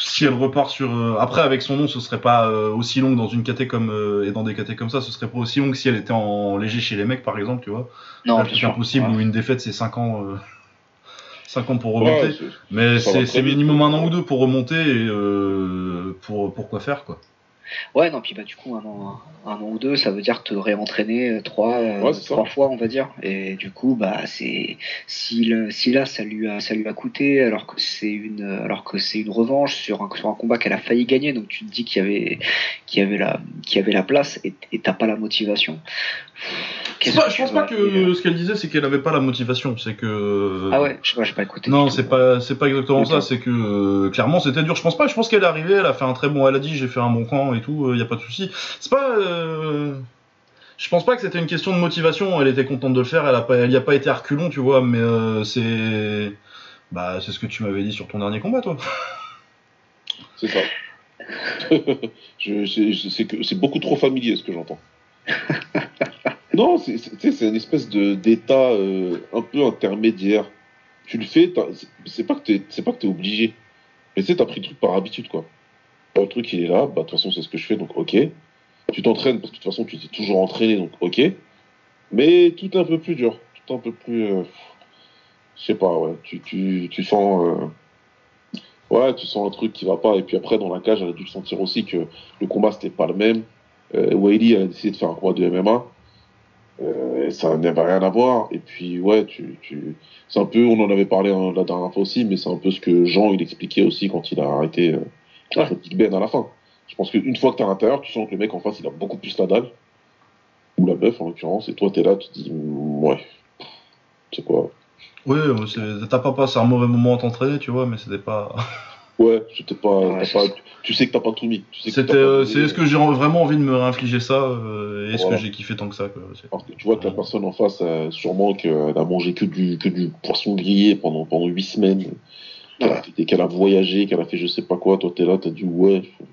Si elle repart sur... euh, Après, avec son nom, ce serait pas euh, aussi long que dans une KT comme... euh, et dans des KT comme ça, ce serait pas aussi long que si elle était en léger chez les mecs, par exemple, tu vois. Non, c'est impossible, Ouais. où une défaite, c'est 5 ans... euh, [laughs] 5 ans pour remonter. Mais Ça c'est minimum un an ou deux pour remonter et euh, pour, pour quoi faire, quoi. Ouais, non, puis bah du coup, un an, un an ou deux, ça veut dire te réentraîner euh, trois, euh, Ouais, trois fois, on va dire. Et du coup, bah c'est si, le- si là, ça lui a, ça lui a coûté, alors que c'est une, alors que c'est une revanche sur un, sur un combat qu'elle a failli gagner, donc tu te dis qu'il y avait, qu'il y avait la, qu'il y avait la place et t'as pas la motivation. Pas- je pense pas que ce qu'elle disait, c'est qu'elle avait pas la motivation. C'est que. Ah ouais, je sais pas, j'ai pas écouté. Non, c'est pas, c'est pas exactement ça. C'est que euh, clairement, c'était dur. Je pense pas. Je pense qu'elle est arrivée. Elle a fait un très bon. Elle a dit, j'ai fait un bon camp et tout. Il y a pas de souci. C'est pas. euh, Je pense pas que c'était une question de motivation. Elle était contente de le faire. Elle a pas, elle y a pas été reculon, tu vois. Mais euh, c'est. Bah, c'est ce que tu m'avais dit sur ton dernier combat, toi. C'est ça. [laughs] je, c'est- je- c'est que- c'est beaucoup trop familier ce que j'entends. [laughs] non, c'est une espèce d'état euh, un peu intermédiaire. Tu le fais, c'est- pas que t'es c'est pas que t'es obligé. Mais tu sais, t'as pris le truc par habitude, quoi. Le truc, il est là, bah, de toute façon, c'est ce que je fais, donc ok. Tu t'entraînes, parce que de toute façon, tu t'es toujours entraîné, donc ok. Mais tout est un peu plus dur. Tout un peu plus. euh, je sais pas, ouais. Tu, sens. euh, Ouais, tu sens un truc qui va pas. Et puis après, dans la cage, elle a dû le sentir aussi que le combat, c'était pas le même. Euh, a décidé de faire un combat de MMA. Euh, ça n'avait rien à voir. Et puis, ouais, tu, tu... c'est un peu, on en avait parlé hein, la dernière fois aussi, mais c'est un peu ce que Jean, il expliquait aussi quand il a arrêté euh, contre Big Ben à la fin. Je pense qu'une fois que t'es à l'intérieur, tu sens que le mec en face, il a beaucoup plus la dalle. Ou la meuf, en l'occurrence. Et toi, t'es là, tu te dis, mm, ouais. C'est quoi? Oui, t'as pas passé un mauvais moment à t'entraîner, tu vois, mais c'était pas. [laughs] Ouais, c'était pas, Ouais. Tu sais que t'as pas tout mis. Tu sais C'était, euh, c'est est-ce que j'ai vraiment envie de me réinfliger ça euh, est-ce Voilà. que j'ai kiffé tant que ça, quoi. que tu vois que la personne en face, euh, sûrement qu'elle a mangé que du, que du poisson grillé pendant, pendant 8 semaines, qu'elle a, fait- qu'elle a voyagé, qu'elle a fait je sais pas quoi, toi t'es là, t'as dit ouais, je,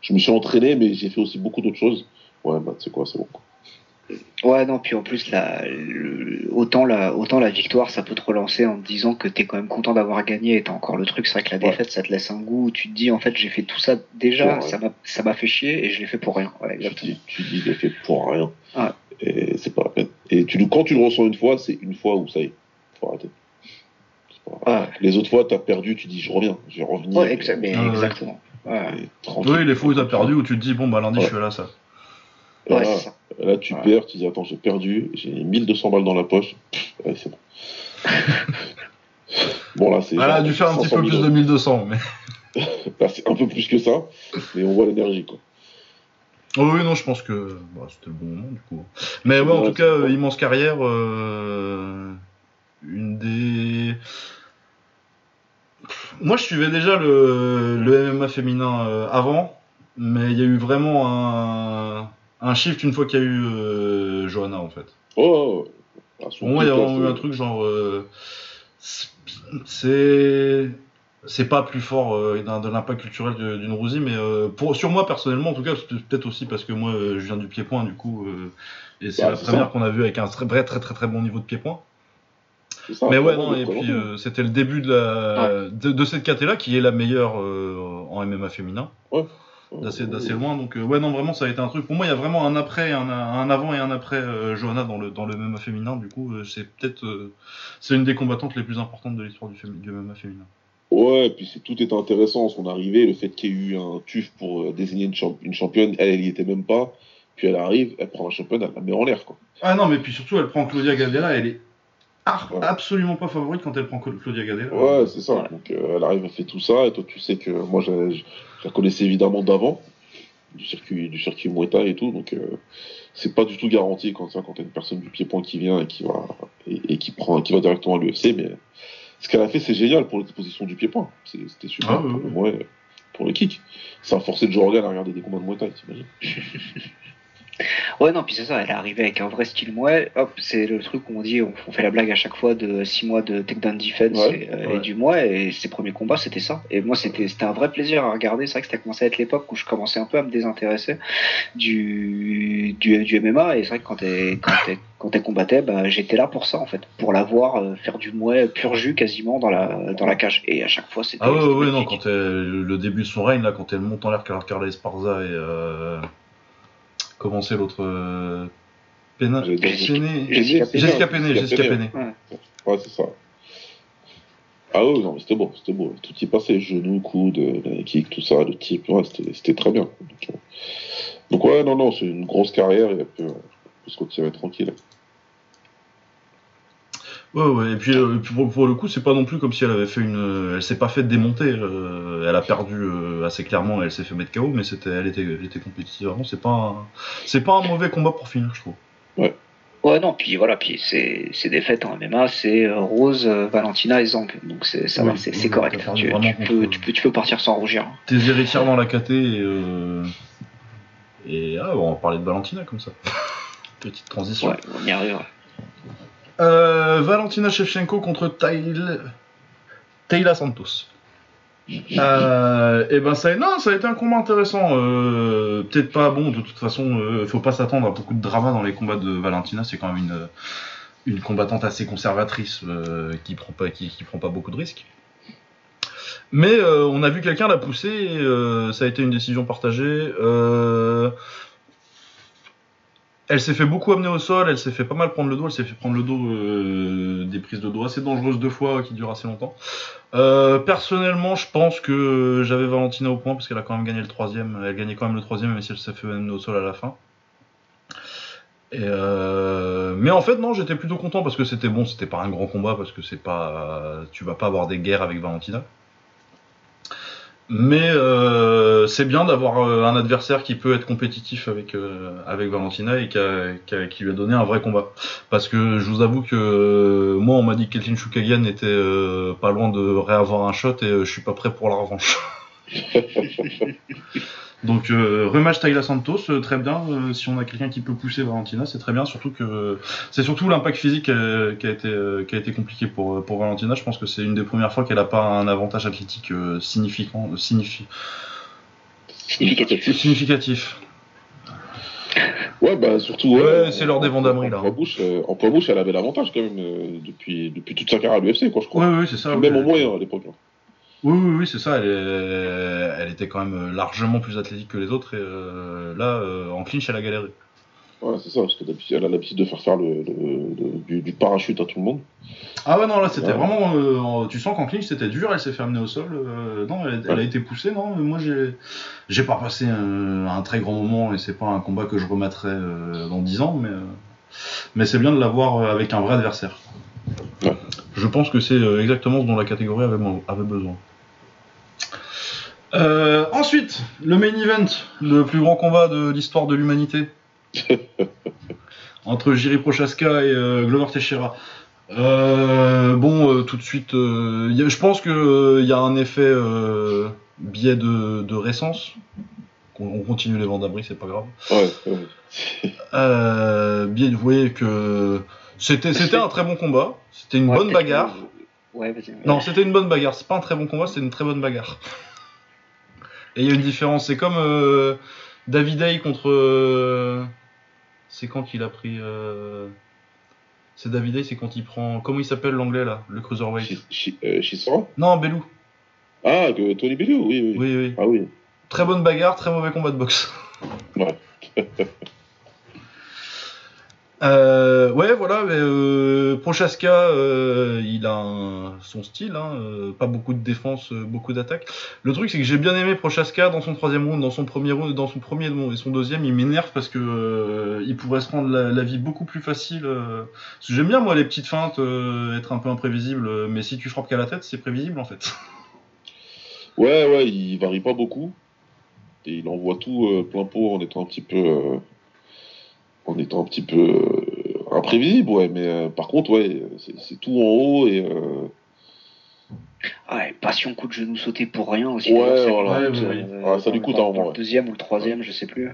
je me suis entraîné, mais j'ai fait aussi beaucoup d'autres choses. Ouais, bah tu sais quoi, c'est bon. Ouais, non, puis en plus, la, le- autant, la, autant la victoire, ça peut te relancer en te disant que t'es quand même content d'avoir gagné et t'as encore le truc. C'est vrai que la Ouais. défaite, ça te laisse un goût où tu te dis, en fait, j'ai fait tout ça déjà, Ouais. ça m'a ça m'a fait chier et je l'ai fait pour rien. Ouais, Tu dis, tu dis, est fait pour rien. Ouais. Et c'est pas la peine. Et tu, le- quand tu le ressens une fois, c'est une fois où ça y est, faut arrêter. Pas- Les autres fois, t'as perdu, tu dis je reviens, je vais revenir. ouais, exa- mais Ah exactement. Ouais, Et tranquille. Oui, les fois où t'as perdu, où tu te dis, bon, bah lundi, Ouais. je suis là, ça. Ouais là, ça. Là, tu Ouais. perds, tu dis attends, j'ai perdu, j'ai 1200 balles dans la poche. Pff, Ouais, c'est bon. [laughs] bon, là, c'est. Elle a dû faire un petit 500 peu 000 plus de 1200, mais. [laughs] Là, c'est un peu plus que ça, mais on voit l'énergie, quoi. Oh, oui, non, je pense que bah, c'était le bon moment, du coup. Mais ouais, en tout cas, euh, immense carrière. euh, Une des. Moi, je suivais déjà le, le MMA féminin euh, avant, mais il y a eu vraiment un, un shift une fois qu'il y a eu euh, Johanna, en fait. Oh, à son Pour moi, il y a là, vraiment eu un truc genre. euh, c'est. C'est pas plus fort euh, de l'impact culturel d'une Rousie, mais euh, pour, sur moi personnellement, en tout cas, peut-être aussi parce que moi je viens du pied-point, du coup, et c'est Bah, la première qu'on a vue avec un très, très très très très bon niveau de pied-point. ça, mais ouais, non, et puis euh, c'était le début de, la, de, de cette caté-là qui est la meilleure euh, en MMA féminin, d'assez d'assez loin. Donc, euh, ouais, non, vraiment, ça a été un truc. Pour moi, il y a vraiment un après, un, un avant et un après euh, Johanna dans le, dans le MMA féminin. Du coup, euh, c'est peut-être. c'est une des combattantes les plus importantes de l'histoire du, fémi- du MMA féminin. Ouais, et puis c'est tout est intéressant, son arrivée, le fait qu'il y ait eu un tuf pour désigner une, champ- une championne, elle, elle y était même pas. Puis elle arrive, elle prend la championne, elle la met en l'air, quoi. Ah non, mais puis surtout, elle prend Claudia Gadella, elle est Ouais. absolument pas favorite quand elle prend Cla- Claudia Gadella. Ouais, c'est ça. Donc euh, elle arrive, elle fait tout ça, et toi tu sais que moi je, je- la connaissais évidemment d'avant, du circuit, du circuit et tout, donc euh, c'est pas du tout garanti quand ça, quand t'as une personne du pied-point qui vient et qui va et, et qui prend, qui va directement à l'UFC, mais ce qu'elle a fait c'est génial pour l'exposition du pied-point. C'était super Ah, pour, le pour le kick. Ça a forcé Joe Rogan à regarder des combats de Muay Thai, t'imagines [laughs] Ouais, non, puis c'est ça, elle est arrivée avec un vrai style mouet. Hop, c'est le truc où on dit, on, on fait la blague à chaque fois de 6 mois de takedown defense Ouais, et, euh, ouais. et du mouet. Et ses premiers combats, c'était ça. Et moi, c'était un vrai plaisir à regarder. C'est vrai que c'était commencé à être l'époque où je commençais un peu à me désintéresser du, du, du MMA. Et c'est vrai que quand elle, quand elle, quand elle combattait, bah, j'étais là pour ça, en fait. Pour la voir euh, faire du mouet pur jus quasiment dans la, dans la cage. Et à chaque fois, c'était. Ah ouais, ouais, non, quand elle- le début de son règne, là, quand elle monte en l'air Car- Carla Esparza et. Euh, comment c'est l'autre euh, Pena J'ai dit- Jessica- Pena- Jessica. Ouais, c'est ça. Ah ouais, non, mais c'était beau, c'était beau. Tout y passait, genoux, coudes, les kicks, tout ça, le type, ouais, c'était très bien. Donc, euh, donc ouais, non, non, c'est une grosse carrière et elle peut, elle peut se retirer tranquille. Ouais, ouais, et puis, euh, et puis pour, pour le coup, c'est pas non plus comme si elle avait fait une. euh, Elle s'est pas fait démonter. euh, elle a perdu euh, assez clairement, elle s'est fait mettre KO, mais c'était, elle, était, elle était compétitive avant. C'est pas, un, c'est pas un mauvais combat pour finir, je trouve. Ouais, non, puis voilà, puis c'est c'est des fêtes en MMA, c'est Rose, Valentina et Zank. Donc c'est ça Oui, va, c'est correct. Tu, contre- peux, tu, peux, tu peux partir sans rougir. Tes héritières dans la KT et. Et ah, on va parler de Valentina comme ça. [laughs] Petite transition. Ouais, on y arrive. Euh, Valentina Shevchenko contre. Taylor Santos. Euh, et ben ça, non, ça a été un combat intéressant. Euh, Peut-être pas bon, de toute façon, euh, faut pas s'attendre à beaucoup de drama dans les combats de Valentina. C'est quand même une, combattante assez conservatrice euh, qui prend pas, qui, prend pas beaucoup de risques. Mais on a vu quelqu'un la pousser. Ça a été une décision partagée. Elle s'est fait beaucoup amener au sol, elle s'est fait pas mal prendre le dos, elle s'est fait prendre le dos euh, des prises de dos assez dangereuses deux fois qui durent assez longtemps. Euh, personnellement, je pense que j'avais Valentina au point parce qu'elle a quand même gagné le troisième. Elle gagnait quand même le troisième, même si elle s'est fait amener au sol à la fin. Euh, Mais en fait, non, j'étais plutôt content parce que c'était bon, c'était pas un grand combat parce que c'est pas, tu vas pas avoir des guerres avec Valentina. Mais euh, c'est bien d'avoir euh, un adversaire qui peut être compétitif avec, euh, avec Valentina et qui, a- qui a- qui lui a donné un vrai combat. Parce que je vous avoue que euh, moi, on m'a dit que Kelvin Chukagian était euh, pas loin de réavoir un shot et euh, je suis pas prêt pour la revanche. [laughs] Donc, euh, rematch Tayla Santos, euh, très bien. Euh, si on a quelqu'un qui peut pousser Valentina, c'est très bien. Surtout que c'est surtout l'impact physique euh, qui a été euh, qui a été compliqué pour pour Valentina. Je pense que c'est une des premières fois qu'elle a pas un avantage athlétique euh, significant, euh, signifi- Significatif. significatif. Ouais, bah surtout. Ouais, c'est l'heure des Vendameries, là. En poids bouche, euh, en poids bouche, elle avait l'avantage quand même euh, depuis, depuis toute sa carrière à l'UFC, quoi, je crois. Oui, oui, c'est ça. Même au moyen à l'époque. Oui, oui, oui, c'est ça. Elle, est- elle était quand même largement plus athlétique que les autres. Et euh, là, euh, en clinch, elle a galéré. Ouais, c'est ça, parce que d'habitude, elle a l'habitude de faire faire le, le- le- du, du parachute à tout le monde. Ah ouais, non, là, c'était Ouais. vraiment. euh, tu sens qu'en clinch, c'était dur. Elle s'est fait amener au sol. non, elle, elle a été poussée. Non, mais moi, j'ai, j'ai pas passé un, un très grand moment et c'est pas un combat que je remettrai dans 10 ans, mais, mais c'est bien de l'avoir avec un vrai adversaire. Ouais. Je pense que c'est exactement ce dont la catégorie avait, avait besoin. Euh, ensuite, le main event, le plus grand combat de l'histoire de l'humanité. [laughs] entre Jiri Prochaska et euh, Glover Teixeira. Euh, bon, euh, tout de suite, euh, a- je pense qu'il y a un effet euh, biais de, de récence. On, on continue les ventes d'abri, c'est pas grave. Ouais, ouais. [laughs] Euh, biais de, vous voyez que c'était c'était un très bon combat. C'était une Ouais, bonne bagarre. que- Ouais, vas-y. Non, c'était une bonne bagarre. C'est pas un très bon combat, c'était une très bonne bagarre. Et il y a une différence. C'est comme euh, David Hay contre. euh, c'est quand qu'il a pris. euh, C'est David Hay, c'est quand il prend. Comment il s'appelle l'anglais là Le cruiserweight? Chi- Chi- euh, Chisora? Non, Belou. Ah, Tony Bellew, oui, oui. Oui, oui. Ah oui. Très bonne bagarre, très mauvais combat de boxe. [laughs] Euh, ouais, voilà, euh, Prochaska, euh, il a son style, hein, pas beaucoup de défense, beaucoup d'attaque. Le truc, c'est que j'ai bien aimé Prochaska dans son troisième round, dans son premier round, dans son premier et son deuxième, il m'énerve parce que il pourrait se rendre la, la vie beaucoup plus facile. parce j'aime bien moi les petites feintes, être un peu imprévisible, mais si tu frappes qu'à la tête, c'est prévisible en fait. [laughs] Ouais, ouais, il varie pas beaucoup. Et il envoie tout plein pot en étant un petit peu. Euh, en étant un petit peu euh, imprévisible, ouais. Mais euh, par contre, ouais, c'est c'est tout en haut et. euh, Ah, ouais, passion coup de genou sauté pour rien aussi. Ouais, ça voilà. lui coûte, Ouais, ouais, euh, ouais. Ah, ça lui coûte dans- un moment, Le deuxième ou le troisième, je sais plus.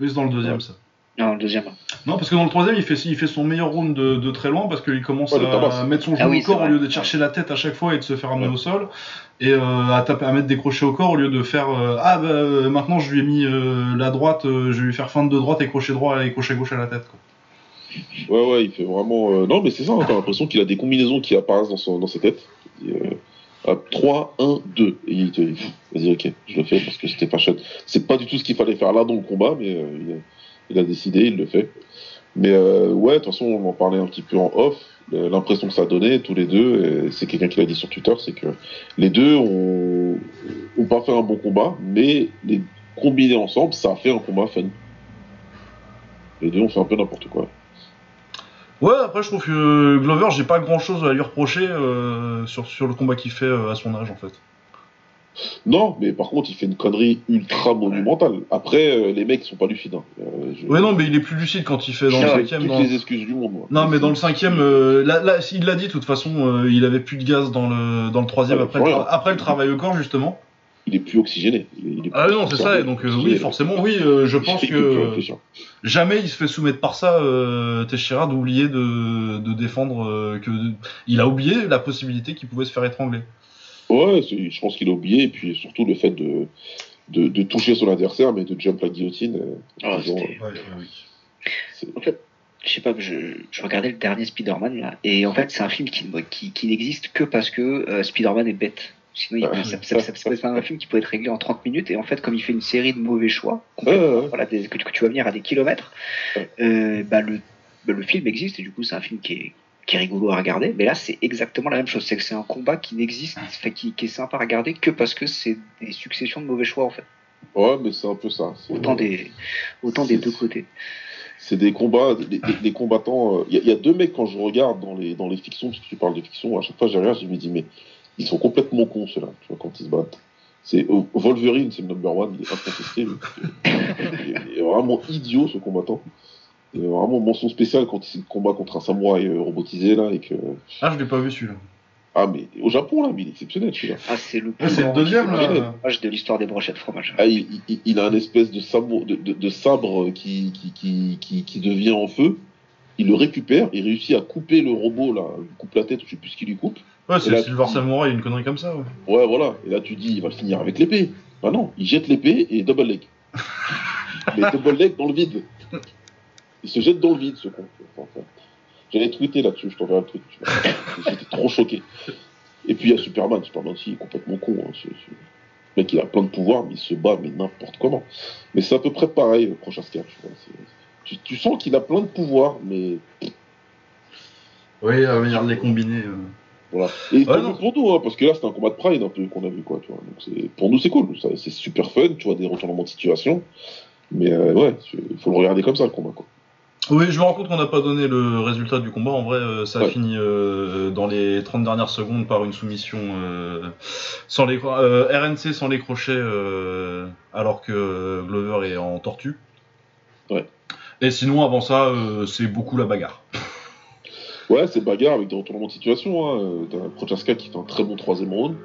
C'est dans le deuxième, ça. Non, le deuxième. Non, parce que dans le troisième, il fait, il fait son meilleur round de, de très loin parce qu'il commence Ouais, à mettre son Ah genou oui, au corps au lieu de chercher la tête à chaque fois et de se faire amener Ouais. au sol et euh, à, taper, à mettre des crochets au corps au lieu de faire euh, ah bah euh, maintenant je lui ai mis euh, la droite, euh, je vais lui faire feinte de droite et crochet droit et crochet gauche à la tête. Quoi. Ouais, ouais, il fait vraiment. euh, Non, mais c'est ça, hein, t'as l'impression qu'il a des combinaisons qui apparaissent dans, son, dans sa tête. Et, euh, à 3, 1, 2. Et il te dit, vas-y, ok, je le fais parce que c'était pas chouette. C'est pas du tout ce qu'il fallait faire là dans le combat, mais euh, il, a, décidé, il le fait. Mais euh, ouais, de toute façon, on en parlait un petit peu en off. Euh, L'impression que ça donnait, tous les deux, c'est quelqu'un qui l'a dit sur Twitter, c'est que les deux ont, pas fait un bon combat, mais les combinés ensemble, ça a fait un combat fun. Les deux ont fait un peu n'importe quoi. Ouais, après je trouve que Glover, j'ai pas grand chose à lui reprocher euh, sur, le combat qu'il fait à son âge en fait. Non, mais par contre, il fait une connerie ultra monumentale. Après, euh, les mecs sont pas lucides. Hein. Euh, je- Ouais, non, mais il est plus lucide quand il fait dans le J'ai cinquième. toutes dans- les excuses du monde. moi. Non, mais dans le cinquième, euh, là, là, il l'a dit, de toute façon, il avait plus de gaz dans le, dans le troisième Ah, après, le après le travail au corps, justement. Il est plus oxygéné. Il est, il est Ah non, c'est ça, donc oui, forcément, oui, je pense que jamais il se fait soumettre par ça, Teixeira, d'oublier de, de défendre, que il a oublié la possibilité qu'il pouvait se faire étrangler. Ouais, je pense qu'il a oublié, et puis surtout le fait de, de, de toucher son adversaire, mais de jump la guillotine. euh, Ah, disons, c'était- c'est- En fait, je sais pas, je, je regardais le dernier Spider-Man là, et en fait, c'est un film qui, qui, qui n'existe que parce que euh, Spider-Man est bête. Sinon, c'est un film qui peut être réglé en 30 minutes, et en fait, comme il fait une série de mauvais choix, Ouais, ouais, ouais. voilà, des- que, que tu vas venir à des kilomètres, Ouais. euh, bah, le, bah, le film existe, et du coup, c'est un film qui est, qui est rigolo à regarder, mais là, c'est exactement la même chose. C'est que c'est un combat qui n'existe, qui, qui est sympa à regarder que parce que c'est des successions de mauvais choix, en fait. Ouais, mais c'est un peu ça. Autant des, autant des deux côtés. c'est des combats, des, des- des combattants. Il y, a- y a deux mecs quand je regarde dans les, dans les fictions, parce que tu parles de fiction, à chaque fois je regarde, je me dis, mais ils sont complètement cons ceux-là, tu vois, quand ils se battent. C'est euh, Wolverine, c'est le number one, il est incontesté. lui. il, est, il est vraiment idiot ce combattant. Vraiment mention spéciale quand il combat contre un samouraï euh, robotisé là et que Ah, je l'ai pas vu celui-là. ah mais au Japon là, mais il est exceptionnel celui-là. Ah, c'est le Ah, c'est le plus deuxième, là. personnage de l'histoire des brochettes fromage. Ah, il, il- il a un espèce de, samo- de, de- de sabre qui, qui, qui, qui, qui devient en feu. Il le récupère, il réussit à couper le robot là, il lui coupe la tête, je sais plus ce qu'il lui coupe. Ouais, c'est là, Silver tu- Samurai, une connerie comme ça, ouais. Ouais, voilà. Et là, tu dis, il va le finir avec l'épée. Bah non, il jette l'épée et double leg. [laughs] Mais double leg dans le vide. Il se jette dans le vide, ce con. Enfin, J'allais tweeter là-dessus, je t'enverrai le truc. tu vois. [laughs] J'étais trop choqué. Et puis il y a Superman. Superman, si, il est complètement con. hein. Le mec, il a plein de pouvoirs, mais il se bat, mais n'importe comment. Mais c'est à peu près pareil, le prochain Scar. tu Tu, tu sens qu'il a plein de pouvoirs, mais Oui, à venir de les combiner. euh. Voilà. Et tant non. pour nous, hein, parce que là, c'est un combat de pride un peu qu'on a vu, quoi. Tu vois. Donc, c'est- pour nous, c'est cool. C'est super fun, tu vois, des retournements de situation. Mais euh, ouais, il faut le regarder comme ça, le combat, quoi. Oui, je me rends compte qu'on n'a pas donné le résultat du combat. En vrai, euh, ça a Ouais. fini euh, dans les 30 dernières secondes par une soumission euh, sans les RNC sans les crochets, alors que Glover est en tortue. Ouais. Et sinon, avant ça, c'est beaucoup la bagarre. [laughs] Ouais, c'est bagarre avec des retournements de situation. Hein. T'as Prochaska qui fait un très bon troisième round.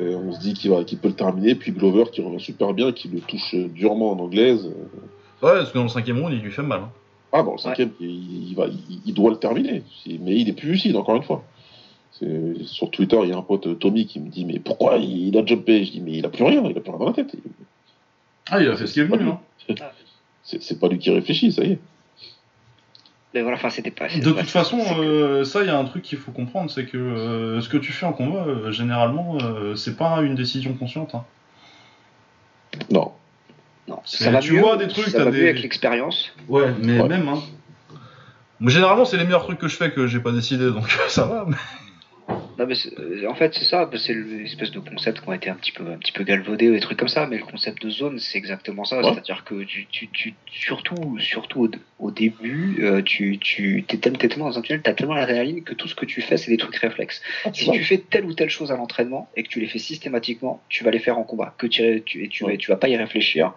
Et on se dit qu'il peut le terminer. Puis Glover qui revient super bien, qui le touche durement en anglaise. Ouais, parce que dans le cinquième round, il lui fait mal. hein. Ah, dans le cinquième, il, il va, il, il doit le terminer. Mais il est plus lucide, encore une fois. Sur Twitter, il y a un pote, Tommy, qui me dit Mais pourquoi il a jumpé? Je dis Mais il a plus rien, il a plus rien dans la tête. Ah, il a fait ce qui est venu. Hein. [laughs] C'est c'est pas lui qui réfléchit, ça y est. Mais voilà, enfin, c'était pas. De toute pas- façon, euh, ça, il y a un truc qu'il faut comprendre, c'est que euh, ce que tu fais en combat, euh, généralement, euh, c'est pas une décision consciente. hein. Non. Non, c'est- ça va tu mieux, vois des trucs, ça t'as va des- mieux avec l'expérience. Ouais, mais Ouais. même, hein. Généralement, c'est les meilleurs trucs que je fais que j'ai pas décidé, donc [laughs] ça va. mais- Non, mais c'est- euh, en fait, c'est ça, bah, c'est l'espèce de concept qui ont été un petit peu, un petit peu galvaudés ou des trucs comme ça, mais le concept de zone, c'est exactement ça. Ouais. C'est-à-dire que tu, tu, tu- surtout, surtout au, au début, euh, tu, tu t'es tellement, dans un tunnel, t'as tellement l'adrénaline que tout ce que tu fais, c'est des trucs réflexes. Si tu fais telle ou telle chose à l'entraînement et que tu les fais systématiquement, tu vas les faire en combat. Que tu, tu, et tu, Ouais. tu vas pas y réfléchir.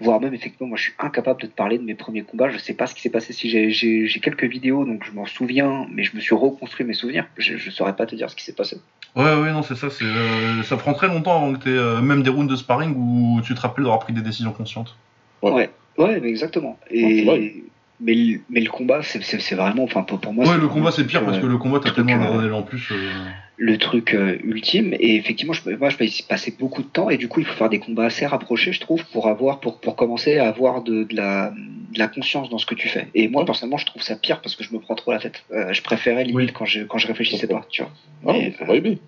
Voire même, effectivement, moi, je suis incapable de te parler de mes premiers combats. Je sais pas ce qui s'est passé. Si j'ai, quelques vidéos, donc je m'en souviens, mais je me suis reconstruit mes souvenirs. Je, je saurais pas te dire ce qui s'est passé. Ouais, ouais, non, c'est ça. C'est, euh, ça prend très longtemps avant que t'aies euh, même des rounds de sparring où tu te rappelles d'avoir pris des décisions conscientes. Ouais. Ouais. Ouais, mais exactement. Et. Mais, le- mais le combat, c'est vraiment, enfin pour, pour moi, Ouais, le combat c'est pire parce que le combat t'as tellement de euh, bordel en plus. euh, le truc euh, ultime. Et effectivement, je, moi, je peux y passer beaucoup de temps. Et du coup, il faut faire des combats assez rapprochés, je trouve, pour avoir, pour, pour commencer à avoir de, de la, de la conscience dans ce que tu fais. Et moi, personnellement, je trouve ça pire parce que je me prends trop la tête. Euh, je préférais limite Oui. quand je, quand je réfléchissais pas, tu vois. Ah, Mais, va aimer.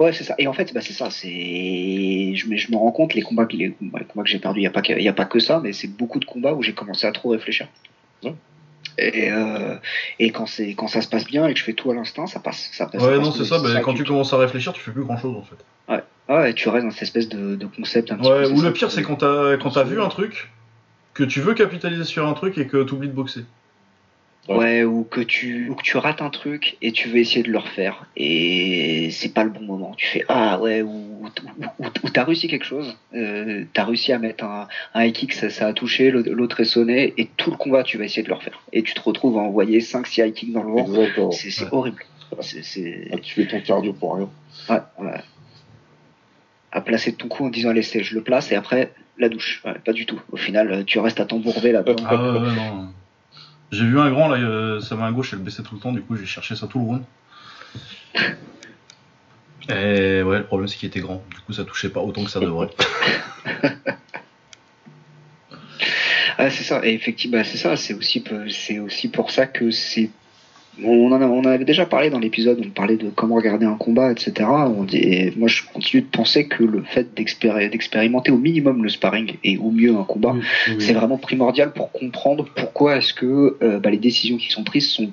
Ouais, c'est ça. Et en fait, bah, c'est ça. C'est, je me, je me rends compte les combats que les, combats les combats que j'ai perdus. Il y a pas que, il y a pas que ça, mais c'est beaucoup de combats où j'ai commencé à trop réfléchir. Ouais. Et, euh, et quand c'est, quand ça se passe bien et que je fais tout à l'instinct, ça passe. Ça passe Ouais, ça non, c'est ça, bah, quand tu commences à réfléchir, tu fais plus grand chose en fait. Ouais, tu restes dans cette espèce de, de concept un petit Ouais, peu. ou le pire, c'est quand t'as quand t'as vu un truc, que tu veux capitaliser sur un truc et que t'oublies de boxer. Ouais, ou que tu ou que tu rates un truc et tu veux essayer de le refaire et c'est pas le bon moment. Tu fais ah ouais ou ou, ou- ou t'as réussi quelque chose, euh, t'as réussi à mettre un, un high kick, ça, ça a touché, l'autre est sonné et tout le combat tu vas essayer de le refaire et tu te retrouves à envoyer 5-6 high kicks dans le vent. C'est Ouais. horrible. C'est Ah, tu fais ton cardio pour rien. ouais, ouais. À placer ton coup en disant allez c'est- je le place et après la douche. Ouais, pas du tout. Au final tu restes à t'embourber là-dedans. Ah ouais, ouais, non. J'ai vu un grand là, euh, sa main à gauche elle baissait tout le temps, du coup j'ai cherché ça tout le round. [laughs] Et ouais, le problème c'est qu'il était grand, du coup ça touchait pas autant que ça devrait. [laughs] Ah, c'est ça, et effectivement, bah, c'est ça, c'est aussi, c'est aussi pour ça que c'est. On en, a- on en avait déjà parlé dans l'épisode, on parlait de comment regarder un combat, etc. On dit, et moi, je continue de penser que le fait d'expéri- d'expérimenter au minimum le sparring et au mieux un combat, c'est vraiment primordial pour comprendre pourquoi est-ce que euh, bah, les décisions qui sont prises sont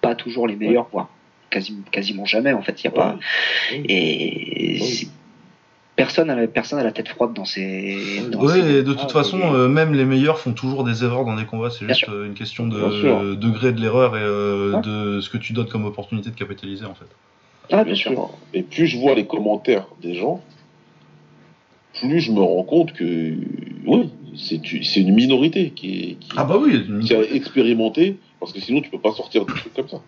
pas toujours les meilleures, voire quasi, quasiment jamais, en fait. Il y a pas. Et Personne a, personne a la tête froide dans ces. Dans Ouais, ces- et de toute Ah, façon, oui. euh, même les meilleurs font toujours des erreurs dans des combats, c'est juste euh, une question de degré de l'erreur et euh, Ouais. de ce que tu donnes comme opportunité de capitaliser en fait. Ah, bien sûr. Et plus je vois les commentaires des gens, plus je me rends compte que oui, c'est c'est une minorité qui, est- qui, Ah bah oui, qui a expérimenté, parce que sinon tu peux pas sortir de trucs comme ça.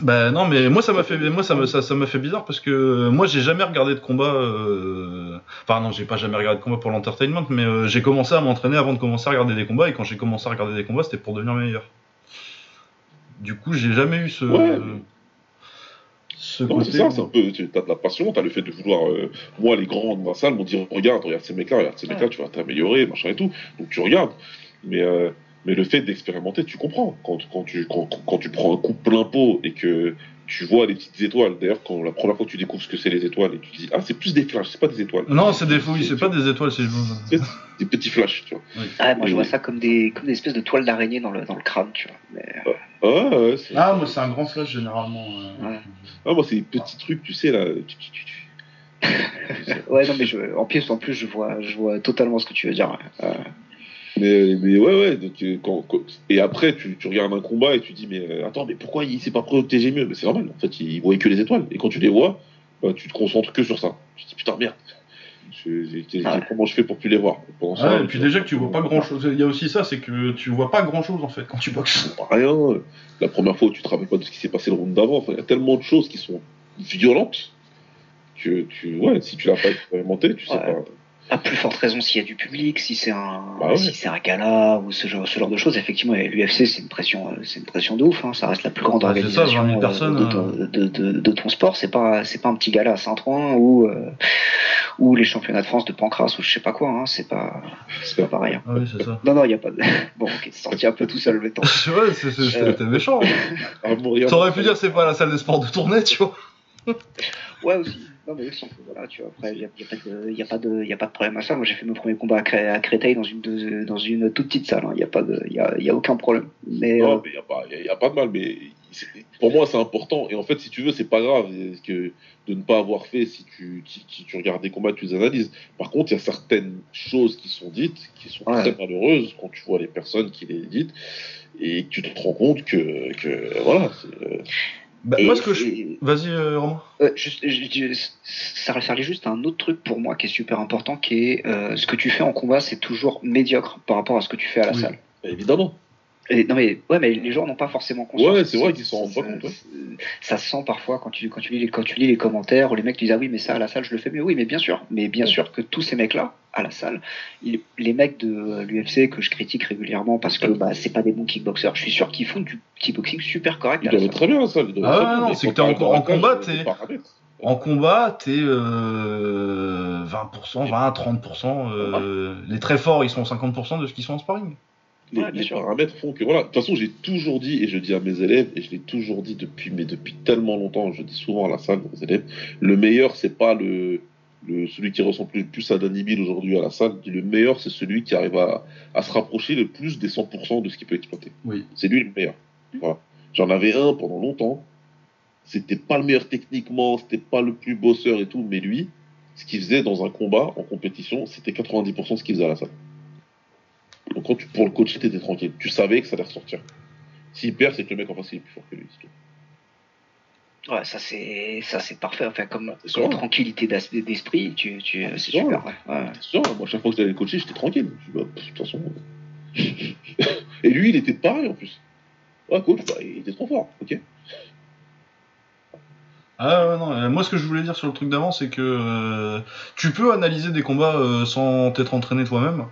Bah non, mais moi ça m'a fait, moi ça me, ça, ça m'a fait bizarre parce que euh, moi j'ai jamais regardé de combat. euh, Enfin non, j'ai pas jamais regardé de combat pour l'entertainment, mais euh, j'ai commencé à m'entraîner avant de commencer à regarder des combats et quand j'ai commencé à regarder des combats, c'était pour devenir meilleur. Du coup, j'ai jamais eu ce. Ouais. Ce Non, côté. c'est ça, c'est un peu, tu as de la passion, tu as le fait de vouloir. euh, moi, les grands de ma salle m'ont dit regarde, regarde ces mecs-là, regarde ces mecs-là, tu vas t'améliorer, machin et tout. Donc tu regardes. Mais, euh, mais le fait d'expérimenter, tu comprends. Quand, quand, tu, quand, quand tu prends un coup plein pot et que tu vois les petites étoiles, d'ailleurs, quand la première fois que tu découvres ce que c'est les étoiles et tu te dis ah, c'est plus des flashs, c'est pas des étoiles. Non, c'est des fouilles, c'est pas des étoiles, c'est. Des petits flashs, tu vois. Ah, moi je vois ça comme des, comme des espèces de toiles d'araignée dans le, dans le crâne, tu vois. Mais, Ah, ouais, Ah, moi c'est un grand flash généralement. euh. Ouais. ah, moi, c'est des petits trucs, tu sais, là. tu- tu- tu- tu- [laughs] ouais, non, mais je, en plus, en plus, je vois, je vois totalement ce que tu veux dire. ouais. Euh, Mais, mais ouais, ouais. Donc, euh, quand, quand- et après, tu, tu regardes un combat et tu dis, mais euh, attends, mais pourquoi il s'est pas protégé mieux? Mais c'est normal, en fait, il voyait que les étoiles. Et quand tu les vois, bah, tu te concentres que sur ça. Tu te dis, putain, merde. Je- Ah. Comment je fais pour plus les voir? Pendant ça, Ouais, et tu puis déjà que tu vois pas grand chose. Il y a aussi ça, c'est que tu vois pas grand chose en fait quand tu boxes. Rien. La première fois où tu te rappelles pas de ce qui s'est passé le round d'avant. Enfin, il y a tellement de choses qui sont violentes que tu, ouais, si tu l'as pas expérimenté, tu sais Ouais. pas. À plus forte raison s'il y a du public, si c'est un, Bah si c'est un gala ou ce genre, ce genre de choses. Effectivement, l'UFC c'est une pression, euh, c'est une pression de ouf. Hein. Ça reste la plus grande Bah, ça, organisation 20 000 euh, personnes, de, ton, de, de- de ton sport. C'est pas, c'est pas un petit gala à Saint-Ouen ou euh, ou les championnats de France de Pancras ou je sais pas quoi. Hein. C'est pas, c'est pas pareil. hein. Ah oui, c'est ça. Non, non, il y a pas de. [laughs] Bon, ok, c'est sorti un peu tout seul le temps. ouais, c'est- c'est- Euh. c'était méchant. hein. Ah. T'aurais pu dire c'est pas la salle des sports de tournée, tu vois. Ouais, aussi. Non, mais aussi, voilà, tu vois, après, il n'y a, y a pas de- y a, pas de- y a pas de problème à ça. Moi, j'ai fait mon premier combat à, Cré- à Créteil dans une, de- dans une toute petite salle. Il n'y a, pas de- y a, y a aucun problème. Mais, Non, euh, mais il n'y a, a- pas de mal, mais pour moi, c'est important. Et en fait, si tu veux, c'est pas grave que de ne pas avoir fait si tu, si, si tu regardes des combats, tu les analyses. Par contre, il y a certaines choses qui sont dites, qui sont Ouais. très malheureuses quand tu vois les personnes qui les dites, et tu te rends compte que, que voilà. Bah, et- moi, ce que je. Vas-y, euh, Romain. euh, juste- je- je- ça resservait juste à un autre truc pour moi qui est super important, qui est euh, ce que tu fais en combat, c'est toujours médiocre par rapport à ce que tu fais à la Oui. salle. évidemment. Et, non mais ouais mais les gens n'ont pas forcément conscience. Ouais, c'est vrai qu'ils s'en rendent pas Ça- compte, ouais. Ça se sent parfois quand tu quand tu lis les quand tu lis les commentaires où les mecs disent ah oui mais ça à la salle je le fais mieux. Oui mais bien sûr, mais bien sûr que tous ces mecs là à la salle, ils- les mecs de l'UFC que je critique régulièrement parce que bah c'est pas des bons kickboxers. Je suis sûr qu'ils font du kickboxing super correct. Ils doivent être très bien, ça. ils Ah non, c'est que t'es t'as en- combat, t'es-. En combat, t'es euh, 20%, 20, 30%. euh, Les très forts, ils sont 50% de ce qu'ils sont en sparring. Les, Ouais, bien les paramètres font que voilà. De toute façon, j'ai toujours dit et je dis à mes élèves et je l'ai toujours dit depuis mais depuis tellement longtemps. Je dis souvent à la salle aux élèves, le meilleur c'est pas le, le celui qui ressemble le plus à Danny Bill aujourd'hui à la salle. Le meilleur c'est celui qui arrive à, à se rapprocher le plus des 100% de ce qu'il peut exploiter. Oui. C'est lui le meilleur. Voilà. J'en avais un pendant longtemps. C'était pas le meilleur techniquement, c'était pas le plus bosseur et tout, mais lui, ce qu'il faisait dans un combat, en compétition, c'était 90% de ce qu'il faisait à la salle. Donc quand tu, pour le coach, t'étais tranquille. Tu savais que ça allait ressortir. S'il perd, c'est que le mec en face il est plus fort que lui. c'est tout. Ouais, ça c'est ça c'est parfait. Enfin comme, sûr. tranquillité d'esprit, tu tu c'est sûr. super. Ouais. Sûr, moi, chaque fois que j'allais le coacher, j'étais tranquille. Bah, de toute façon. [laughs] et lui, il était pareil en plus. Ouais, coach, bah, il était trop fort. Ok. Ah ouais, non, euh, moi ce que je voulais dire sur le truc d'avant, c'est que euh, tu peux analyser des combats euh, sans t'être entraîné toi-même.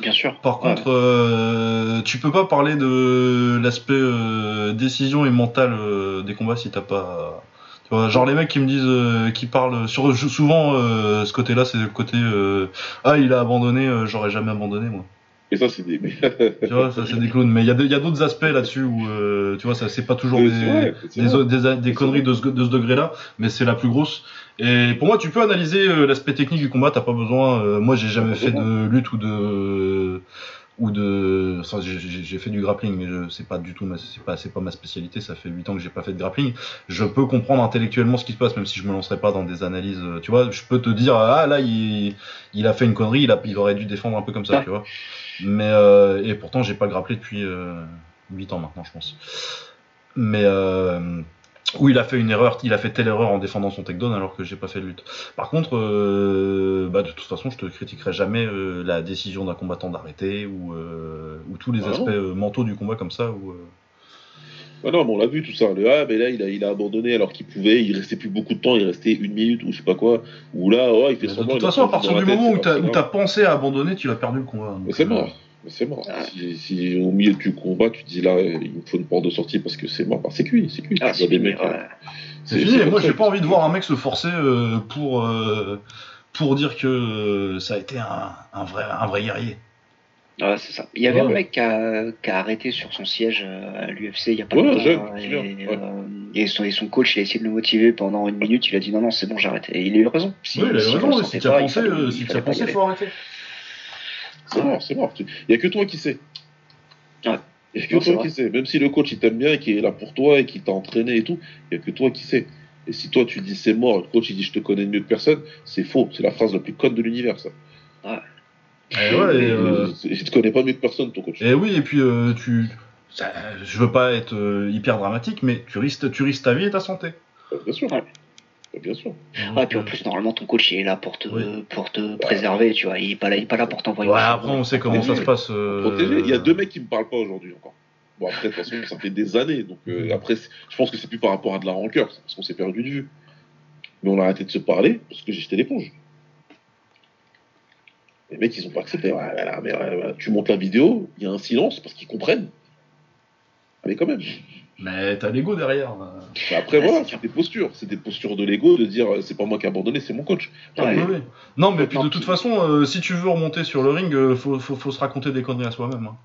Bien sûr. Par Ouais. contre, euh, tu peux pas parler de l'aspect euh, décision et mental euh, des combats si t'as pas. Tu vois, genre les mecs qui me disent, euh, qui parlent sur souvent euh, ce côté-là, c'est le côté euh, ah il a abandonné, euh, j'aurais jamais abandonné moi. Et ça, c'est des. [laughs] Tu vois, ça c'est des clowns. Mais il y a d'autres aspects là-dessus où euh, tu vois ça c'est pas toujours des, des, vrai. des, des conneries de ce, de ce degré-là, mais c'est la plus grosse. Et pour moi, tu peux analyser euh, l'aspect technique du combat. T'as pas besoin. euh, moi, j'ai jamais fait de lutte ou de ou de. Enfin, j'ai- fait du grappling, mais c'est pas du tout. C'est pas c'est pas ma spécialité. Ça fait 8 ans que j'ai pas fait de grappling. Je peux comprendre intellectuellement ce qui se passe, même si je me lancerai pas dans des analyses. euh, Tu vois, je peux te dire ah là il il a fait une connerie. Il a il aurait dû défendre un peu comme ça. Tu vois. Mais et pourtant, j'ai pas grapplé depuis euh, 8 ans maintenant, je pense. Mais où il a fait une erreur, il a fait telle erreur en défendant son takedown alors que j'ai pas fait de lutte. Par contre, euh, bah, de toute façon, je te critiquerai jamais euh, la décision d'un combattant d'arrêter ou, euh, ou tous les Ah aspects euh, mentaux du combat comme ça. Où, euh, Ah non, mais on l'a vu tout ça. Le ah, mais là, il a, il a abandonné alors qu'il pouvait. Il restait plus beaucoup de temps. Il restait une minute ou je sais pas quoi. Ou là, ouais, il fait de semblant. toute il a façon, à partir du moment où t'as pensé à abandonner, tu as perdu le combat. Mais c'est mort. Mais c'est mort. Ah. Si, si au milieu du combat, tu dis là, euh, il me faut une porte de sortie parce que c'est mort, bah, c'est cuit, c'est cuit. Ah, c'est des mecs, ouais. euh, C'est fini. Et moi, j'ai pas envie de voir un mec se forcer euh, pour euh, pour dire que euh, ça a été un, un vrai un vrai guerrier. Ouais, c'est ça. Il y avait Ouais, un ouais. mec qui a, qui a arrêté sur son siège euh, à l'UFC il y a pas Ouais, longtemps. hein, et, euh, et son, et son coach, il a essayé de le motiver pendant une minute. Il a dit non, non, c'est bon, j'arrête. Et il a eu raison. Si, oui, il a si on raison. Si tu as il pensé, fallait- euh, il si as pensé, faut arrêter. C'est mort, c'est mort. Il y a que toi qui sais. Ouais. Il y a que Non, toi qui sais. Même si le coach il t'aime bien et qui est là pour toi et qui t'a entraîné et tout, il y a que toi qui sais. Et si toi tu dis c'est mort, le coach il dit je te connais mieux que personne, c'est faux. C'est la phrase la plus conne de l'univers ça. Et ouais, et, euh, Je te connais pas mieux que personne ton coach. Et oui, et puis euh, tu. ça- je veux pas être euh, hyper dramatique, mais tu risques, tu risques ta vie et ta santé. Bien sûr. Ouais. Bah, Bien sûr. Ouais, puis en plus, normalement, ton coach, il est là pour te, Oui. pour te préserver, tu vois. Il est pas là, il est pas là pour t'envoyer. Ouais, après, on sait comment ça se passe. euh. Il y a deux mecs qui me parlent pas aujourd'hui encore. Bon après de toute façon ça fait des années donc euh, après c'est- je pense que c'est plus par rapport à de la rancœur c'est parce qu'on s'est perdu de vue. Mais on a arrêté de se parler parce que j'ai jeté l'éponge. Les mecs ils ont pas accepté. Ouais, voilà, mais ouais, tu montes la vidéo, il y a un silence parce qu'ils comprennent. Mais quand même. Mais t'as l'ego derrière. après Ouais, voilà, c'est des postures, c'est des postures de l'ego de dire euh, c'est pas moi qui ai abandonné, c'est mon coach. Ouais. Oui. Non, mais puis de toute façon, euh, si tu veux remonter sur le ring, euh, faut, faut, faut se raconter des conneries à soi-même. hein.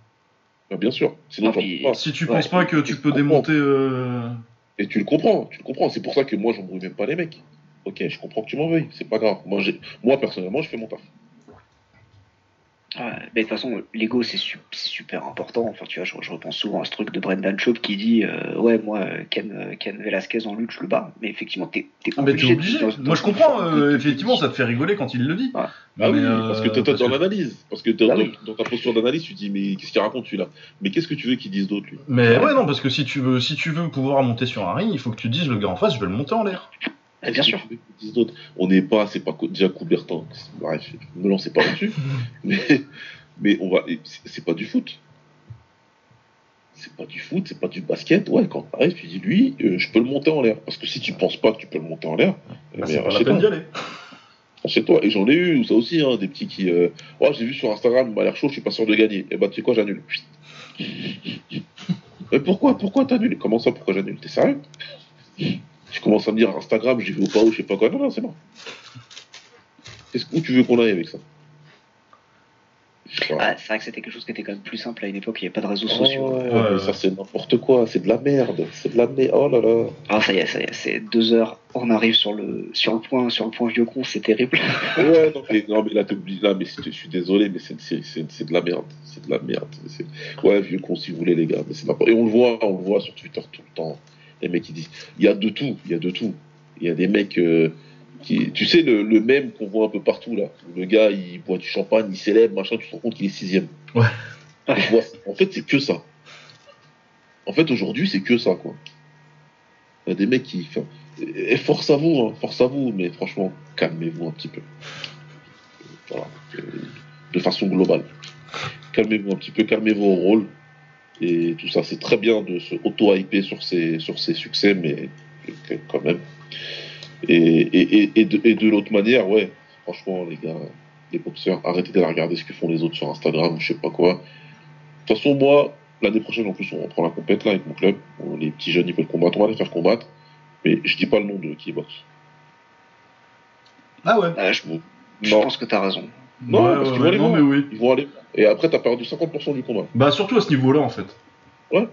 Bah, bien sûr. Sinon Ah, j'en puis- peux pas. Si tu Ouais, penses pas que tu peux démonter. euh, Et tu le comprends, tu le comprends. C'est pour ça que moi, j'embrouille même pas les mecs. Ok, je comprends que tu m'en veuilles, c'est pas grave. Moi, personnellement, je fais mon taf. Ouais, mais de toute façon, l'ego c'est su- c'est super important. Enfin, tu vois, je, je repense souvent à ce truc de Brendan Schaub qui dit euh, Ouais, moi, Ken, Ken Velasquez en lutte, je le bats. Mais effectivement, t'es t'es Ah, mais t'es obligé. de- dans- Moi, je dans- comprends. dans- euh, dans- effectivement, ça te fait rigoler quand il le dit. Ouais. Ah Mais, oui, euh, parce que parce dans que- l'analyse, parce que t'es- Bah dans, oui. dans ta posture d'analyse, tu dis mais qu'est-ce qu'il raconte celui-là Mais qu'est-ce que tu veux qu'il dise d'autre lui? Mais Ouais. ouais, non, parce que si tu veux, si tu veux pouvoir monter sur un ring, il faut que tu dises le gars en face, je vais le monter en l'air. Ah, bien sûr. On n'est pas, c'est pas déjà Coubertin. Bref, ne me lancez pas là-dessus. [laughs] mais, mais on va, c'est pas du foot. c'est pas du foot, c'est pas du basket. Ouais, quand t'arrives, tu dis lui, euh, je peux le monter en l'air. Parce que si tu penses pas que tu peux le monter en l'air, Bah, mais c'est pas aller. Achète-toi. Et j'en ai eu, ça aussi, hein, des petits qui. Euh... Oh, j'ai vu sur Instagram, il m'a l'air chaud, je suis pas sûr de gagner. Et bah, tu sais quoi, j'annule. [laughs] Mais pourquoi Pourquoi t'annules? Comment ça, pourquoi j'annule? T'es sérieux? Tu commences à me dire Instagram, j'y vais au pas où, je sais pas quoi. Non, non, c'est bon. Que- Où tu veux qu'on aille avec ça? Ah, c'est vrai que c'était quelque chose qui était quand même plus simple à une époque, il n'y avait pas de réseaux Oh, sociaux. ouais, Ouais, ça c'est n'importe quoi, c'est de la merde, c'est de la merde. Oh là là. Ah, ça y est, ça y est, c'est deux heures, on arrive sur le, sur le point, sur le point vieux con, c'est terrible. [laughs] Ouais, non mais, non, mais là là mais je suis désolé, mais c'est de la merde, c'est de la merde. Ouais, vieux con si vous voulez les gars, mais c'est n'importe. Et on le voit, on le voit sur Twitter tout le temps. Les mecs qui disent, il y a de tout, il y a de tout. Il y a des mecs euh, qui, tu sais le, le même qu'on voit un peu partout là, le gars il boit du champagne, il célèbre, machin, tu te rends compte qu'il est sixième. Ouais. En fait c'est que ça. En fait aujourd'hui c'est que ça quoi. Il y a des mecs qui, et force à vous, hein, force à vous, mais franchement calmez-vous un petit peu. Voilà, Euh, de façon globale. Calmez-vous un petit peu, calmez vos rôles. Et tout ça, c'est très bien de se auto-hyper sur ses, sur ses succès, mais quand même. Et, et, et, et de, et de l'autre manière, ouais, franchement, les gars, les boxeurs, arrêtez d'aller regarder ce que font les autres sur Instagram, je sais pas quoi. De toute façon, moi, l'année prochaine, en plus, on reprend la compète là avec mon club. On- Les petits jeunes, ils veulent combattre, on va les faire combattre. Mais je dis pas le nom de qui boxe. Ah ouais. Ah, je, je pense que t'as raison. Non, Ouais, parce ouais, qu'ils vont aller non, voir. mais oui. ils vont aller. Et après, t'as perdu 50% du combat. Bah surtout à ce niveau-là en fait. Ouais.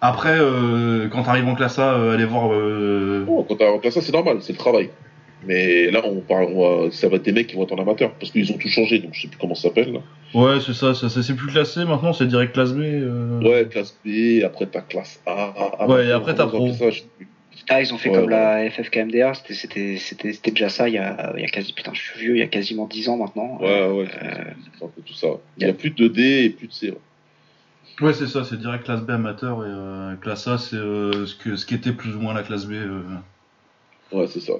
Après, euh, quand t'arrives en classe A, euh, aller voir. euh, Oh, quand t'as remplacé ça, c'est normal, c'est le travail. Mais là, on parle, on va- ça va être des mecs qui vont être en amateur, parce qu'ils ont tout changé, donc je sais plus comment ça s'appelle. Là. Ouais, c'est ça, ça, ça, c'est plus classé maintenant, c'est direct classe B. euh. Ouais, classe B, après t'as classe A. A, Ouais, et après, t'as pro. appellent ça, je sais plus. Ah, ils ont fait Ouais, comme ouais. la FFKMDR, c'était- c'était c'était- c'était déjà ça il y, a, il y a quasi, putain, je suis vieux, il y a quasiment 10 ans maintenant. Ouais, ouais, Euh, c'est un peu tout ça. Il y a plus de D et plus de C. ouais. Ouais, c'est ça, c'est direct classe B amateur et euh, classe A, c'est euh, ce que ce qui était plus ou moins la classe B. euh. Ouais, c'est ça.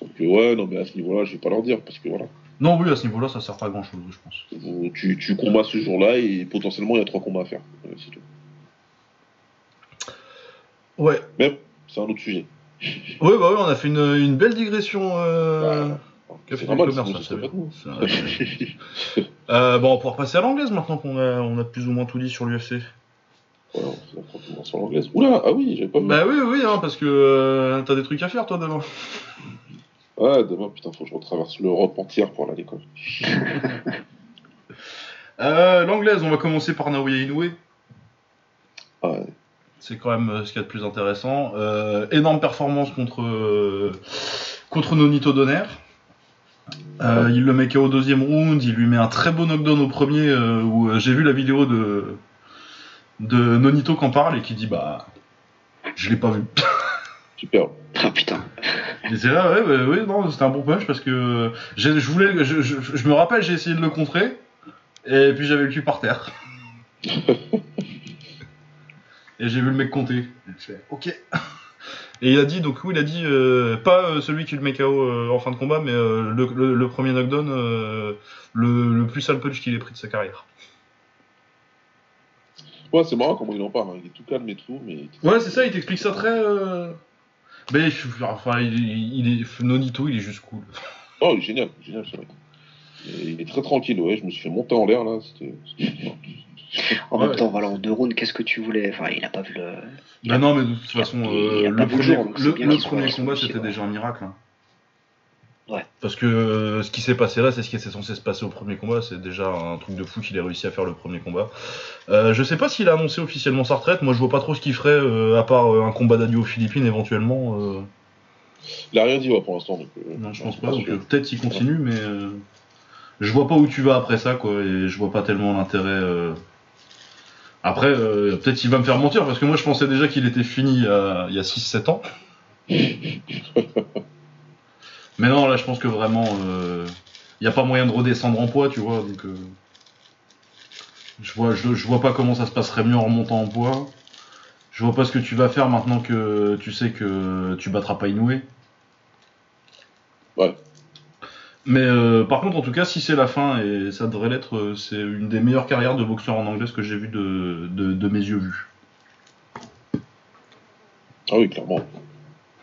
Donc, ouais, non, mais à ce niveau-là, je vais pas leur dire, parce que voilà. Non, oui, à ce niveau-là, ça sert pas à grand chose, je pense. Vous- Tu, tu combats ce jour-là, et potentiellement, il y a trois combats à faire. C'est tout. Ouais. C'est un autre sujet. Ouais, bah ouais, on a fait une, une belle digression. Euh... C'est normal, commerce, ça, Euh, bon, on va pouvoir passer à l'anglaise maintenant qu'on a, on a plus ou moins tout dit sur l'UFC. Ouais, on sur l'anglaise. Oula, ah oui, j'avais pas vu. Bah oui, oui, hein, parce que euh, t'as des trucs à faire toi demain. Ouais, demain, putain, faut que je retraverse l'Europe entière pour aller à l'école. [laughs] Euh, l'anglaise, on va commencer par Naoya Inoue. Ah, ouais. C'est quand même euh, ce qu'il y a de plus intéressant. Euh, énorme performance contre, euh, contre Nonito Donner. Euh, il le met KO au deuxième round, il lui met un très beau knockdown au premier euh, où euh, j'ai vu la vidéo de, de Nonito qui en parle et qui dit bah je l'ai pas vu. [laughs] Super. Ah putain. Et c'est là, ouais, ouais, ouais, non, c'était un bon punch parce que je voulais, je, je- je me rappelle, j'ai essayé de le contrer et puis j'avais le cul par terre. [laughs] et j'ai vu le mec compter. Et je fais, ok. [laughs] Et il a dit, donc oui, il a dit, euh, pas euh, celui qui le met KO euh, en fin de combat, mais euh, le, le- le premier knockdown, euh, le, le plus sale punch qu'il ait pris de sa carrière. Ouais, c'est marrant comment il en parle. hein. Il est tout calme et tout, mais. Ouais, c'est ça, il t'explique ça très. euh, Mais enfin, il, il est Nonito, il est juste cool. [laughs] Oh, il est génial, génial, ce mec. Et il est très tranquille, ouais. Je me suis fait monter en l'air, là. C'était. En Ouais. même temps, voilà, en deux rounds, qu'est-ce que tu voulais? Enfin, il a pas vu le. Bah non, mais de toute façon, euh, pas le premier, jour, le- qu'il premier combat, c'était ouais. déjà un miracle. hein. Ouais. Parce que euh, ce qui s'est passé là, c'est ce qui était censé se passer au premier combat. C'est déjà un truc de fou qu'il ait réussi à faire le premier combat. Euh, je sais pas s'il a annoncé officiellement sa retraite. Moi, je vois pas trop ce qu'il ferait, euh, à part euh, un combat d'adieu aux Philippines éventuellement. euh. Il a rien dit, ouais, pour l'instant. Donc, euh, Non, je pense pas. Euh, peut-être il continue, mais euh, je vois pas où tu vas après ça, quoi. Et je vois pas tellement l'intérêt. Euh. Après, euh, peut-être il va me faire mentir, parce que moi je pensais déjà qu'il était fini il y a, il y a 6-7 ans. [laughs] mais non, là je pense que vraiment, il n'y a pas moyen de redescendre en poids, tu vois. Donc, euh, je, vois, je, je vois pas comment ça se passerait mieux en remontant en poids. Je vois pas ce que tu vas faire maintenant que tu sais que tu battras pas Inoue. Ouais. Mais euh, par contre, en tout cas, si c'est la fin, et ça devrait l'être, euh, c'est une des meilleures carrières de boxeur en anglaise que j'ai vu de, de, de mes yeux vus. Ah oui, clairement.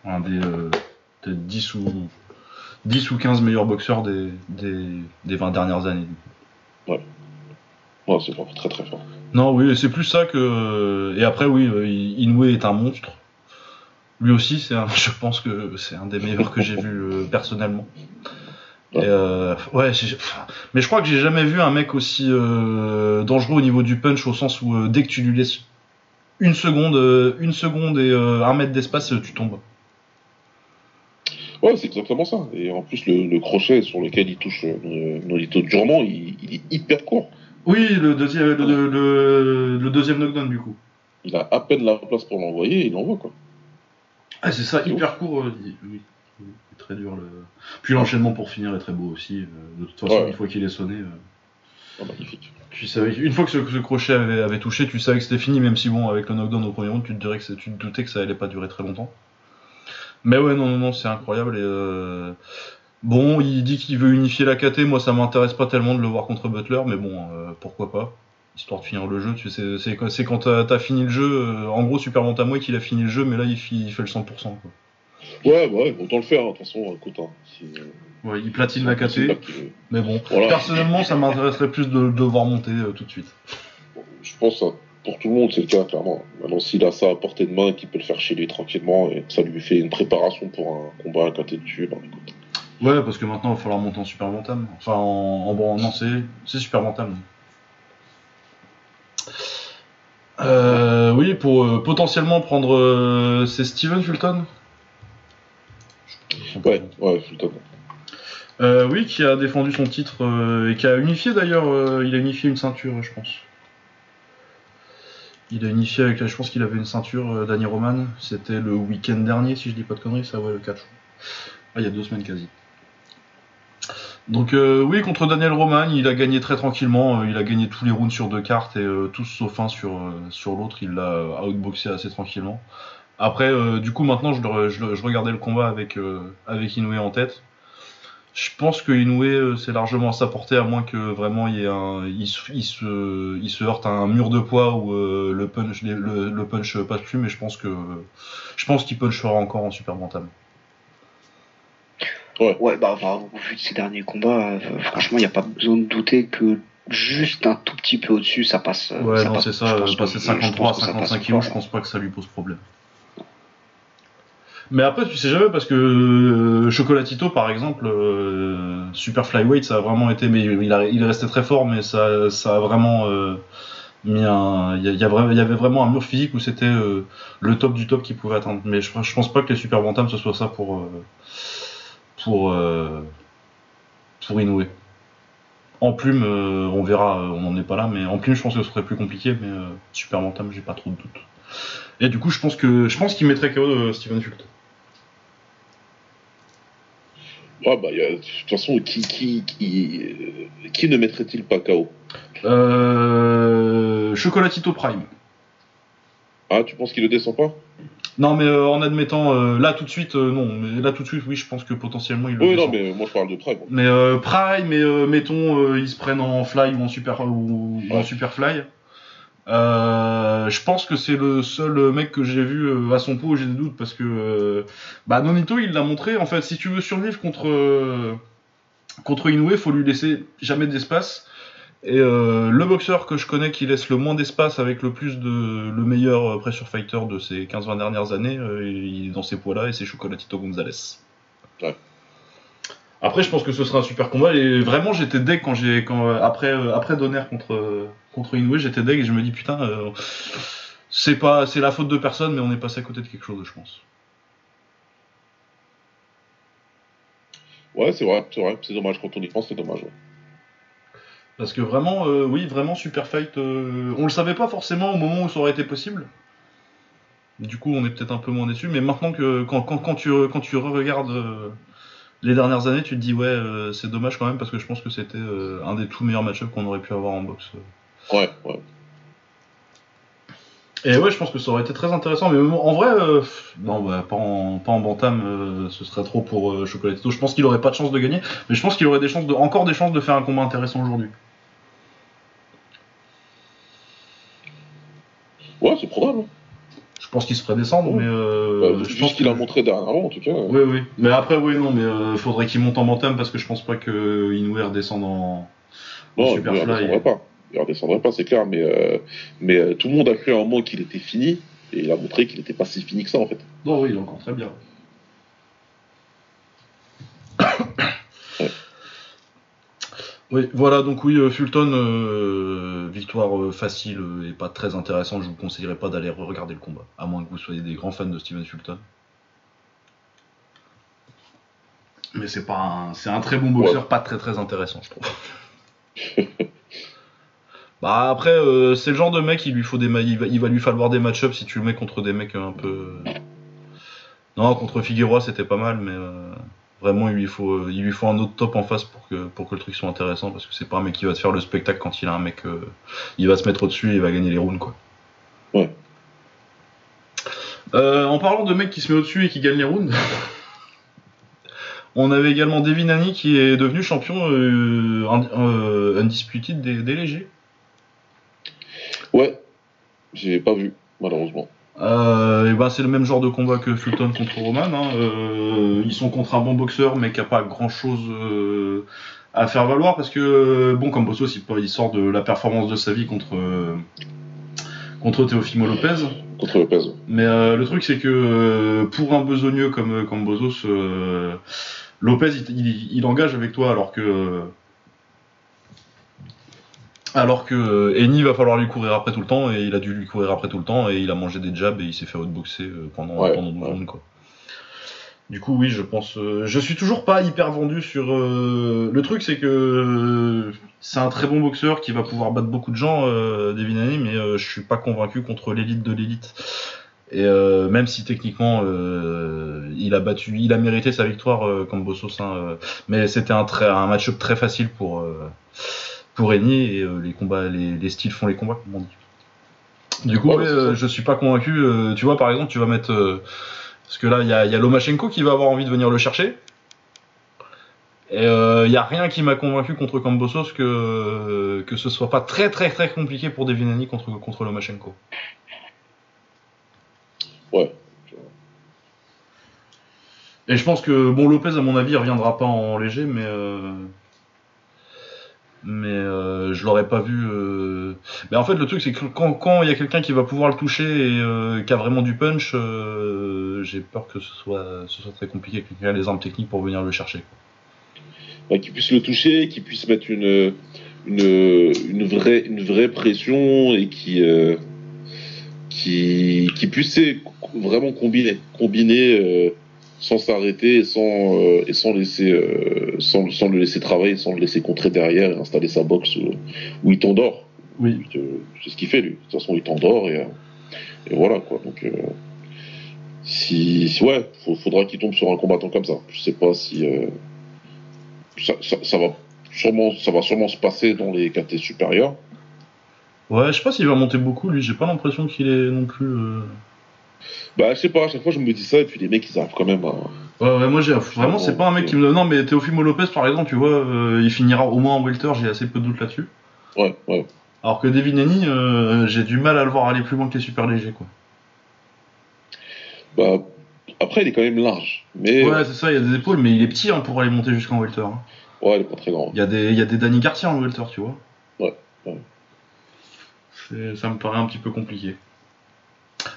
Un des euh, peut-être 10 ou 10 ou 15 meilleurs boxeurs des, des, des 20 dernières années. Ouais, c'est vraiment très très fort. Non, oui, c'est plus ça que. Et après, oui, euh, Inoue est un monstre. Lui aussi, c'est un... [laughs] je pense que c'est un des meilleurs que j'ai vu euh, personnellement. Et, euh, ouais, pff, mais je crois que j'ai jamais vu un mec aussi euh, dangereux au niveau du punch, au sens où euh, dès que tu lui laisses une seconde, euh, une seconde et euh, un mètre d'espace, euh, tu tombes. Ouais, c'est exactement ça. Et en plus, le, le crochet sur lequel il touche euh, Nolito durement, il, il est hyper court. Oui, le deuxième, le, le- le- le deuxième knockdown du coup. Il a à peine la place pour l'envoyer et il l'envoie, quoi. Ah, c'est ça, hyper court. euh, oui, très dur. Le... Puis l'enchaînement pour finir est très beau aussi. euh, de toute façon, Ouais. une fois qu'il est sonné. euh, magnifique. Tu savais, une fois que ce, ce crochet avait, avait touché, tu savais que c'était fini, même si bon, avec le knockdown au premier round, tu te dirais que tu te doutais que ça allait pas durer très longtemps. Mais ouais, non, non, non, c'est incroyable. Et euh, bon, il dit qu'il veut unifier la KT. Moi, ça m'intéresse pas tellement de le voir contre Butler, mais bon, euh, pourquoi pas Histoire de finir le jeu, tu sais, c'est quand, t'as t'as fini le jeu. euh, en gros, Super Bantamweight, qu'il a fini le jeu, mais là, il fait le 100%. Quoi. Ouais, bah ouais, autant le faire, hein, de toute façon, écoute. Hein, si, euh, Ouais, il platine la KT, mais bon, Voilà. personnellement, ça m'intéresserait plus de, de le voir monter euh, tout de suite. Je pense que pour tout le monde, c'est le cas, clairement. Maintenant, s'il a ça à portée de main et qu'il peut le faire chez lui tranquillement et ça lui fait une préparation pour un combat à côté dessus, bah écoute. Ouais, parce que maintenant, il va falloir monter en super bantam. Enfin, en, en bon, non, c'est, c'est super bantam. Euh, oui, pour euh, potentiellement prendre. euh, c'est Steven Fulton Ouais, ouais, Fulton. Euh, oui, qui a défendu son titre euh, et qui a unifié d'ailleurs. euh, il a unifié une ceinture, je pense. Il a unifié avec. la- Je pense qu'il avait une ceinture, euh, Danny Roman. C'était le week-end dernier, si je dis pas de conneries, ça, ouais, le 4 juin. Ah, il y a deux semaines quasi. Donc, euh, oui, contre Daniel Roman, il a gagné très tranquillement. euh, il a gagné tous les rounds sur deux cartes et euh, tous sauf un sur, euh, sur l'autre. Il l'a outboxé assez tranquillement. Après, euh, du coup, maintenant, je, le- je le- je regardais le combat avec, euh, avec Inoue en tête. Je pense que Inoue, euh, c'est largement à sa portée, à moins que vraiment il, y ait un, il, se, il, se, il se heurte à un mur de poids où euh, le, punch, le, le punch passe plus, mais je pense que je pense qu'il punchera encore en super bantam. Ouais, bah, enfin, au vu de ces derniers combats, euh, franchement, il n'y a pas besoin de douter que juste un tout petit peu au-dessus, ça passe. Ouais, ça non, c'est ça, passer je pense 53, que ça passe 55 kilos, je encore. pense pas que ça lui pose problème. Mais après, tu sais jamais parce que euh, Chocolatito, par exemple, euh, super flyweight, ça a vraiment été, mais il, resté très fort, mais ça, a vraiment euh, mis un, il y, avait vraiment un mur physique où c'était le top du top qu'il pouvait atteindre. Mais je, je pense pas que les super bantams ce soit ça pour pour pour Inoue. En plume, on verra, on n'en est pas là, mais en plume, je pense que ce serait plus compliqué, mais super bantam, j'ai pas trop de doute. Et du coup, je pense que je pense qu'il mettrait KO euh, Steven Fulton. Ouais, bah, il y a- de toute façon, qui, qui, qui, euh, qui ne mettrait-il pas KO Euh, Chocolatito Prime. Ah, tu penses qu'il le descend pas? Non, mais euh, en admettant euh, là tout de suite, euh, non, mais là tout de suite, oui, je pense que potentiellement il le Oui, non, mais moi je parle de Prime. Mais euh, Prime, et euh, mettons, ils se prennent en fly ou en super ou, ou en super fly. Euh, je pense que c'est le seul mec que j'ai vu euh, à son pot où j'ai des doutes parce que euh, bah Nonito il l'a montré en fait si tu veux survivre contre contre Inoue faut lui laisser jamais d'espace et euh, le boxeur que je connais qui laisse le moins d'espace avec le plus de le meilleur pressure fighter de ces 15-20 dernières années euh, il est dans ces poids là et c'est Chocolatito Gonzalez. Ouais. Après, je pense que ce sera un super combat. Et vraiment, j'étais deg quand j'ai quand après euh, après Donner contre contre Inoue, j'étais deg et je me dis putain, euh, c'est pas c'est la faute de personne, mais on est passé à côté de quelque chose, je pense. Ouais, c'est vrai, c'est vrai. C'est dommage quand on y pense, c'est dommage. ouais. Parce que vraiment, euh, oui, vraiment super fight. euh, on le savait pas forcément au moment où ça aurait été possible. Du coup, on est peut-être un peu moins déçu. Mais maintenant que quand quand, quand tu quand tu regardes les dernières années, tu te dis ouais, c'est dommage quand même parce que je pense que c'était un des tout meilleurs match-ups qu'on aurait pu avoir en boxe. Ouais, ouais. Et ouais, je pense que ça aurait été très intéressant, mais en vrai, euh, non, bah, pas, en, pas en bantam, euh, ce serait trop pour euh, Chocolatito. Je pense qu'il aurait pas de chance de gagner, mais je pense qu'il aurait des chances de, encore des chances de faire un combat intéressant aujourd'hui. Ouais, c'est probable. hein. Je pense qu'il se ferait descendre, Oh. mais euh, Bah, je pense qu'il a montré dernièrement, en tout cas. Oui, oui. Mais après, oui, non, mais euh, faudrait qu'il monte en bantam parce que je pense pas que Inoue redescende en. Non, il Superfly. pas. Il redescendrait pas, c'est clair, mais, euh, mais euh, tout le monde a cru à un moment qu'il était fini, et il a montré qu'il n'était pas si fini que ça, en fait. Non, oui, il est encore très bien. [coughs] Oui, voilà, donc oui, euh, Fulton, euh, victoire facile et pas très intéressante. Je vous conseillerais pas d'aller regarder le combat, à moins que vous soyez des grands fans de Steven Fulton. Mais c'est pas un, c'est un très bon boxeur, pas très très intéressant, je trouve. [laughs] bah après, euh, c'est le genre de mec, il lui faut des, ma- il va, il va lui falloir des match-ups si tu le mets contre des mecs un peu. Non, contre Figueroa c'était pas mal, mais euh, vraiment il lui faut, euh, il lui faut un autre top en face pour que pour que le truc soit intéressant parce que c'est pas un mec qui va te faire le spectacle quand il a un mec, euh, il va se mettre au-dessus et il va gagner les rounds quoi. Ouais. Euh, en parlant de mecs qui se met au-dessus et qui gagne les rounds. [laughs] On avait également Devin Haney qui est devenu champion euh, euh, undisputed des, des légers. Ouais, j'ai pas vu, malheureusement. Euh, et ben c'est le même genre de combat que Fulton contre Roman. hein. Euh, ils sont contre un bon boxeur mais qui a pas grand chose à faire valoir parce que euh, bon comme Bossos il, il sort de la performance de sa vie contre euh, contre Teofimo Lopez. Contre Lopez. Mais euh, le truc c'est que euh, pour un besogneux comme comme euh, Lopez il, il- il engage avec toi alors que alors que euh, Eni va falloir lui courir après tout le temps et il a dû lui courir après tout le temps et il a mangé des jabs et il s'est fait outboxer euh, pendant Ouais, pendant 12 ouais. rounds quoi. Du coup oui je pense euh, je suis toujours pas hyper vendu sur euh, le truc c'est que euh, c'est un très bon boxeur qui va pouvoir battre beaucoup de gens euh, Devin Haney mais euh, je suis pas convaincu contre l'élite de l'élite. Et euh, même si techniquement euh, il a battu, il a mérité sa victoire euh, comme Bossos, hein, euh, mais c'était un, très, un match-up très facile pour euh, pour Eni et euh, les combats, les, les styles font les combats comme on dit. Du coup, Ouais, ouais, euh, je suis pas convaincu. euh, tu vois, par exemple, tu vas mettre parce que là, il y a, y a Lomachenko qui va avoir envie de venir le chercher. Et il y a rien qui m'a convaincu contre Kambosos que que ce soit pas très très très compliqué pour Devin Haney contre contre Lomachenko. Ouais. Et je pense que bon Lopez à mon avis il reviendra pas en léger mais euh, mais euh, je l'aurais pas vu euh... mais en fait le truc c'est que quand il y a quelqu'un qui va pouvoir le toucher et euh, qui a vraiment du punch j'ai peur que ce soit ce soit très compliqué que quelqu'un ait les armes techniques pour venir le chercher Ouais, qu'il puisse le toucher, qu'il puisse mettre une, une, une, vraie, une vraie pression et qui, qui, puisse vraiment combiner. Combiner sans s'arrêter et sans, euh, et sans, laisser, euh, sans, sans le laisser travailler, sans le laisser contrer derrière et installer sa boxe où, où il t'endort. oui Euh, C'est ce qu'il fait lui. De toute façon, il t'endort et, et voilà quoi. Donc, euh, si, ouais, faut- faudra qu'il tombe sur un combattant comme ça. Je sais pas si ça, ça, ça va sûrement, ça va sûrement se passer dans les KT supérieurs. ouais je sais pas s'il va monter beaucoup lui j'ai pas l'impression qu'il est non plus. Bah, je sais pas. À chaque fois, je me dis ça et puis les mecs, ils arrivent quand même à. Ouais, ouais, moi j'ai vraiment c'est pas un mec qui me non mais Teofimo Lopez par exemple tu vois euh, il finira au moins en welter j'ai assez peu de doute là-dessus Ouais, ouais. Alors que Devin Haney, euh, j'ai du mal à le voir aller plus loin que les super légers, quoi. Bah, après, il est quand même large. Mais Ouais, c'est ça, il y a des épaules, mais il est petit hein, pour aller monter jusqu'en welter. hein. ouais, il est pas très grand. Il y a des, il y a des Danny Garcia en welter, tu vois. Ouais, ouais. C'est- Ça me paraît un petit peu compliqué.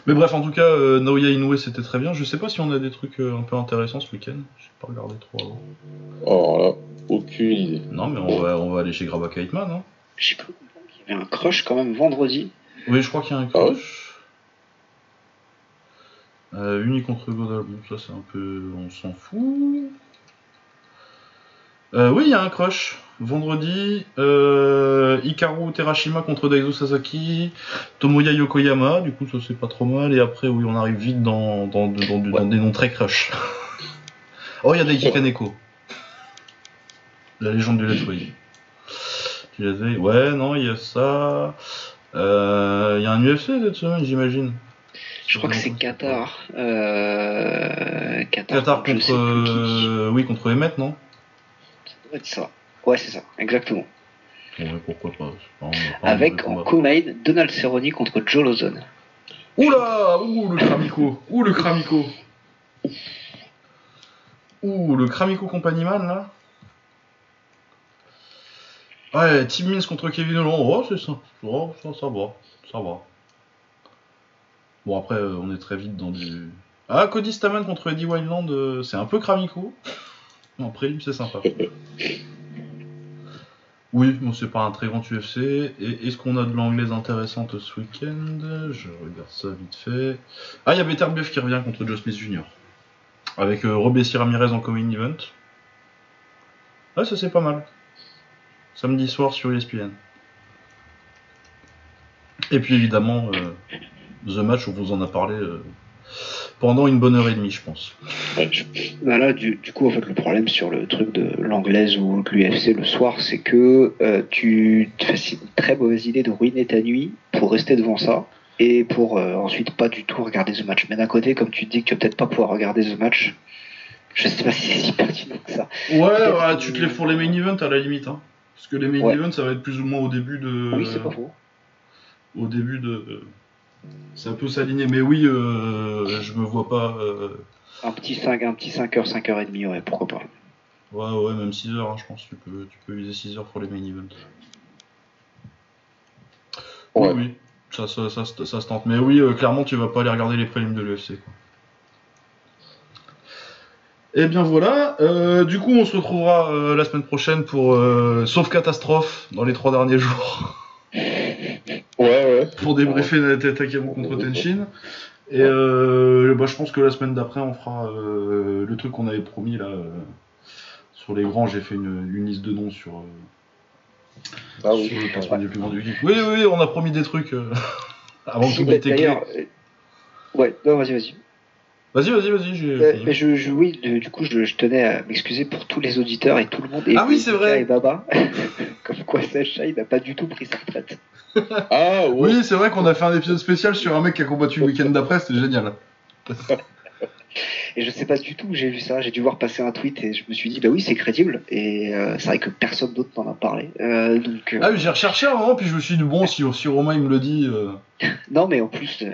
Mais bref, en tout cas, euh, Naoya Inoue, c'était très bien. Je sais pas si on a des trucs euh, un peu intéressants ce week-end. J'ai pas regardé trop avant. Alors là, aucune idée. Non, mais on va, on va aller chez Graba Kaitman. Hein. J'ai cru comprendre qu'il y avait un crush quand même vendredi. Oui, je crois qu'il y a un Ah ouais crush. Euh, uni contre Godal, bon, ça c'est un peu. On s'en fout. Euh, oui, il y a un crush. Vendredi, euh, Hikaru Terashima contre Daiso Sasaki, Tomoya Yokoyama, du coup ça c'est pas trop mal, et après oui on arrive vite dans, dans, dans, dans- dans des noms très crush. oh il y a Daiki Kaneko. La légende du Letway. Tu les as- Ouais non il y a ça. Euh, Il y a un UFC cette semaine j'imagine. Je crois que c'est Qatar. Euh... Qatar, Qatar contre, oui contre Emmet non? Doit être ça. Ouais, c'est ça, exactement. Ouais pourquoi pas. c'est Avec en co-main Donald Cerrone contre Joe Lawson. Oula Ouh, le Kramico Ouh, le Kramico Ouh, le Kramico Company Man, là Ouais, Team Mins contre Kevin Holland, oh, c'est ça. Oh, ça, ça va, ça va. Bon, après, euh, on est très vite dans du... Ah, Cody Staman contre Eddie Wildland, euh, c'est un peu Kramico. En prélim, c'est sympa. Oui, bon, c'est pas un très grand UFC. Et est-ce qu'on a de l'anglaise intéressante ce week-end? Je regarde ça vite fait. Ah, il y a Beterbiev qui revient contre Joe Smith Jr. Avec euh, Robessi Ramirez en coming event. Ouais, ça c'est pas mal. Samedi soir sur ESPN. Et puis évidemment, euh, The Match, on vous en a parlé euh, pendant une bonne heure et demie, je pense. Bah là, du, du coup, en fait, le problème sur le truc de l'anglaise ou de l'UFC le soir, c'est que euh, tu te fais c'est une très mauvaise idée de ruiner ta nuit pour rester devant ça et pour euh, ensuite pas du tout regarder ce match. Mais d'un côté, comme tu te dis que tu vas peut-être pas pouvoir regarder ce match, je sais pas si c'est si pertinent que ça. Ouais, ouais, tu te les pour les main events à la limite. Hein. Parce que les main Ouais. events, ça va être plus ou moins au début de. Oui, c'est pas faux. Au début de. Ça peut s'aligner, mais oui, euh, je me vois pas. euh, Un petit 5, un petit 5h, 5h30, ouais, pourquoi pas. Ouais, ouais, même 6 heures, hein, je pense. Tu peux, tu peux viser 6 heures pour les main events. Ouais. Oui, oui, ça, ça, ça, se- ça se tente. Mais oui, euh, clairement, tu vas pas aller regarder les prélims de l'UFC. quoi. Et bien voilà, euh, du coup on se retrouvera euh, la semaine prochaine pour euh, Sauf Catastrophe dans les trois derniers jours. [laughs] pour débriefer Naoya Takeru contre Tenshin. Et euh, bah, je pense que la semaine d'après on fera euh, le truc qu'on avait promis là euh, sur les grands. J'ai fait une, une liste de noms sur, euh, Ah oui. sur le classement des plus grands du geek. Oui, oui, on a promis des trucs [laughs] avant que tout ait D'ailleurs, euh, ouais, non, vas-y, vas-y. Vas-y, vas-y, vas-y. j'ai Euh, mais je, je- oui, de- du coup, je, je tenais à m'excuser pour tous les auditeurs et tout le monde. Et Ah oui, c'est vrai. Et Baba. [laughs] Comme quoi, Sacha, il n'a pas du tout pris sa retraite. [laughs] Ah ouais. Oui, c'est vrai qu'on a fait un épisode spécial sur un mec qui a combattu le week-end d'après, c'était génial. [laughs] Et je sais pas du tout où j'ai vu ça. J'ai dû voir passer un tweet et je me suis dit, bah oui, c'est crédible. Et euh, c'est vrai que personne d'autre n'en a parlé. Euh, donc, euh, Ah oui, j'ai recherché un moment, puis je me suis dit, bon, si, si Romain il me le dit. euh, non, mais en plus, euh,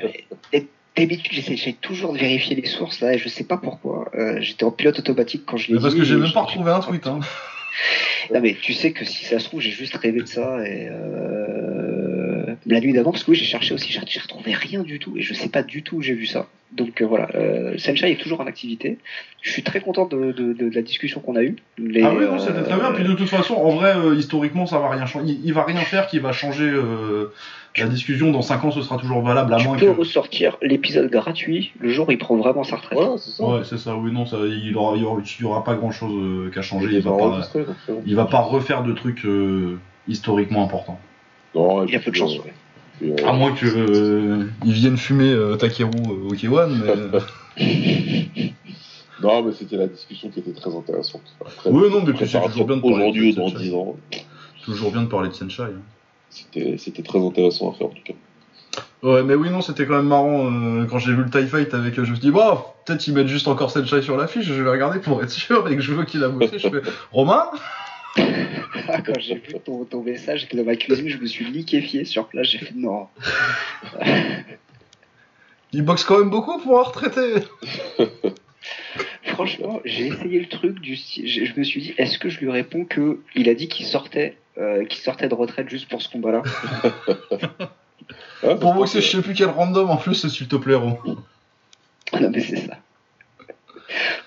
et- d'habitude, j'essaie toujours de vérifier les sources là. Et je sais pas pourquoi. Euh, J'étais en pilote automatique quand je l'ai dit. parce que j'ai même pas retrouvé un tweet. Hein. [laughs] Non mais tu sais que si ça se trouve j'ai juste rêvé de ça et euh, la nuit d'avant parce que oui j'ai cherché aussi j'ai retrouvé rien du tout et je sais pas du tout où j'ai vu ça donc euh, voilà euh, Senshai est toujours en activité je suis très content de, de- de- de la discussion qu'on a eue Les, Ah oui, non, euh, c'était très bien. Puis de toute façon, en vrai, euh, historiquement, ça va rien changer. Il, il va rien faire qui va changer euh, la discussion. Dans 5 ans, ce sera toujours valable, à tu moins peux que. ressortir l'épisode gratuit le jour où il prend vraiment sa retraite Voilà, c'est ça. Ouais, c'est ça. Oui, non, ça, il, aura, il, y aura, il aura pas grand chose qu'à changer. Il Il va, pas, il va pas refaire de trucs euh, historiquement importants. Non, il y a peu de euh, chance ouais. euh, À moins que euh, ils viennent fumer euh, Takeru euh, au K1, mais. euh, [laughs] Non, mais c'était la discussion qui était très intéressante. Après, Oui, non, mais c'est toujours bien de parler Aujourd'hui ou de dans Senshai. 10 ans, Toujours bien de parler de Senshai. hein. C'était très intéressant à faire en tout cas. Ouais, mais oui, non, c'était quand même marrant euh, quand j'ai vu le TIE Fight avec. euh, je me suis dit, bon, peut-être ils mettent juste encore Senshai sur l'affiche, je vais regarder pour être sûr et que je veux qu'il a bossé. je fais, [laughs] Romain Ah, quand j'ai vu ton, ton message que dans ma cuisine je me suis liquéfié sur place j'ai fait non Il boxe quand même beaucoup pour un retraité Franchement, j'ai essayé le truc du style. Je, je me suis dit, est-ce que je lui réponds que il a dit qu'il sortait, euh, qu'il sortait de retraite juste pour ce combat-là [laughs] Ah, Pour ça, boxer, je sais plus quel random en plus, s'il te plaît, Ro. Non, mais c'est ça.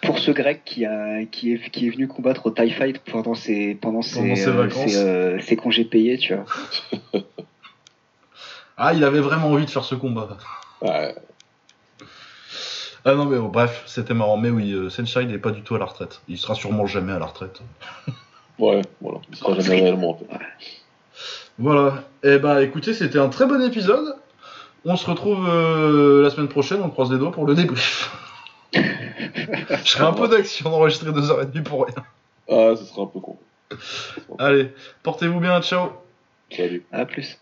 Pour ce grec qui a qui est qui est venu combattre au TIE Fight pendant ses pendant ses, Pendant ses euh, vacances. ses, euh, ses congés payés, tu vois. [laughs] Ah, il avait vraiment envie de faire ce combat. Ouais, Ah non, mais bon, bref, c'était marrant. Mais oui, euh, Senshai n'est pas du tout à la retraite. Il sera sûrement jamais à la retraite. [laughs] ouais, voilà. Il sera jamais réellement en fait. Voilà. Et bah écoutez, c'était un très bon épisode. On se retrouve euh, la semaine prochaine, on croise les doigts pour le débrief. [laughs] Je serai un peu d'action d'enregistrer deux heures et demie pour rien. Ah, ce sera un peu con. Allez, portez-vous bien, ciao Salut. À plus.